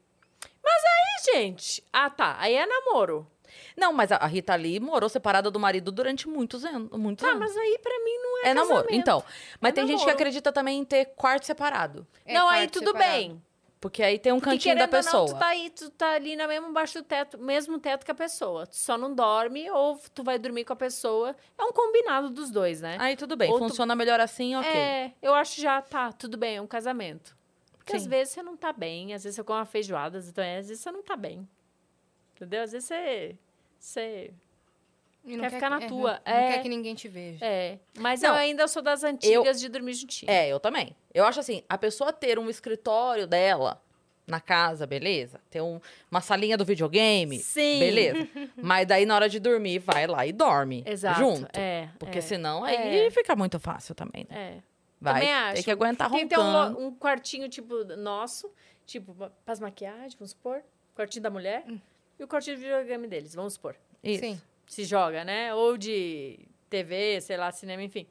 Ih, gente, ah tá, aí é namoro. Não, mas a Rita Lee morou separada do marido durante muitos anos. Muitos Tá, anos. mas aí pra mim não é É namoro. casamento. Então, mas É tem gente que namoro. acredita também em ter quarto separado. É não, aí quarto tudo separado. bem. Porque aí tem um Porque cantinho da querendo ou pessoa. Não, tu tá aí, tu tá ali na mesmo baixo do teto, mesmo teto que a pessoa. Tu só não dorme ou tu vai dormir com a pessoa. É um combinado dos dois, né? Aí tudo bem. Ou tu- Funciona melhor assim, ok. É, eu acho já tá, tudo bem, é um casamento. Porque às Sim. vezes você não tá bem, às vezes você come uma feijoada, então, às vezes você não tá bem. Entendeu? Às vezes você. Você. E Quer ficar na é, tua, Não, não é. quer que ninguém te veja. É. Mas Não, eu ainda sou das antigas de dormir juntinho. É, eu também. Eu acho assim, a pessoa ter um escritório dela na casa, beleza? Ter um- uma salinha do videogame, Sim. beleza. Mas daí na hora de dormir, vai lá e dorme Exato. junto. É. Porque é, senão aí É. fica muito fácil também, né? É. Vai Também acho. que aguentar Tem que ter um, roncando. um quartinho, tipo, nosso, tipo, para as maquiagens, vamos supor. Quartinho da mulher. E o quartinho de videogame deles, vamos supor. Isso. Sim. Se joga, né? Ou de TV, sei lá, cinema, enfim.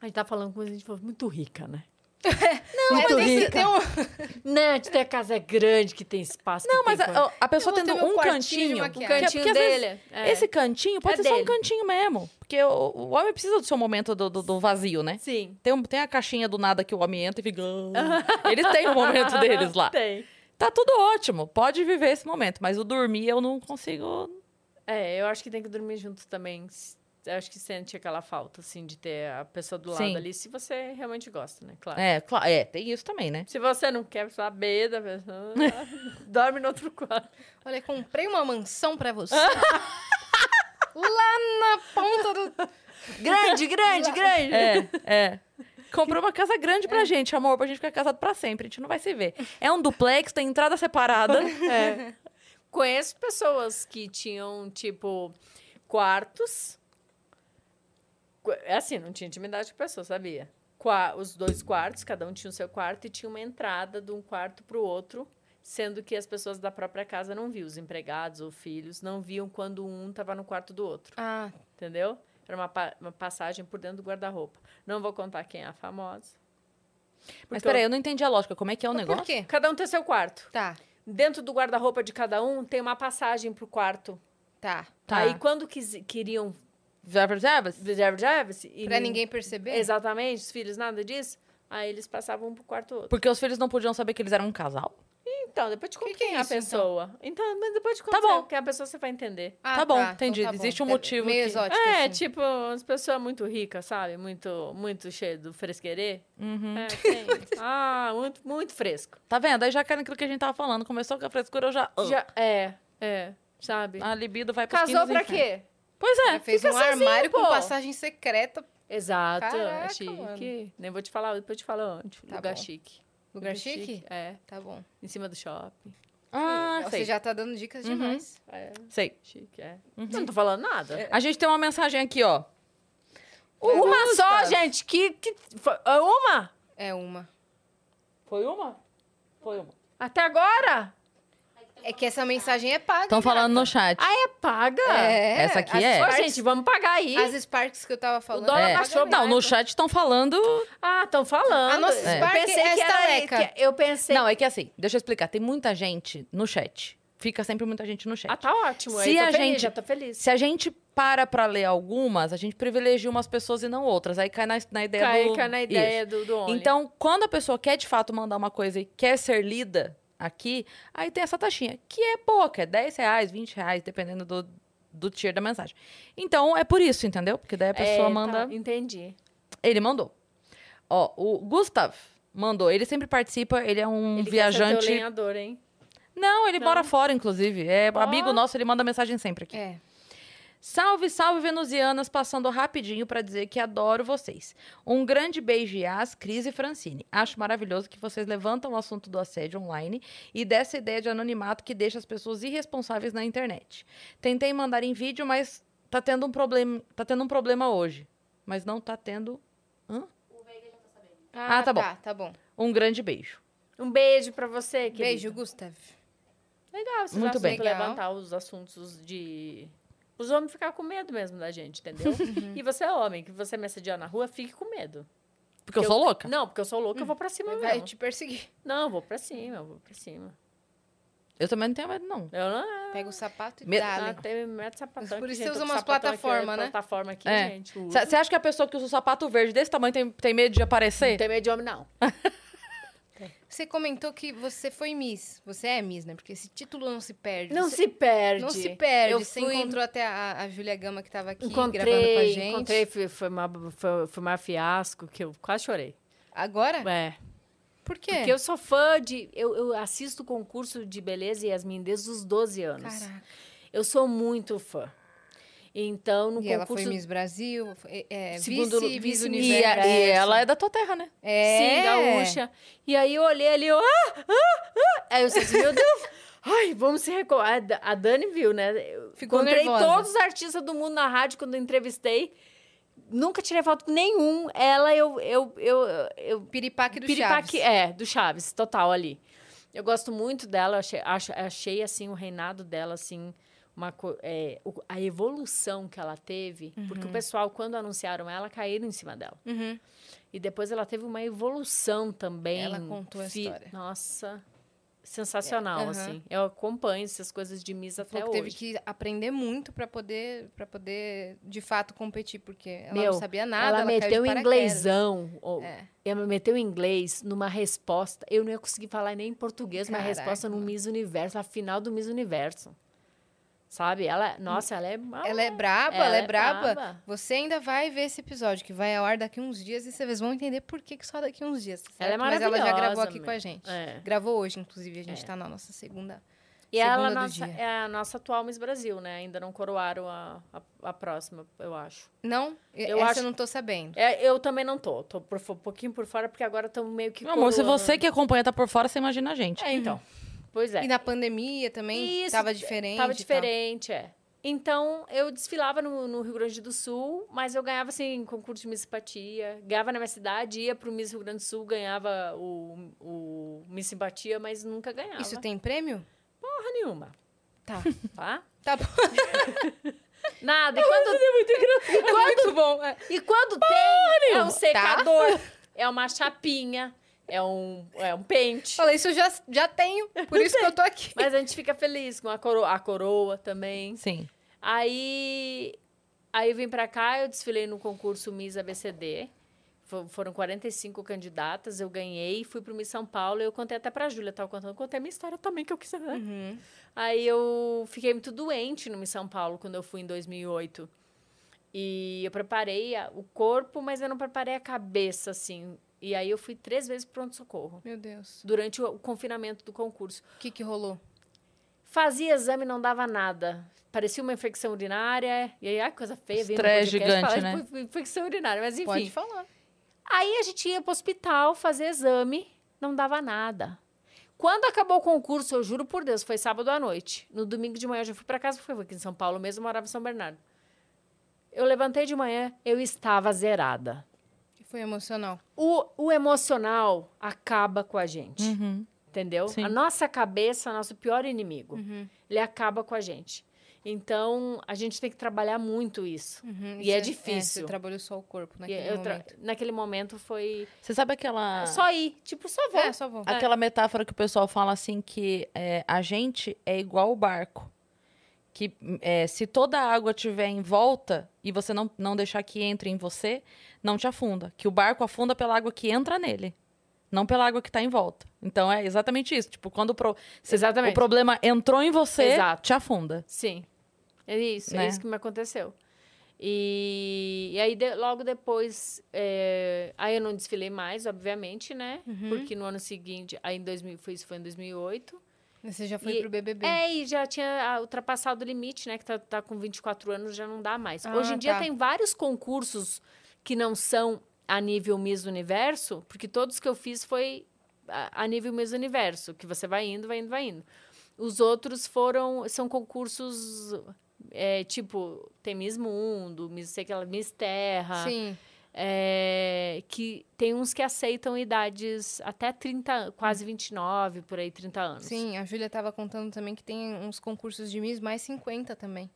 A gente tá falando com a gente falou, muito rica, né? Não, Muito mas esse- rica. tem um, Né? De ter a casa grande, que tem espaço. Não, que mas tem a, a pessoa tendo um cantinho. Maquiagem. porque- cantinho vezes dele. é. Esse cantinho pode É ser só um dele. cantinho mesmo. Porque o, o homem precisa do seu momento do, do, do vazio, né? Sim. Tem, um- tem a caixinha do nada que o homem entra e fica. Eles têm o momento deles lá. Tem. Tá tudo ótimo, pode viver esse momento, mas o dormir eu não consigo. É, eu acho que tem que dormir junto também. Eu acho que sente aquela falta, assim, de ter a pessoa do lado Sim. ali, se você realmente gosta, né? Claro. É, claro, é, tem isso também, né? Se você não quer saber da pessoa, dorme no outro quarto. Olha, comprei uma mansão pra você. Lá na ponta do. Grande, grande, grande. É, é. Comprou uma casa grande pra gente, amor, pra gente ficar casado pra sempre. A gente não vai se ver. É um duplex, tem entrada separada. É. Conheço pessoas que tinham, tipo, quartos. Qu- É assim, não tinha intimidade com a pessoa, sabia? Qua- os dois quartos, cada um tinha o seu quarto e tinha uma entrada de um quarto pro outro, sendo que as pessoas da própria casa não viam, os empregados ou filhos não viam quando um estava no quarto do outro, Ah, entendeu? Era uma, pa- uma passagem por dentro do guarda-roupa. Não vou contar quem é a famosa. Mas peraí, eu não entendi a lógica. Como é que é o mas negócio? por quê? Cada um tem seu quarto. Tá. Dentro do guarda-roupa de cada um tem uma passagem pro quarto. Tá. Tá. Aí quando quis, queriam Jeffers, Jeffers? reserve Jarvis, Pra nin- ninguém perceber? Exatamente, os filhos nada disso. Aí eles passavam um pro quarto outro. Porque os filhos não podiam saber que eles eram um casal? Então, depois te conto Que é quem é a isso, então? pessoa. Então, mas depois te conto Tá bom. quem é a pessoa, você vai entender. Ah, Tá bom, então entendi. bom. Existe um É motivo Meio que- exótico, É, assim. tipo, as pessoas muito ricas, sabe? Muito, muito cheio do fresquerê. Uhum. É, tem. ah, muito, muito fresco. Tá vendo? Aí já cai naquilo que a gente tava falando. Começou com a frescura, eu já... Já, é, é, sabe? A libido vai pros Casou pra quê? Pois é. Aí fez um sozinho, armário com pô. passagem secreta. Exato, Caraca, é chique. mano. Nem vou te falar, depois eu te falo onde. Tá Lugar bom. chique. Lugar chique? É, Tá bom. em cima do shopping. Ah, Você sei. já tá dando dicas demais. É, Sei. chique, é. Eu não tô falando nada. A gente tem uma mensagem aqui, ó. Uma só, gente, que... que foi- ah, uma? É uma. Foi uma? Foi uma. Até agora? É que essa mensagem é paga. Estão falando no chat. Ah, é paga? É. Essa aqui as é? Sparks- gente, vamos pagar aí. As Sparks que eu tava falando. dólar É. baixou Não, no chat estão falando... Ah, estão falando. A nossa Eu Spark pensei é que era... que- eu pensei... Não, é que assim, deixa eu explicar. Tem muita gente no chat. Fica sempre muita gente no chat. Ah, tá ótimo. Se a feliz, gente- já tô feliz. Se a gente para pra ler algumas, a gente privilegia umas pessoas e não outras. Aí cai na, na ideia Cai, do... cai na Isso. ideia do, do Only. Então, quando a pessoa quer de fato mandar uma coisa e quer ser lida aqui, aí tem essa taxinha, que é pouca, é 10 reais, 20 reais, dependendo do, do tier da mensagem. Então, é por isso, entendeu? Porque daí a pessoa É, tá, manda. entendi. Ele mandou. Ó, o Gustav mandou. Ele sempre participa, ele é um Ele viajante. teu lenhador, hein? Não, ele Não? mora fora, inclusive. É Ó. amigo nosso, ele manda mensagem sempre aqui. É. Salve, salve, venusianas, passando rapidinho pra dizer que adoro vocês. Um grande beijo, Yas, Cris e Francine. Acho maravilhoso que vocês levantam o assunto do assédio online e dessa ideia de anonimato que deixa as pessoas irresponsáveis na internet. Tentei mandar em vídeo, mas tá tendo um problema, tá tendo um problema hoje. Mas não tá tendo Ah, tá bom. Tá, tá bom. um grande beijo. Um beijo pra você, querido. Beijo, Gustav. Legal, esses Muito bem. levantar os assuntos de... Os homens ficar com medo mesmo da gente, entendeu? Uhum. e você é homem, que você me assediar na rua, fique com medo. Porque eu, sou louca. Não, porque eu sou louca, eu vou pra cima Vai mesmo. te perseguir. Não, eu vou pra cima, eu vou pra cima. Eu também não tenho medo, não. Eu não... Pega o sapato e Me- dá. Ah, tem mete sapatão Por isso você usa umas sapatão aqui, plataforma, né? Plataforma aqui, É. gente. Você acha que a pessoa que usa o sapato verde desse tamanho tem, tem medo de aparecer? Não tem medo de homem, não. Você comentou que você foi Miss. Você é Miss, né? Porque esse título não se perde. Não Você- se perde. Não se perde. Eu Você fui- encontrou até a, a Júlia Gama que tava aqui encontrei, gravando com a gente. Encontrei, foi, foi, uma, foi, foi uma fiasco que eu quase chorei. Agora? É. Por quê? Porque eu sou fã de. Eu, eu assisto concurso de beleza e Yasmin desde os 12 anos. Caraca. Eu sou muito fã. Então, no E ela concurso. foi Miss Brasil, foi- é, Segundo vice, E, universo. a- e ela é da tua terra, né? É. Sim, gaúcha. E aí eu olhei ali, eu, ah, ah, ah. Aí eu disse, meu Deus, ai, vamos se recordar. A Da- A Dani viu, né? Eu Ficou encontrei nervosa. todos os artistas do mundo na rádio quando eu entrevistei. Nunca tirei foto com nenhum. Ela, eu, eu, eu, eu Piripaque do Piripaque, Chaves. é, do Chaves, total ali. Eu gosto muito dela, achei, achei assim o reinado dela assim uma é, a evolução que ela teve, porque o pessoal quando anunciaram ela caíram em cima dela. Uhum. E depois ela teve uma evolução também. Ela contou a história. Nossa, sensacional É, aham. assim. Eu acompanho essas coisas de Miss até hoje. teve que aprender muito pra poder, pra poder, de fato, competir, porque ela Meu, não sabia nada. ela, de meteu inglêsão. ou- É. Ela meteu inglês numa resposta. Eu não ia conseguir falar nem em português, uma Caraca, resposta no. Miss Universo, a final do Miss Universo. Sabe? Ela, nossa, ela é. Ela é braba, Ela ela, é é braba. braba. Você ainda vai ver esse episódio, que vai ao ar daqui uns dias, e vocês vão entender por que, que só daqui uns dias. tá Ela é certo? Mas ela já gravou maravilhosa, aqui com meu. a gente. É. Gravou hoje, inclusive. A gente É. tá na nossa segunda. E ela segunda do nossa, dia. é a nossa atual Miss Brasil, né? Ainda não coroaram a, a, a próxima, eu acho. Não? Eu Essa acho- eu não tô sabendo. É, eu também não tô. Tô por, um pouquinho por fora, porque agora estamos meio que. Meu amor, se você que acompanha tá por fora, você imagina a gente. É, então. Pois é. E na pandemia também Isso, tava diferente. Tava e diferente, é. Então, eu desfilava no, no Rio Grande do Sul, mas eu ganhava, assim, concurso de Miss Simpatia. Ganhava na minha cidade, ia pro Miss Rio Grande do Sul, ganhava o, o Miss Simpatia, mas nunca ganhava. Isso tem prêmio? porra nenhuma, Tá. tá? Tá bom. Nada. E quando, É muito bom. é. e quando tem, é um Tá. secador, é uma chapinha, É um, é um pente. Falei, isso eu já, já tenho, por isso que eu tô aqui. Mas a gente fica feliz com a coroa, a coroa também. Sim. Aí, aí eu vim pra cá, eu desfilei no concurso Miss ABCD. Fo- Foram 45 candidatas, eu ganhei, fui pro Miss São Paulo. Eu contei até pra Júlia, tava contando, contei a minha história também, que eu quis saber. Uhum. Aí eu fiquei muito doente no Miss São Paulo quando eu fui em 2008. E eu preparei a- o corpo, mas eu não preparei a cabeça, assim. E aí eu fui três vezes pro pronto-socorro, Meu Deus. durante o, o confinamento do concurso. O que que rolou? Fazia exame não dava nada. Parecia uma infecção urinária. E aí, ai, coisa feia. Estresse gigante, falar né? Infecção urinária, mas enfim. Pode falar. Aí a gente ia pro hospital fazer exame, não dava nada. Quando acabou o concurso, eu juro por Deus, foi sábado à noite. No domingo de manhã eu já fui pra casa, foi aqui em São Paulo mesmo, morava em São Bernardo. Eu levantei de manhã, eu estava zerada. Foi emocional. O, o emocional acaba com a gente. Uhum. Entendeu? Sim. A nossa cabeça é o nosso pior inimigo. Uhum. Ele acaba com a gente. Então, a gente tem que trabalhar muito isso. Uhum. E é você- difícil. você trabalhou só o corpo E naquele momento. Naquele momento foi Você sabe aquela. só ir. Tipo, só vou. É, só vou. Aquela metáfora que o pessoal fala assim que é, a gente é igual o barco. Que é, se toda a água estiver em volta e você não, não deixar que entre em você, não te afunda. Que o barco afunda pela água que entra nele. Não pela água que está em volta. Então é exatamente isso. Tipo, quando o, pro- o problema entrou em você, Exato. te afunda. Sim. É isso. Né? É isso que me aconteceu. E, e aí, de- logo depois... é, aí eu não desfilei mais, obviamente, né? Uhum. Porque no ano seguinte... Aí em 2000... Foi, isso foi em 2008. Você já foi E- pro BBB. É, e já tinha ah, ultrapassado o limite, né? Que tá, tá com 24 anos, já não dá mais. Ah, Hoje em dia tá. tem vários concursos que não são a nível Miss Universo, porque todos que eu fiz foi a, a nível Miss Universo, que você vai indo, vai indo, vai indo. Os outros foram, são concursos, é, tipo, tem Miss Mundo, Miss, sei que ela, Miss Terra, Sim. É, que tem uns que aceitam idades até 30, quase 29, por aí, 30 anos. Sim, a Júlia tava contando também que tem uns concursos de Miss mais 50 também.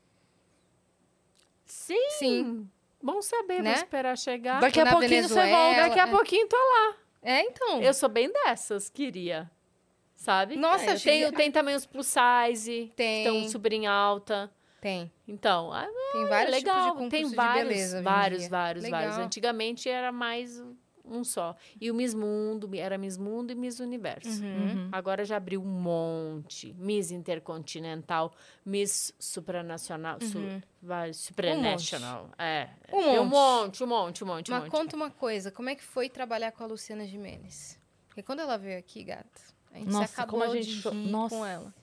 Sim. Sim. Bom saber, Né? vou esperar chegar. Daqui a na pouquinho você Venezuela, volta. Daqui a é. pouquinho tô lá. É, então. Eu sou bem dessas, queria. Sabe? Nossa, É, tenho, tem também os plus size, que Tem. estão super em alta. Tem. Então, ah, Tem é vários legal. tipos de concurso tem de vários, beleza hoje em vários, dia. vários, Legal. vários. Antigamente era mais um só. E o Miss Mundo, era Miss Mundo e Miss Universo. Uhum. Agora já abriu um monte. Miss Intercontinental, Miss Supranacional, su, vai, Supranational. É. Um tem um monte. monte, um monte, um monte, um Mas monte. conta uma coisa, como é que foi trabalhar com a Luciana Gimenez? Porque quando ela veio aqui, gata, a gente Nossa, se acabou como a gente de rir Nossa. com ela.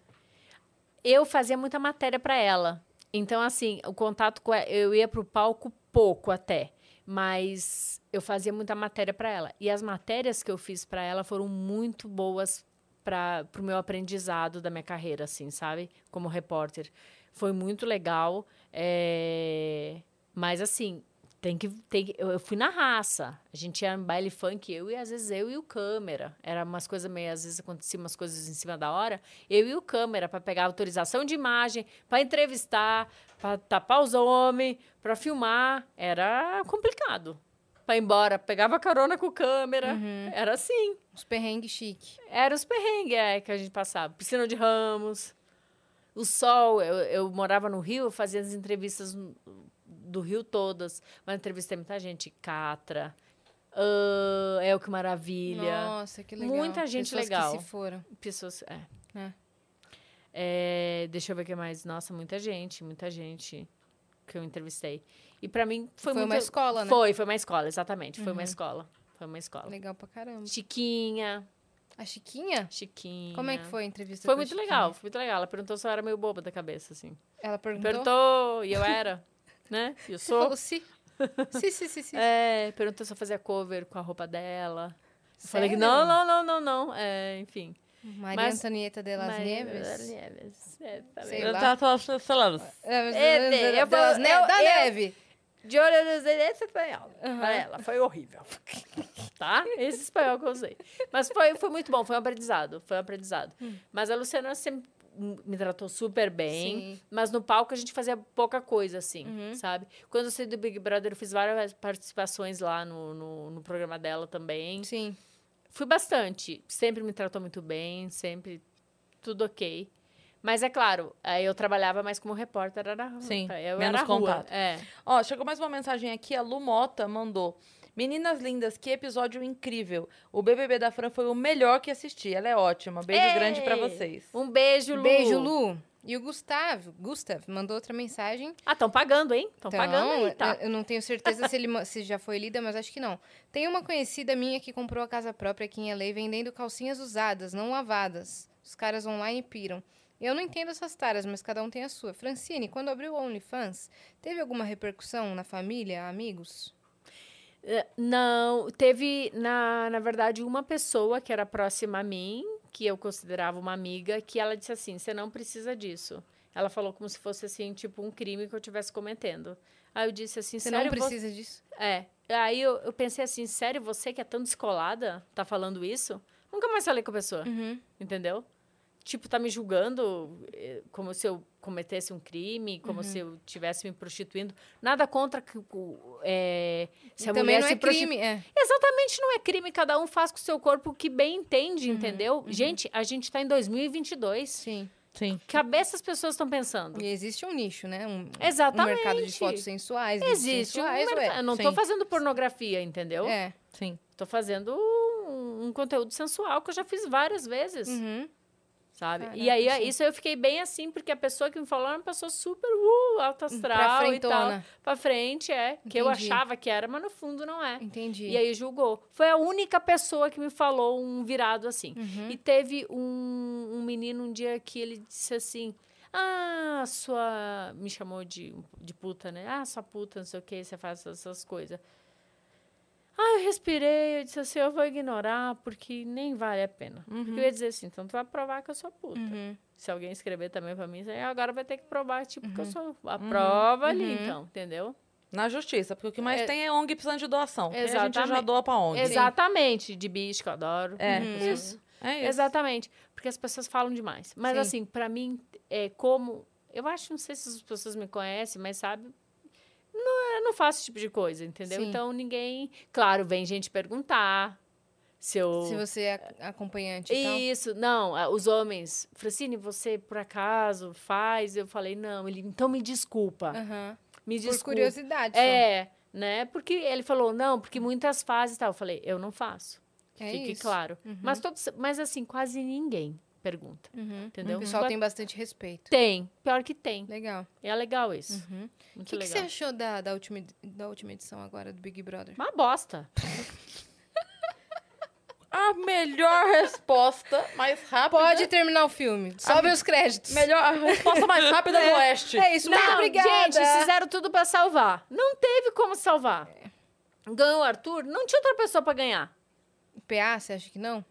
eu fazia muita matéria para ela. Então, assim, o contato com ela, eu ia pro palco pouco até, mas eu fazia muita matéria para ela. E as matérias que eu fiz para ela foram muito boas para o meu aprendizado da minha carreira, assim, sabe? Como repórter. Foi muito legal. é, Mas, assim, tem que, tem que- eu, fui na raça. A gente ia no baile funk, eu e às vezes eu e o câmera. Era umas coisas meio, às vezes acontecia umas coisas em cima da hora. Eu e o câmera para pegar autorização de imagem, para entrevistar, para tapar os homens, para filmar. Era complicado. Para ir embora, pegava carona com o câmera. Era assim. Uns perrengues chique. Era os perrengues é, que a gente passava. Piscina de Ramos. O sol, eu, eu morava no Rio, eu fazia as entrevistas do Rio todas. Mas entrevistei muita gente. Catra, ah, El Que Maravilha. Nossa, que legal. Muita gente Pessoas legal. que se foram. Pessoas. É. É. É, deixa eu ver o que mais. Nossa, muita gente, muita gente que eu entrevistei. E pra mim foi, Foi muito... uma escola, né? Foi, foi uma escola, exatamente. Foi uma escola. Foi uma escola. Legal pra caramba. Chiquinha, A Chiquinha? Chiquinha. Como é que foi a entrevista Foi muito Chiquinha? legal, foi muito legal. Ela perguntou se eu era meio boba da cabeça, assim. Ela perguntou? Perguntou, e eu era, né? Eu Você sou. falou sim. sim, sim, sim, sim. É, perguntou se eu fazia cover com a roupa dela. Eu falei que Sério? não, não, não, não, não. É, enfim. Maria Mas- Antonieta de las Mas- Nieves. Nieves. É, tá Sei? Eu lá. tava falando, lá, É, É, eu de las vou- Ne- eu- da eu- neve. De olho nos esse espanhol. Pra ela, foi horrível. tá? Esse espanhol que eu usei. Mas foi, foi muito bom, foi um aprendizado. Foi um aprendizado. Mas a Luciana sempre me tratou super bem. Sim. Mas no palco a gente fazia pouca coisa, assim, sabe? Quando eu saí do Big Brother, eu fiz várias participações lá no, no, no programa dela também. Sim. Fui bastante. Sempre me tratou muito bem, sempre tudo ok. Mas é claro, aí eu trabalhava mais como repórter, era Sim, eu menos era rua. contato. É. Ó, chegou mais uma mensagem aqui, a Lu Mota mandou. Meninas lindas, que episódio incrível. O BBB da Fran foi o melhor que assisti. Ela é ótima. Beijo Ei! grande pra vocês. Um beijo, Lu. Beijo, Lu. E o Gustavo, Gustav, mandou outra mensagem. Ah, estão pagando, hein? Estão Então, pagando aí, tá? eu não tenho certeza se, ele, se já foi lida, mas acho que não. Tem uma conhecida minha que comprou a casa própria aqui em LA vendendo calcinhas usadas, não lavadas. Os caras online piram. Eu não entendo essas taras, mas cada um tem a sua. Francine, quando abriu o OnlyFans, teve alguma repercussão na família, amigos? É, Não, teve, na, na verdade, uma pessoa que era próxima a mim, que eu considerava uma amiga, que ela disse assim: você não precisa disso. Ela falou como se fosse assim, tipo, um crime que eu estivesse cometendo. Aí eu disse assim, Você não precisa disso? É. Aí eu, eu pensei assim, sério, você que é tão descolada, tá falando isso? Nunca mais falei com a pessoa, Uhum. entendeu? Tipo, tá me julgando eh, como se eu cometesse um crime, como Uhum. se eu estivesse me prostituindo. Nada contra que, o- é, se a Também mulher não se é prostitu- crime, é. Exatamente, não é crime. Cada um faz com o seu corpo o que bem entende, Uhum, entendeu? Gente, a gente tá em 2022. Sim. Sim. Cabeça as pessoas estão pensando. E existe um nicho, né? Um, Exatamente. Um mercado de fotos sensuais. Existe um sensuais, ué. Eu não tô Sim. fazendo pornografia, entendeu? É. Sim. Tô fazendo um, um conteúdo sensual que eu já fiz várias vezes, Uhum. Sabe? Caraca, e aí, sim. isso eu fiquei bem assim, porque a pessoa que me falou era uma pessoa super uh, alta astral e tal. Pra frente, é. Que eu Entendi. achava que era, mas no fundo não é. Entendi. E aí julgou. Foi a única pessoa que me falou um virado assim. Uhum. E teve um, um menino um dia que ele disse assim: Ah, sua. Me chamou de, de puta, né? Ah, sua puta, não sei o que, você faz essas coisas. Ah, eu respirei, eu disse assim: eu vou ignorar, porque nem vale a pena. Porque eu ia dizer assim: então tu vai provar que eu sou puta. Uhum. Se alguém escrever também pra mim, agora vai ter que provar, tipo, que eu sou a prova ali, Uhum. então, entendeu? Na justiça, porque o que mais É- tem é ONG precisando de doação. Porque A gente já Exatamente. doa pra ONG. Exatamente, de bicho que eu adoro. É, Uhum. isso. É isso. Exatamente. Porque as pessoas falam demais. Mas, Sim. assim, pra mim, é como. Eu acho, não sei se as pessoas me conhecem, mas sabe. Não, eu não faço esse tipo de coisa, entendeu? Sim. Então ninguém. Claro, vem gente perguntar se eu. Se você é acompanhante e. Isso, não, os homens. Francine, você por acaso faz? Eu falei, não, ele, então me desculpa. Aham. Me Por desculpa. curiosidade. só. É, né? Porque ele falou, não, porque muitas fases e tal. Eu falei, eu não faço. É Fique isso. claro. Mas, todos, mas assim, quase ninguém pergunta. Uhum. Entendeu? O pessoal tem bastante respeito. Tem. Pior que tem. Legal. É legal isso. Uhum. O Muito que, que você achou da, da, última, da última edição agora do Big Brother? Uma bosta. A melhor resposta, mais rápida. Pode terminar o filme. Sobe os créditos. Melhor, a resposta mais rápida do Oeste. É isso, muito não, obrigada. gente, eles fizeram tudo pra salvar. Não teve como salvar. Ganhou o Arthur, não tinha outra pessoa pra ganhar. O PA, você acha que não?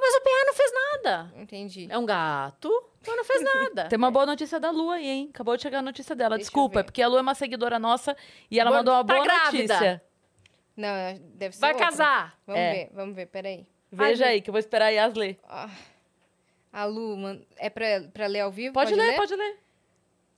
Mas o PA não fez nada. Entendi. É um gato, mas não fez nada. Tem uma boa notícia da Lu aí, hein? Acabou de chegar a notícia dela. Deixa Desculpa, é porque a Lu é uma seguidora nossa e ela Boa- mandou uma tá boa grávida. notícia. Não, é- deve ser Vai outra. casar. Vamos É. ver, vamos ver, peraí. Veja Ai, aí, que eu vou esperar a Yas ler. Ah, a Lu, man- é pra, pra ler ao vivo? Pode, ler, pode ler.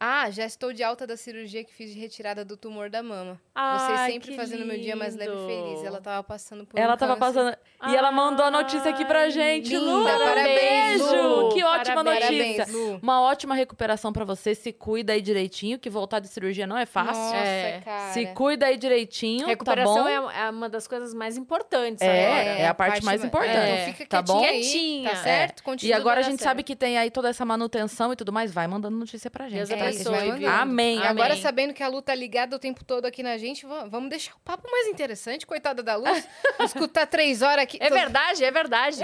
Ah, já estou de alta da cirurgia que fiz de retirada do tumor da mama. Ai, Você sempre que fazendo meu dia mais leve e feliz. lindo. Ela tava passando por Ela um tava câncer. passando. E ela mandou a notícia aqui pra gente, Lu. linda, parabéns, Beijo! Lu. Que ótima Parabéns. notícia. Parabéns, Lu. Uma ótima recuperação pra você. Se cuida aí direitinho, que voltar de cirurgia não é fácil. Nossa, É. cara. Se cuida aí direitinho, Recuperação tá bom? é, é uma das coisas mais importantes É, agora. é a parte mais importante. Então fica Tá bom? quietinha tá certo? Continua E agora a gente sabe que tem aí toda essa manutenção e tudo mais. Vai mandando notícia pra gente. Deus tá? Viu? Amém, E agora, amém. sabendo que a Lu tá ligada o tempo todo aqui na gente, va- vamos deixar o papo mais interessante, coitada da Luz. Escutar três horas aqui. É verdade, é verdade.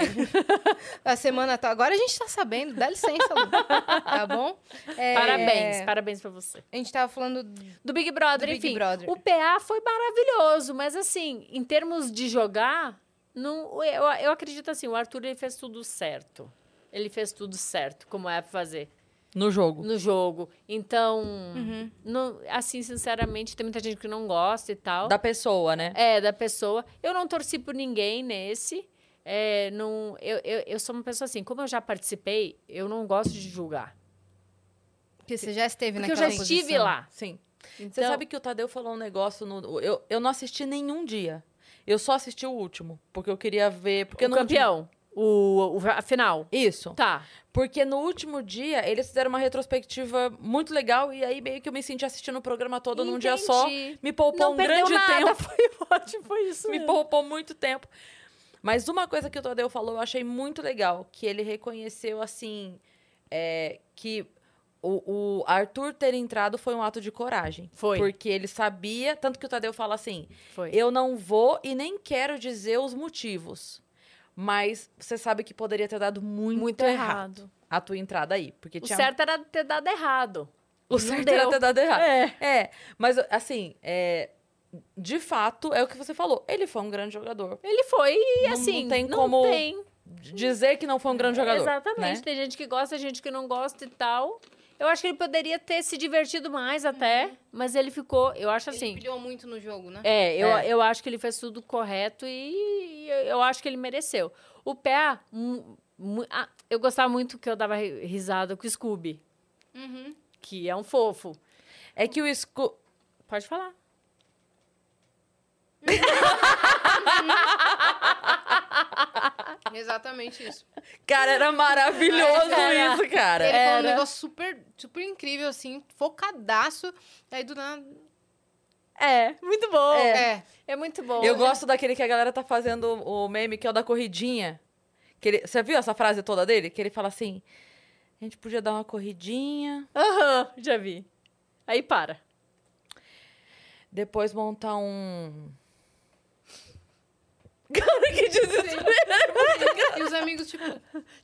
A semana tá. Agora a gente tá sabendo. Dá licença, Lu. Tá bom? É, Parabéns, parabéns pra você. A gente tava falando. Do Big Brother, Do Big enfim. Brother. O PA foi maravilhoso, mas assim, em termos de jogar, não, eu, eu acredito assim, o Arthur ele fez tudo certo. Ele fez tudo certo, como é pra fazer No jogo. no jogo. Então, Uhum. não- assim, sinceramente, tem muita gente que não gosta e tal. Da pessoa, né? É, da pessoa. Eu não torci por ninguém nesse. É, não, eu, eu, eu sou uma pessoa assim, como eu já participei, eu não gosto de julgar. Porque você já esteve Porque eu naquela já estive posição. lá. Sim. Você Então, sabe que o Tadeu falou um negócio no. Eu, eu não assisti nenhum dia. Eu só assisti o último, porque eu queria ver. Porque o no campeão. O, o, a final. Isso. Tá. Porque no último dia eles fizeram uma retrospectiva muito legal e aí meio que eu me senti assistindo o programa todo num dia só. Entendi. Me poupou Não um grande nada. tempo. Foi ótimo, foi isso me mesmo. poupou muito tempo. Mas uma coisa que o Tadeu falou eu achei muito legal, que ele reconheceu assim é, que o, o Arthur ter entrado foi um ato de coragem. Foi. Porque ele sabia, tanto que o Tadeu fala assim, Foi. eu não vou e nem quero dizer os motivos. Mas você sabe que poderia ter dado muito, Muito errado, errado. a tua entrada aí. Porque O tinha certo era ter dado errado. o Não certo deu. era ter dado errado. É. É, mas assim, é, de fato, é o que você falou. Ele foi um grande jogador. Ele foi e Não- assim. não tem como tem. Dizer que não foi um grande jogador. Exatamente. né? Tem gente que gosta, gente que não gosta e tal. Eu acho que ele poderia ter se divertido mais até, mas ele ficou, eu acho assim. Ele pilhou muito no jogo, né? É, eu, É. eu acho que ele fez tudo correto e eu- eu acho que ele mereceu. O pé, ah, eu gostava muito que eu dava ri- risada com o Scooby, Uhum. que é um fofo. É que o Sco... Pode falar. Exatamente isso. Cara, era maravilhoso Era. isso, cara. Ele falou um Era. negócio super, super incrível, assim, focadaço. Aí do nada. É, muito bom. É. É, muito bom. Eu gosto daquele que a galera tá fazendo o meme, que é o da corridinha. Que ele... Você viu essa frase toda dele? Que ele fala assim: a gente podia dar uma corridinha, Aham, já vi. Aí para. depois montar um. Cara, que desespero! E os amigos, tipo,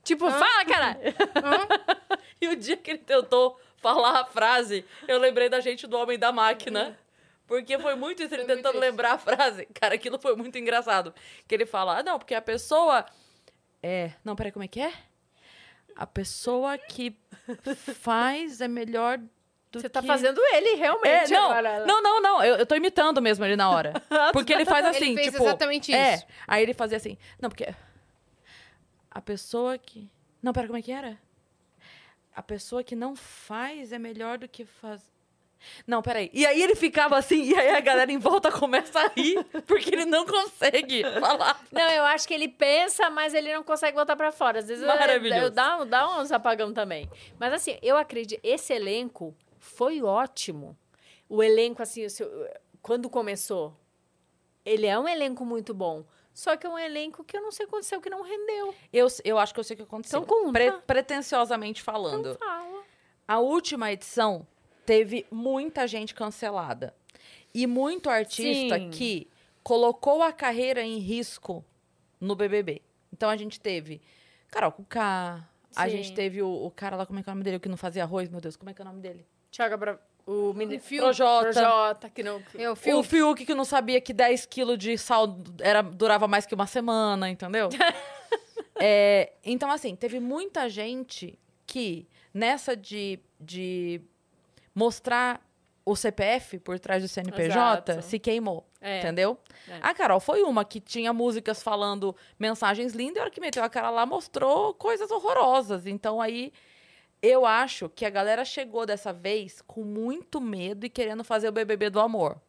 Tipo, fala, cara. hã? E o dia que ele tentou falar a frase, eu lembrei da gente do Homem da Máquina. Porque foi muito isso, ele Foi tentando isso. lembrar a frase. Cara, aquilo foi muito engraçado. Que ele fala, ah, não, porque a pessoa... É... Não, peraí, como é que é? A pessoa que faz é melhor Você tá que... fazendo ele, É, realmente. não, agora. não, não, não. Eu, eu tô imitando mesmo ele na hora. Porque ele faz assim, Ele fez tipo... exatamente É, isso. aí ele fazia assim... Não, porque... A pessoa que... Não, pera, como é que era? A pessoa que não faz é melhor do que faz... Não, peraí. E aí ele ficava assim, e aí a galera em volta começa a rir, porque ele não consegue falar. Não, eu acho que ele pensa, mas ele não consegue botar pra fora. Às vezes Maravilhoso. eu, eu dá, dá uns apagão também. Mas assim, eu acredito, esse elenco foi ótimo. O elenco, assim, o seu- quando começou, ele é um elenco muito bom. Só que é um elenco que eu não sei o que aconteceu, que não rendeu. Eu, eu acho que eu sei o que aconteceu. Então conta. Pre- pretenciosamente falando. Não fala. A última edição teve muita gente cancelada. E muito artista Sim. que colocou a carreira em risco no BBB. Então a gente teve Carol Kuká, a gente teve o, o cara lá, como é que é o nome dele? O que não fazia arroz, meu Deus, como é que é o nome dele? Thiago Bra... O menino... Projota. Projota, que não... É o O. Fiuk que não sabia que 10 quilos de sal era, durava mais que uma semana, entendeu? É, então, assim, teve muita gente que, nessa de, de mostrar o CPF por trás do CNPJ, Exato. se queimou. É. Entendeu? É. A Carol foi uma que tinha músicas falando mensagens lindas, e a hora que meteu a cara lá mostrou coisas horrorosas. Então aí eu acho que a galera chegou dessa vez com muito medo e querendo fazer o BBB do amor.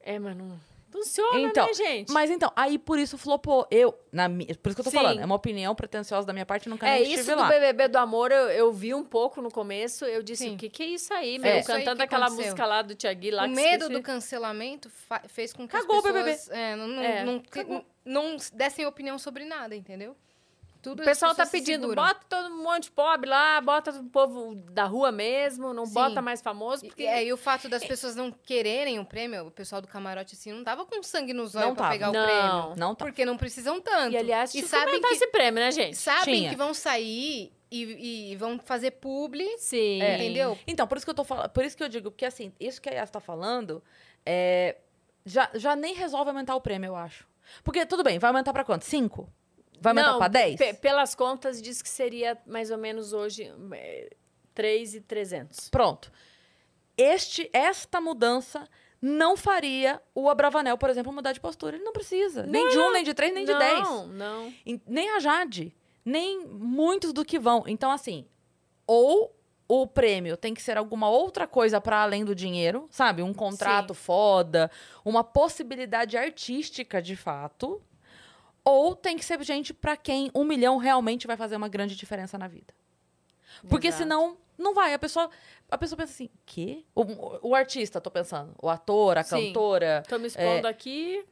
É, mas não funciona, Então, né, gente? Mas então, aí por isso flopou. Eu, na, por isso que eu tô Sim. falando, é uma opinião pretensiosa da minha parte, nunca É, nem isso estive do lá. BBB do Amor, eu, eu vi um pouco no começo. Eu disse, Sim. o que, que é isso aí, É. meu? Isso aí Cantando que aquela aconteceu. música lá do Tiagui lá. o que medo esqueci. do cancelamento fez com que Cagou o as BBB. pessoas é, não, não, É, não, cagou. não dessem opinião sobre nada, entendeu? Tudo O pessoal tá se pedindo, seguram. bota todo um monte de pobre lá, bota o povo da rua mesmo, não Sim. bota mais famoso, porque... E, é, e o fato das pessoas não quererem o prêmio, o pessoal do camarote assim, não tava com sangue nos olhos Não pra pegar o Não. prêmio. Não tá. Porque não precisam tanto. E, aliás, e sabem que, esse prêmio, né, gente? sabem Tinha. que vão sair e, e vão fazer publi, Sim. entendeu? Então, por isso que eu tô falando, por isso que eu digo, porque assim, isso que a Yas tá falando, é, já, já nem resolve aumentar o prêmio, eu acho. Porque, tudo bem, vai aumentar pra quanto? Cinco? Vai aumentar Não, pra 10? pe- pelas contas, diz que seria mais ou menos hoje é, 3,300. Pronto. Este, esta mudança não faria o Abravanel, por exemplo, mudar de postura. Ele não precisa. nem de um, nem de três, nem de não, dez. Não, Em- Nem a Jade. Nem muitos do que vão. Então, assim, ou o prêmio tem que ser alguma outra coisa para além do dinheiro, sabe? Um contrato foda, uma possibilidade artística de fato. Ou tem que ser gente para quem um milhão realmente vai fazer uma grande diferença na vida. Porque Exato. senão não vai. A pessoa, a pessoa pensa assim, quê? O, o artista, tô pensando. O ator, a Sim. cantora. Tô me expondo aqui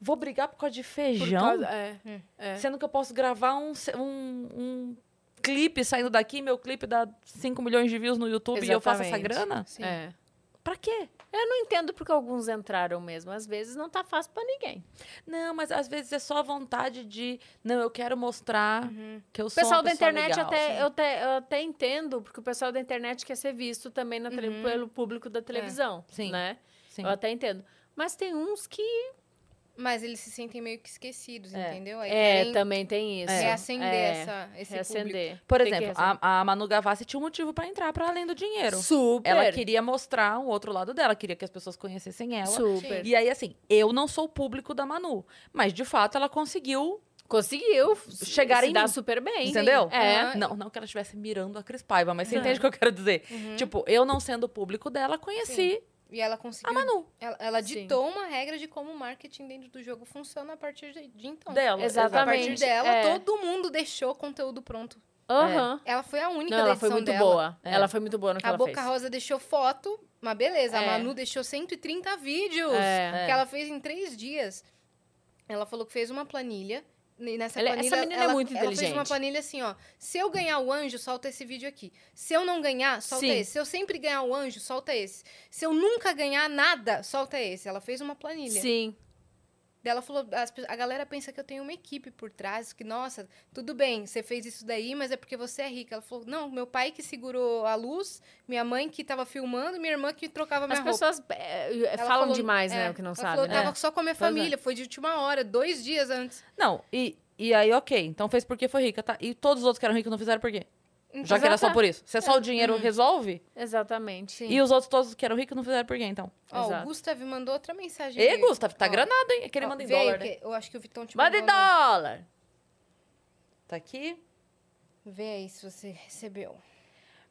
Vou brigar por causa de feijão? causa... É, é. Sendo que eu posso gravar um, um, um clipe saindo daqui, meu clipe dá 5 milhões de views no YouTube e eu faço essa Exatamente. grana? Sim. É. Pra quê? Eu não entendo porque alguns entraram mesmo. Às vezes não tá fácil pra ninguém. Não, mas às vezes é só vontade de. Não, eu quero mostrar que eu O sou pessoal uma da internet legal. até, eu, até, eu até entendo, porque o pessoal da internet quer ser visto também na tele- pelo público da televisão, Sim. né? Sim. Eu até entendo. Mas tem uns que... Mas eles se sentem meio que esquecidos, É. entendeu? Aí É, também tem isso. reacender É, essa, esse público. reacender. Por Tem exemplo, a, a Manu Gavassi tinha um motivo pra entrar para além do dinheiro. Super. Ela queria mostrar o outro lado dela, queria que as pessoas conhecessem ela. Super. E aí, assim, eu não sou o público da Manu, mas de fato ela conseguiu Conseguiu Chegar se em dar super bem. Entendeu? É. Aham. Não, não que ela estivesse mirando a Cris Paiva, mas você Não. entende o que eu quero dizer. Tipo, eu não sendo o público dela, conheci E ela conseguiu. a Manu Ela, ela Sim. ditou uma regra de como o marketing dentro do jogo funciona a partir de, de então. dela. A Exatamente. partir dela, É. todo mundo deixou conteúdo pronto. Aham. Ela foi a única Não, da ela foi muito dela. boa. É. Ela foi muito boa no que A ela Boca fez. Rosa deixou foto, mas beleza. A É. Manu deixou 130 vídeos É. que ela fez em três dias. Ela falou que fez uma planilha. Nessa Ela- essa planilha, menina é ela, muito ela fez uma inteligente. planilha assim, ó. Se eu ganhar o anjo, solta esse vídeo aqui. Se eu não ganhar, solta Sim. esse. Se eu sempre ganhar o anjo, solta esse. Se eu nunca ganhar nada, solta esse. Ela fez uma planilha. Sim. Daí Ela falou, as a galera pensa que eu tenho uma equipe por trás, que, nossa, tudo bem, você fez isso daí, mas é porque você é rica. Ela falou, não, meu pai que segurou a luz, minha mãe que tava filmando, minha irmã que trocava minha As roupa. pessoas é, é, Ela falam falou- demais, é, né? O que não ela sabem. Falou, né? tava só com a minha Pois é. família, foi de última hora, dois dias antes. Não, e, e aí, ok. Então fez porque foi rica, tá? E todos os outros que eram ricos não fizeram por quê? Já que era só por isso. Se é só o dinheiro resolve, Exatamente. e os outros todos que eram ricos não fizeram por quê, então? Ó, Exato. o Gustav mandou outra mensagem. Ei, aqui. Gustavo, tá Ó, granado, hein? Aquele ó, manda em aí dólar, né? que- Eu acho que o Vitão te Manda em mandou. no- dólar. Tá aqui. Vê aí se você recebeu.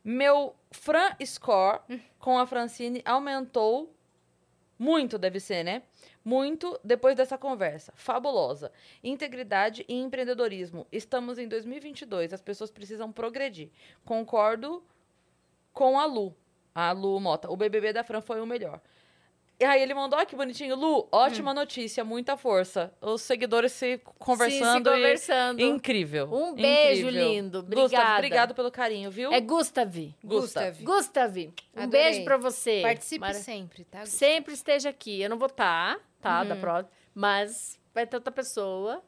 Meu Fran Score com a Francine aumentou muito, deve ser, né? Muito depois dessa conversa. Fabulosa. Integridade e empreendedorismo. Estamos em 2022. As pessoas precisam progredir. Concordo com a Lu. A Lu Mota. O BBB da Fran foi o melhor. E aí ele mandou, ó, que bonitinho. Lu, ótima notícia, muita força. Os seguidores se conversando. Sim, se e- conversando. Incrível. Um beijo incrível. lindo. Gustavo, Obrigada. obrigado pelo carinho, viu? É Gustav. Gustav. Gustav. Gustav, um Adorei. beijo pra você. Participe Mara- sempre, tá? Gustav? Sempre esteja aqui. Eu não vou estar, tá, da Uhum. próxima, mas vai ter outra pessoa.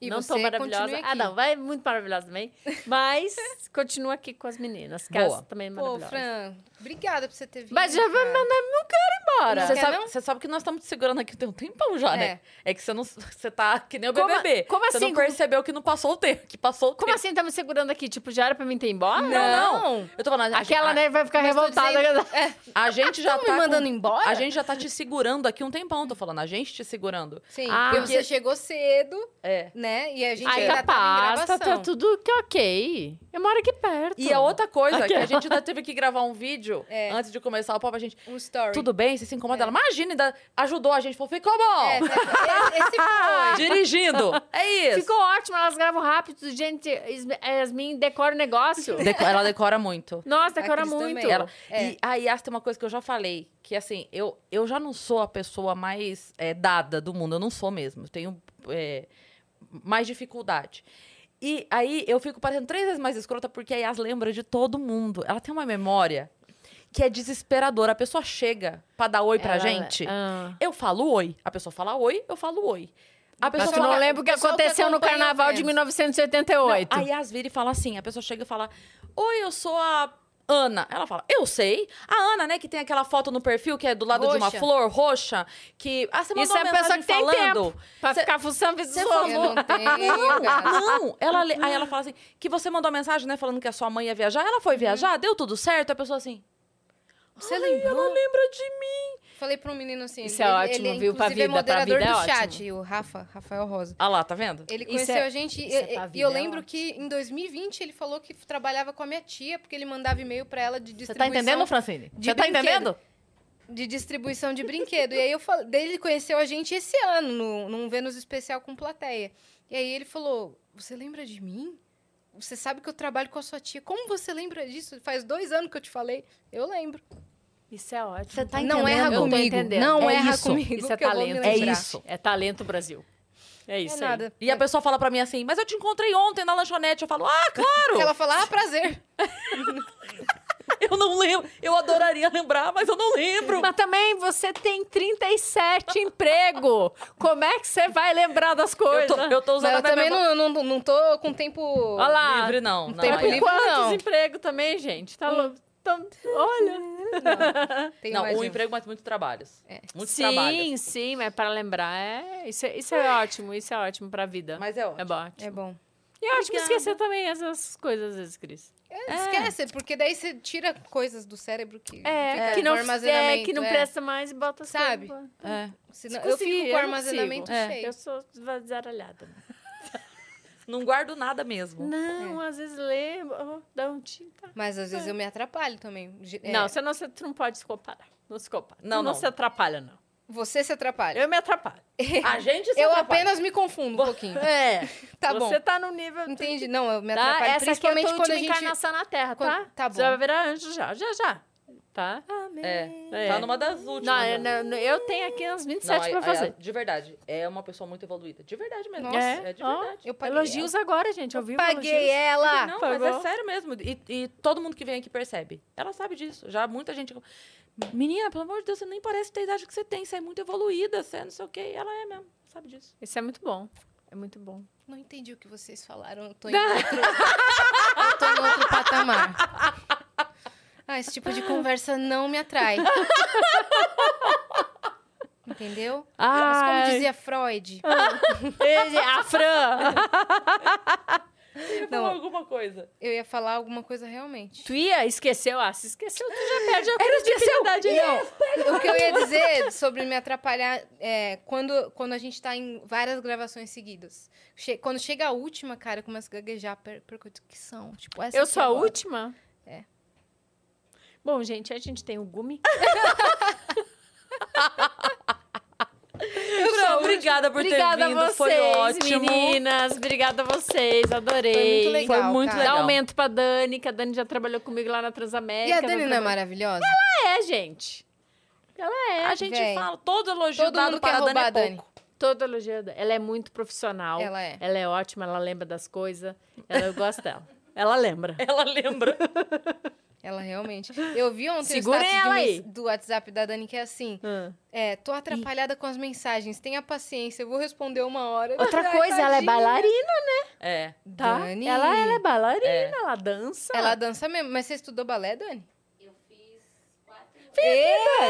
E não você tão maravilhosa. Ah, não, vai muito maravilhosa também. Mas continua aqui com as meninas, que Boa. também Pô, maravilhosas. Fran, obrigada por você ter vindo. Mas já vai mandar meu cara embora. Você sabe, você sabe que nós estamos te segurando aqui tem um tempão já, né? É que você não. Você tá que nem o Como- BBB. como Você assim? não percebeu que não passou o tempo. Que passou o Como tempo. assim tá me segurando aqui? Tipo, já era pra mim ter embora? Não, não. Não. Eu tô falando. Aquela, a, né, vai ficar revoltada. dizendo- A gente já tá. me mandando com- embora? A gente já tá te segurando aqui um tempão, tô falando. A gente te segurando. Sim, Ah, porque porque- você chegou cedo, É. né? E a gente Ai, ainda capaz, tá, gravação. tá tudo que ok. Eu moro aqui perto. E a outra coisa, que Aquela. a gente ainda teve que gravar um vídeo É. antes de começar o papo, a gente. Um story. Tudo bem? Você se incomoda? Ela, imagina, ainda ajudou a gente. Falou, ficou bom. É, esse, foi. Dirigindo. É isso. Ficou ótimo, elas gravam rápido. Gente, Yas- Yasmin decora o negócio. Deco- ela decora muito. Nossa, decora muito. Ela, É. E a Yas tem uma coisa que eu já falei, que assim, eu, eu já não sou a pessoa mais é, dada do mundo, eu não sou mesmo. Eu tenho é, mais dificuldade. E aí eu fico parecendo três vezes mais escrota porque a Yas lembra de todo mundo. Ela tem uma memória que é desesperadora. A pessoa chega pra dar oi pra Ela- gente. Ah. Eu falo oi. A pessoa fala oi, eu falo oi. A Mas pessoa tu não fala, lembra o que aconteceu no carnaval de Vênus. 1988. não, a Yas vira e fala assim: a pessoa chega e fala: Oi, eu sou a Ana. Ela fala: Eu sei. A Ana, né, que tem aquela foto no perfil que é do lado de uma Roxa. flor roxa. Que. Ah, você mandou Isso é uma a pessoa que tem falando. tempo pra Cê- ficar fuçando Você dos falou- não tenho, gata. Não, ela, aí ela fala assim: que você mandou mensagem, né, falando que a sua mãe ia viajar. Ela foi viajar, deu tudo certo. A pessoa assim. Você lembrou? ela lembra de mim. Falei pra um menino assim. Isso ele, é ótimo, ele, viu? Pra inclusive, vida, é pra moderador vida é do ótimo. chat, o Rafa, Rafael Rosa. Ah lá, tá vendo? Ele conheceu é- a gente e, é e- pra e vida, eu é lembro ótimo. que em 2020 ele falou que trabalhava com a minha tia, porque ele mandava e-mail pra ela de Você distribuição. tá entendendo, Francine? de Você tá brinquedo. entendendo? de distribuição de brinquedo. E aí eu falei, daí ele conheceu a gente esse ano, no, num Vênus especial com plateia. E aí ele falou: Você lembra de mim? Você sabe que eu trabalho com a sua tia. Como você lembra disso? Faz dois anos que eu te falei. Eu lembro. Isso é ótimo. Você tá não entendendo? erra Eu comigo. entendendo. Não É erra isso. comigo. Isso é eu talento. É isso. É talento Brasil. É É isso aí. nada. E a pessoa fala pra mim assim, mas eu te encontrei ontem na lanchonete. Eu falo, ah, claro! Ela fala, ah, prazer. Eu não lembro. Eu adoraria lembrar, mas eu não lembro. Mas também você tem 37 emprego. Como é que você vai lembrar das Eu coisas? tô, eu tô usando Mas eu também memória. não, não, não tô com tempo... Olha lá. livre, não. não tem aí- Tem livre, quantos não. empregos também, gente? Tá louco? Então, olha. Tem Não, mais um um. emprego, mas muitos trabalhos. É. Muitos sim, trabalhos. sim, mas para lembrar, é, isso, é, isso é ótimo, isso é ótimo pra vida. Mas é ótimo. É bom. É bom. E eu acho que esquecer também essas coisas, às vezes, Cris. É, Esquece, porque daí você tira coisas do cérebro que É, fica que, não, é, armazenamento. que não é. presta mais e bota as Sabe? É. Senão, Se eu fico com o não armazenamento cheio. Eu sou zaralhada. Não guardo nada mesmo. Não, às vezes lê, oh, dá um tinta. Mas às vezes eu me atrapalho também. É, Não, você não, você não pode se comparar. Não se compara. Não, não, não. se atrapalha, não. Você se atrapalha. Eu me atrapalho. A gente se Eu atrapalha. apenas me confundo um pouquinho. É. Tá você bom. tá no nível... Entendi. Não, eu me Tá? atrapalho. Essa aqui é a principalmente tua quando a gente. encarnação na Terra, tá? Quando- tá Você bom. vai virar anjo já, já, já. Tá? É. É. Tá numa das últimas. Não, né? eu, não, eu tenho aqui uns 27 aí- pra fazer. de verdade. É uma pessoa muito evoluída. De verdade mesmo. Nossa, é, de ó, verdade. Eu paguei Elogios agora, gente. Eu vi Paguei ela. Não, Pagou. mas é sério mesmo. E, e todo mundo que vem aqui percebe. Ela sabe disso. Já muita gente. Menina, pelo amor de Deus, você nem parece ter a idade que você tem. Você é muito evoluída, você é não sei o quê. Ela é mesmo, sabe disso. Isso é muito bom. É muito bom. Não entendi o que vocês falaram. Eu tô em outro, eu tô em outro patamar. Ah, esse tipo de conversa não me atrai. Entendeu? Mas como dizia Freud. Ele- a Fran! Você Não. alguma coisa. Eu ia falar alguma coisa realmente. Tu ia, esqueceu? Ah, se esqueceu, tu já perde a credibilidade. Não, o que eu ia dizer sobre me atrapalhar é quando, quando a gente tá em várias gravações seguidas. Che- quando chega a última, cara, eu começo a gaguejar, per dicção. Tipo, essa Eu sou a agora. última? É. Bom, gente, a gente tem o Gumi. Obrigada por Obrigada ter vindo. vocês, Foi ótimo. meninas. Obrigada a vocês, adorei. Foi muito legal, Foi muito cara. Dá legal. aumento pra Dani, que a Dani já trabalhou comigo lá na E Transamérica. a Dani não é maravilhosa? É, gente. Ela é. A gente Véi. fala, todo elogio Todo dado para a Dani é Dani. pouco. Toda elogiada. Ela é muito profissional. Ela é. Ela é ótima, ela lembra das coisas. Ela, eu gosto dela. Ela lembra. Ela lembra. Ela realmente. Eu vi ontem Segurem o status aí. do WhatsApp da Dani que é assim: Hum. é, tô atrapalhada com as mensagens, tenha paciência, eu vou responder uma hora. Outra Ai, coisa, ela é tadinha. bailarina, É. tá? Dani. Ela, ela é bailarina, É. ela dança. Ela dança mesmo. Mas você estudou balé, Dani?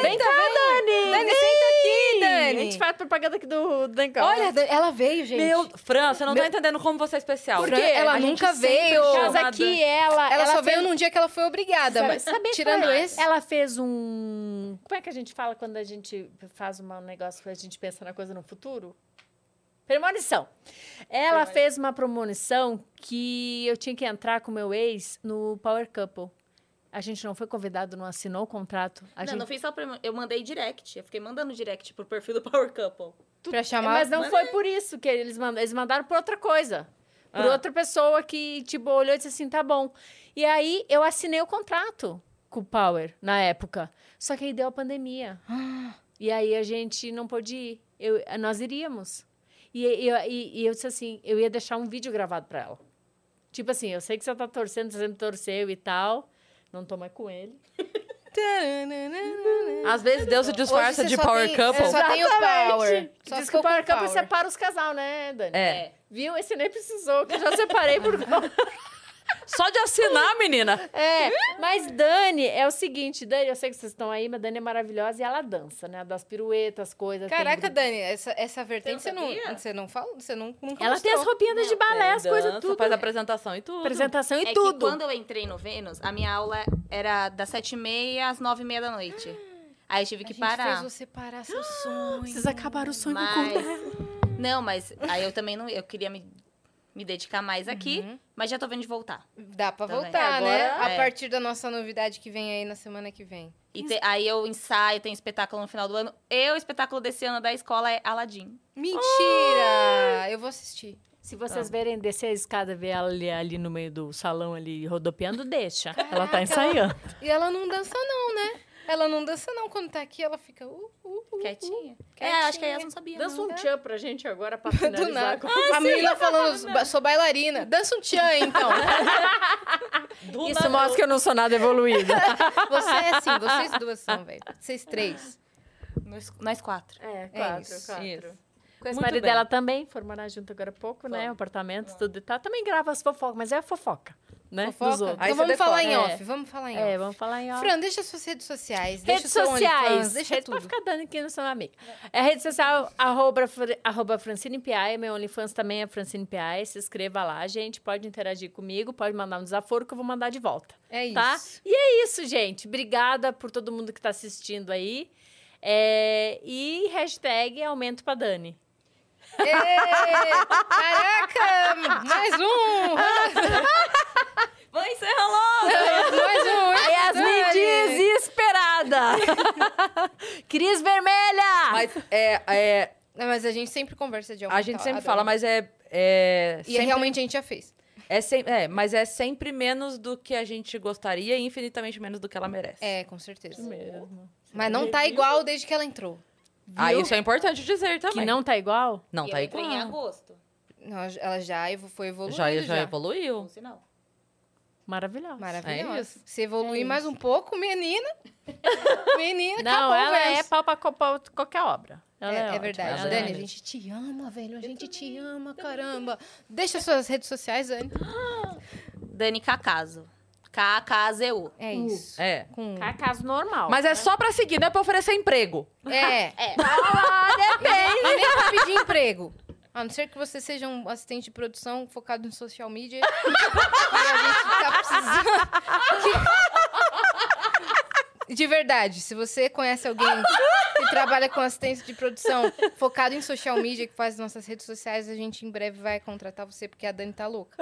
Vem cá, Dani! Dani, Vem! senta aqui, A Dani. gente faz propaganda aqui do Dancão. Olha, ela veio, gente. Meu, Fran, você não Meu- tá entendendo como você é especial. Por quê? Ela A nunca veio. chama Mas a aqui Dani. ela... ela, só fez- veio num dia que ela foi obrigada. Sabe- mas sabe tirando é? esse. Ela fez um... Como é que a gente fala quando a gente faz um negócio que a gente pensa na coisa no futuro? Premonição. Ela fez uma premonição que eu tinha que entrar com meu ex no Power Couple. A gente não foi convidado, não assinou o contrato. A não, gente... não fiz só pra... Eu mandei direct. Eu fiquei mandando direct pro perfil do Power Couple. Pra chamar. Mas não Mas foi é. por isso que eles mandaram. Eles mandaram por outra coisa. Por Ah. outra pessoa que, tipo, olhou e disse assim, tá bom. E aí, eu assinei o contrato com o Power, na época. Só que aí deu a pandemia. E aí, a gente não pôde ir. Eu, nós iríamos. E, eu- e- e eu disse assim, eu ia deixar um vídeo gravado pra ela. Tipo assim, eu sei que você tá torcendo, você sempre torceu e tal. Não tô mais com ele. Às vezes Deus se disfarça de Power tem- Couple. Só tem o Power. Só Diz que o Power Couple Power. separa os casal, né, Dani? É. Viu? Esse nem precisou, que eu já separei por Só de assinar, menina. É, mas Dani, é o seguinte, Dani, eu sei que vocês estão aí, mas Dani é maravilhosa e ela dança, né? Das piruetas, coisas. Caraca, Dani, essa, essa vertente Você não não, você não fala, você não, nunca Ela tem as mostrou. roupinhas de balé, as coisas tudo. Faz apresentação e tudo. Apresentação e é tudo. que quando eu entrei no Vênus, a minha aula era das sete e meia às nove e meia da noite. Aí eu tive A que gente parar. fez você parar seu sonho. Vocês acabaram o sonho Mas... com Não, mas aí eu também não. Eu queria me, me dedicar mais aqui, Uhum. mas já tô vendo de voltar. Dá pra Tá voltar, vendo? né? Agora- A é. partir da nossa novidade que vem aí na semana que vem. E te- aí eu ensaio, tem espetáculo no final do ano. E o espetáculo desse ano da escola é Aladim. Mentira! Eu vou assistir. Se vocês verem descer a escada e ver ela ali, ali no meio do salão ali rodopiando, deixa. ela tá ensaiando. E ela não dança não, né? Ela não dança não. Quando tá aqui, ela fica... Uh, uh, Quietinha. uh, É, acho que a Yas não sabia. Dança não. um tchan pra gente agora pra Do finalizar. nada. com- a menina falando, "Ba- sou bailarina. Dança um tchan, então. Do Isso nada- mostra que eu não sou nada evoluída. Você é assim, vocês duas são, velho. Vocês três. Nós, nós quatro. É, quatro, quatro. Isso. Com esse marido bem. dela também, formará junto agora há pouco, né? Apartamento, tudo e tal. Também grava as fofocas, mas é a fofoca, né? Fofoca? Dos outros. Aí Então vamos falar em decora. off. Vamos falar em É, off. vamos falar em off. Fran, deixa suas redes sociais. Deixa Redes sociais. OnlyFans, deixa Rede pra tudo. ficar dando aqui no seu amigo. É rede social, arroba, arroba Francine Piai. Meu OnlyFans também é Francine Piai. Se inscreva lá, gente. Pode interagir comigo, pode mandar um desaforo que eu vou mandar de volta. É Tá? isso. E é isso, gente. Obrigada por todo mundo que tá assistindo aí. É, E hashtag aumento pra Dani. Caraca! Mais um! Vai encerrar logo! Mais um! A Yasmin desesperada. Cris Vermelha. Mas é, é, Não, mas a gente sempre conversa de aumentar. a gente sempre fala, mas é. é E sempre- realmente a gente já fez. É, sem- é, mas é sempre menos do que a gente gostaria e infinitamente menos do que ela merece. É, com certeza. Mesmo. Mas não tá igual desde que ela entrou. Ah, isso é importante dizer também. Que não tá igual? Não E tá eu igual. em agosto. Não, ela já evo- foi evoluindo. Já, Já, já evoluiu. Um sinal. Maravilhosa. Maravilhosa. É isso. Se evoluir É mais um pouco, menina. menina, Não, ela é pau pra co- pra qualquer obra. Ela É, é ótima. verdade. Ela é Dani, a gente te ama, velho. A gente te ama, caramba. Deixa suas redes sociais, Dani. Dani Cacaso. K-A-K-Z-U. É isso. É. Com... Caso normal. Mas é só pra seguir, não é pra oferecer emprego. É. É. E nem pra pedir emprego. A não ser que você seja um assistente de produção focado em social media. e a gente tá precisando. que- De verdade, se você conhece alguém que trabalha com assistência de produção focado em social media, que faz nossas redes sociais, a gente em breve vai contratar você, porque a Dani tá louca.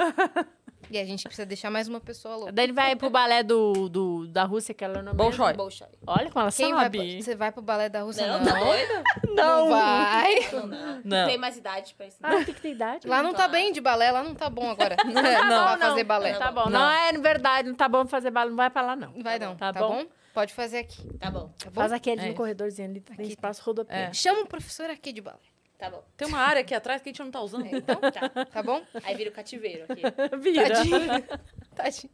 E a gente precisa deixar mais uma pessoa A louca. Dani vai pro balé do, do, da Rússia, que ela não Bolshoi. Bolshoi. Olha como ela Quem vai sabe. pra- Você vai pro balé da Rússia? Não, Não, tá doida? não vai. Não, não. Não. Tem mais idade pra isso. Ah, tem que ter idade. Lá não tá bem de balé, lá não tá bom agora. Tá pra bom, fazer balé. Tá bom. Não. Não. é verdade, não tá bom fazer balé, não vai pra lá, não. Não vai não, Tá tá, bom? bom? Pode fazer aqui, Tá bom, tá bom? Faz aquele É. no corredorzinho ali, tem Aqui. espaço rodopio. É. Chama o professor aqui de balé, tá bom. Tem uma área aqui atrás que a gente não tá usando. então, Tá. tá bom? Aí vira o cativeiro aqui. Vira. Tadinho. Tadinho.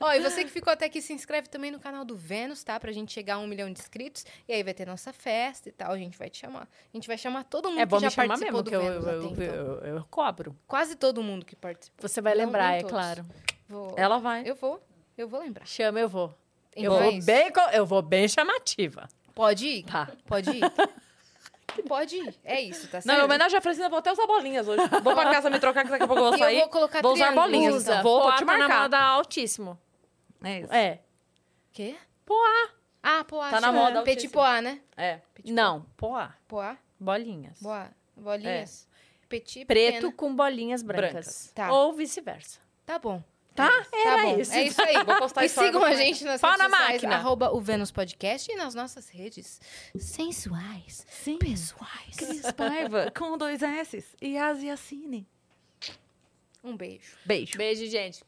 Ó, e você que ficou até aqui, se inscreve também no canal do Vênus, tá? Pra gente chegar a um milhão de inscritos. E aí vai ter nossa festa e tal, a gente vai te chamar. A gente vai chamar todo mundo É bom que já me chamar participou mesmo, do que eu, Vênus eu, até eu, então. eu- eu cobro. Quase todo mundo que participou. Você vai Não- lembrar, não é claro. Vou... Ela vai. Eu vou, eu vou lembrar. Chama, eu vou. Eu Então é vou, isso. bem, eu vou bem chamativa. Pode ir? Tá. Pode ir? Pode ir. É isso, tá certo? Não, em homenagem à Francina, eu vou até usar bolinhas hoje. Vou pra casa me trocar, que daqui a pouco eu vou E eu sair. vou colocar Vou usar triângulo. bolinhas. Usa. então. Vou, vou Poá te tá na marcar. moda altíssimo. É isso. É. Quê? Poá. Ah, poá. Tá na chama. moda Petit altíssimo. poá, né? É. Não, poá. Poá. Bolinhas. Boa. Bolinhas. Petit, Preto pequena. com bolinhas brancas. Brancas. Tá. Ou vice-versa. Tá bom. Tá? Tá Era bom. isso. É isso aí. Vou postar e sigam a gente nas Pau redes na sociais, máquina. arroba o Vênus Podcast e nas nossas redes sensuais, Sim. pessoais. Cris Paiva, com dois S. E Asiacine. Um beijo. Beijo. Beijo, gente.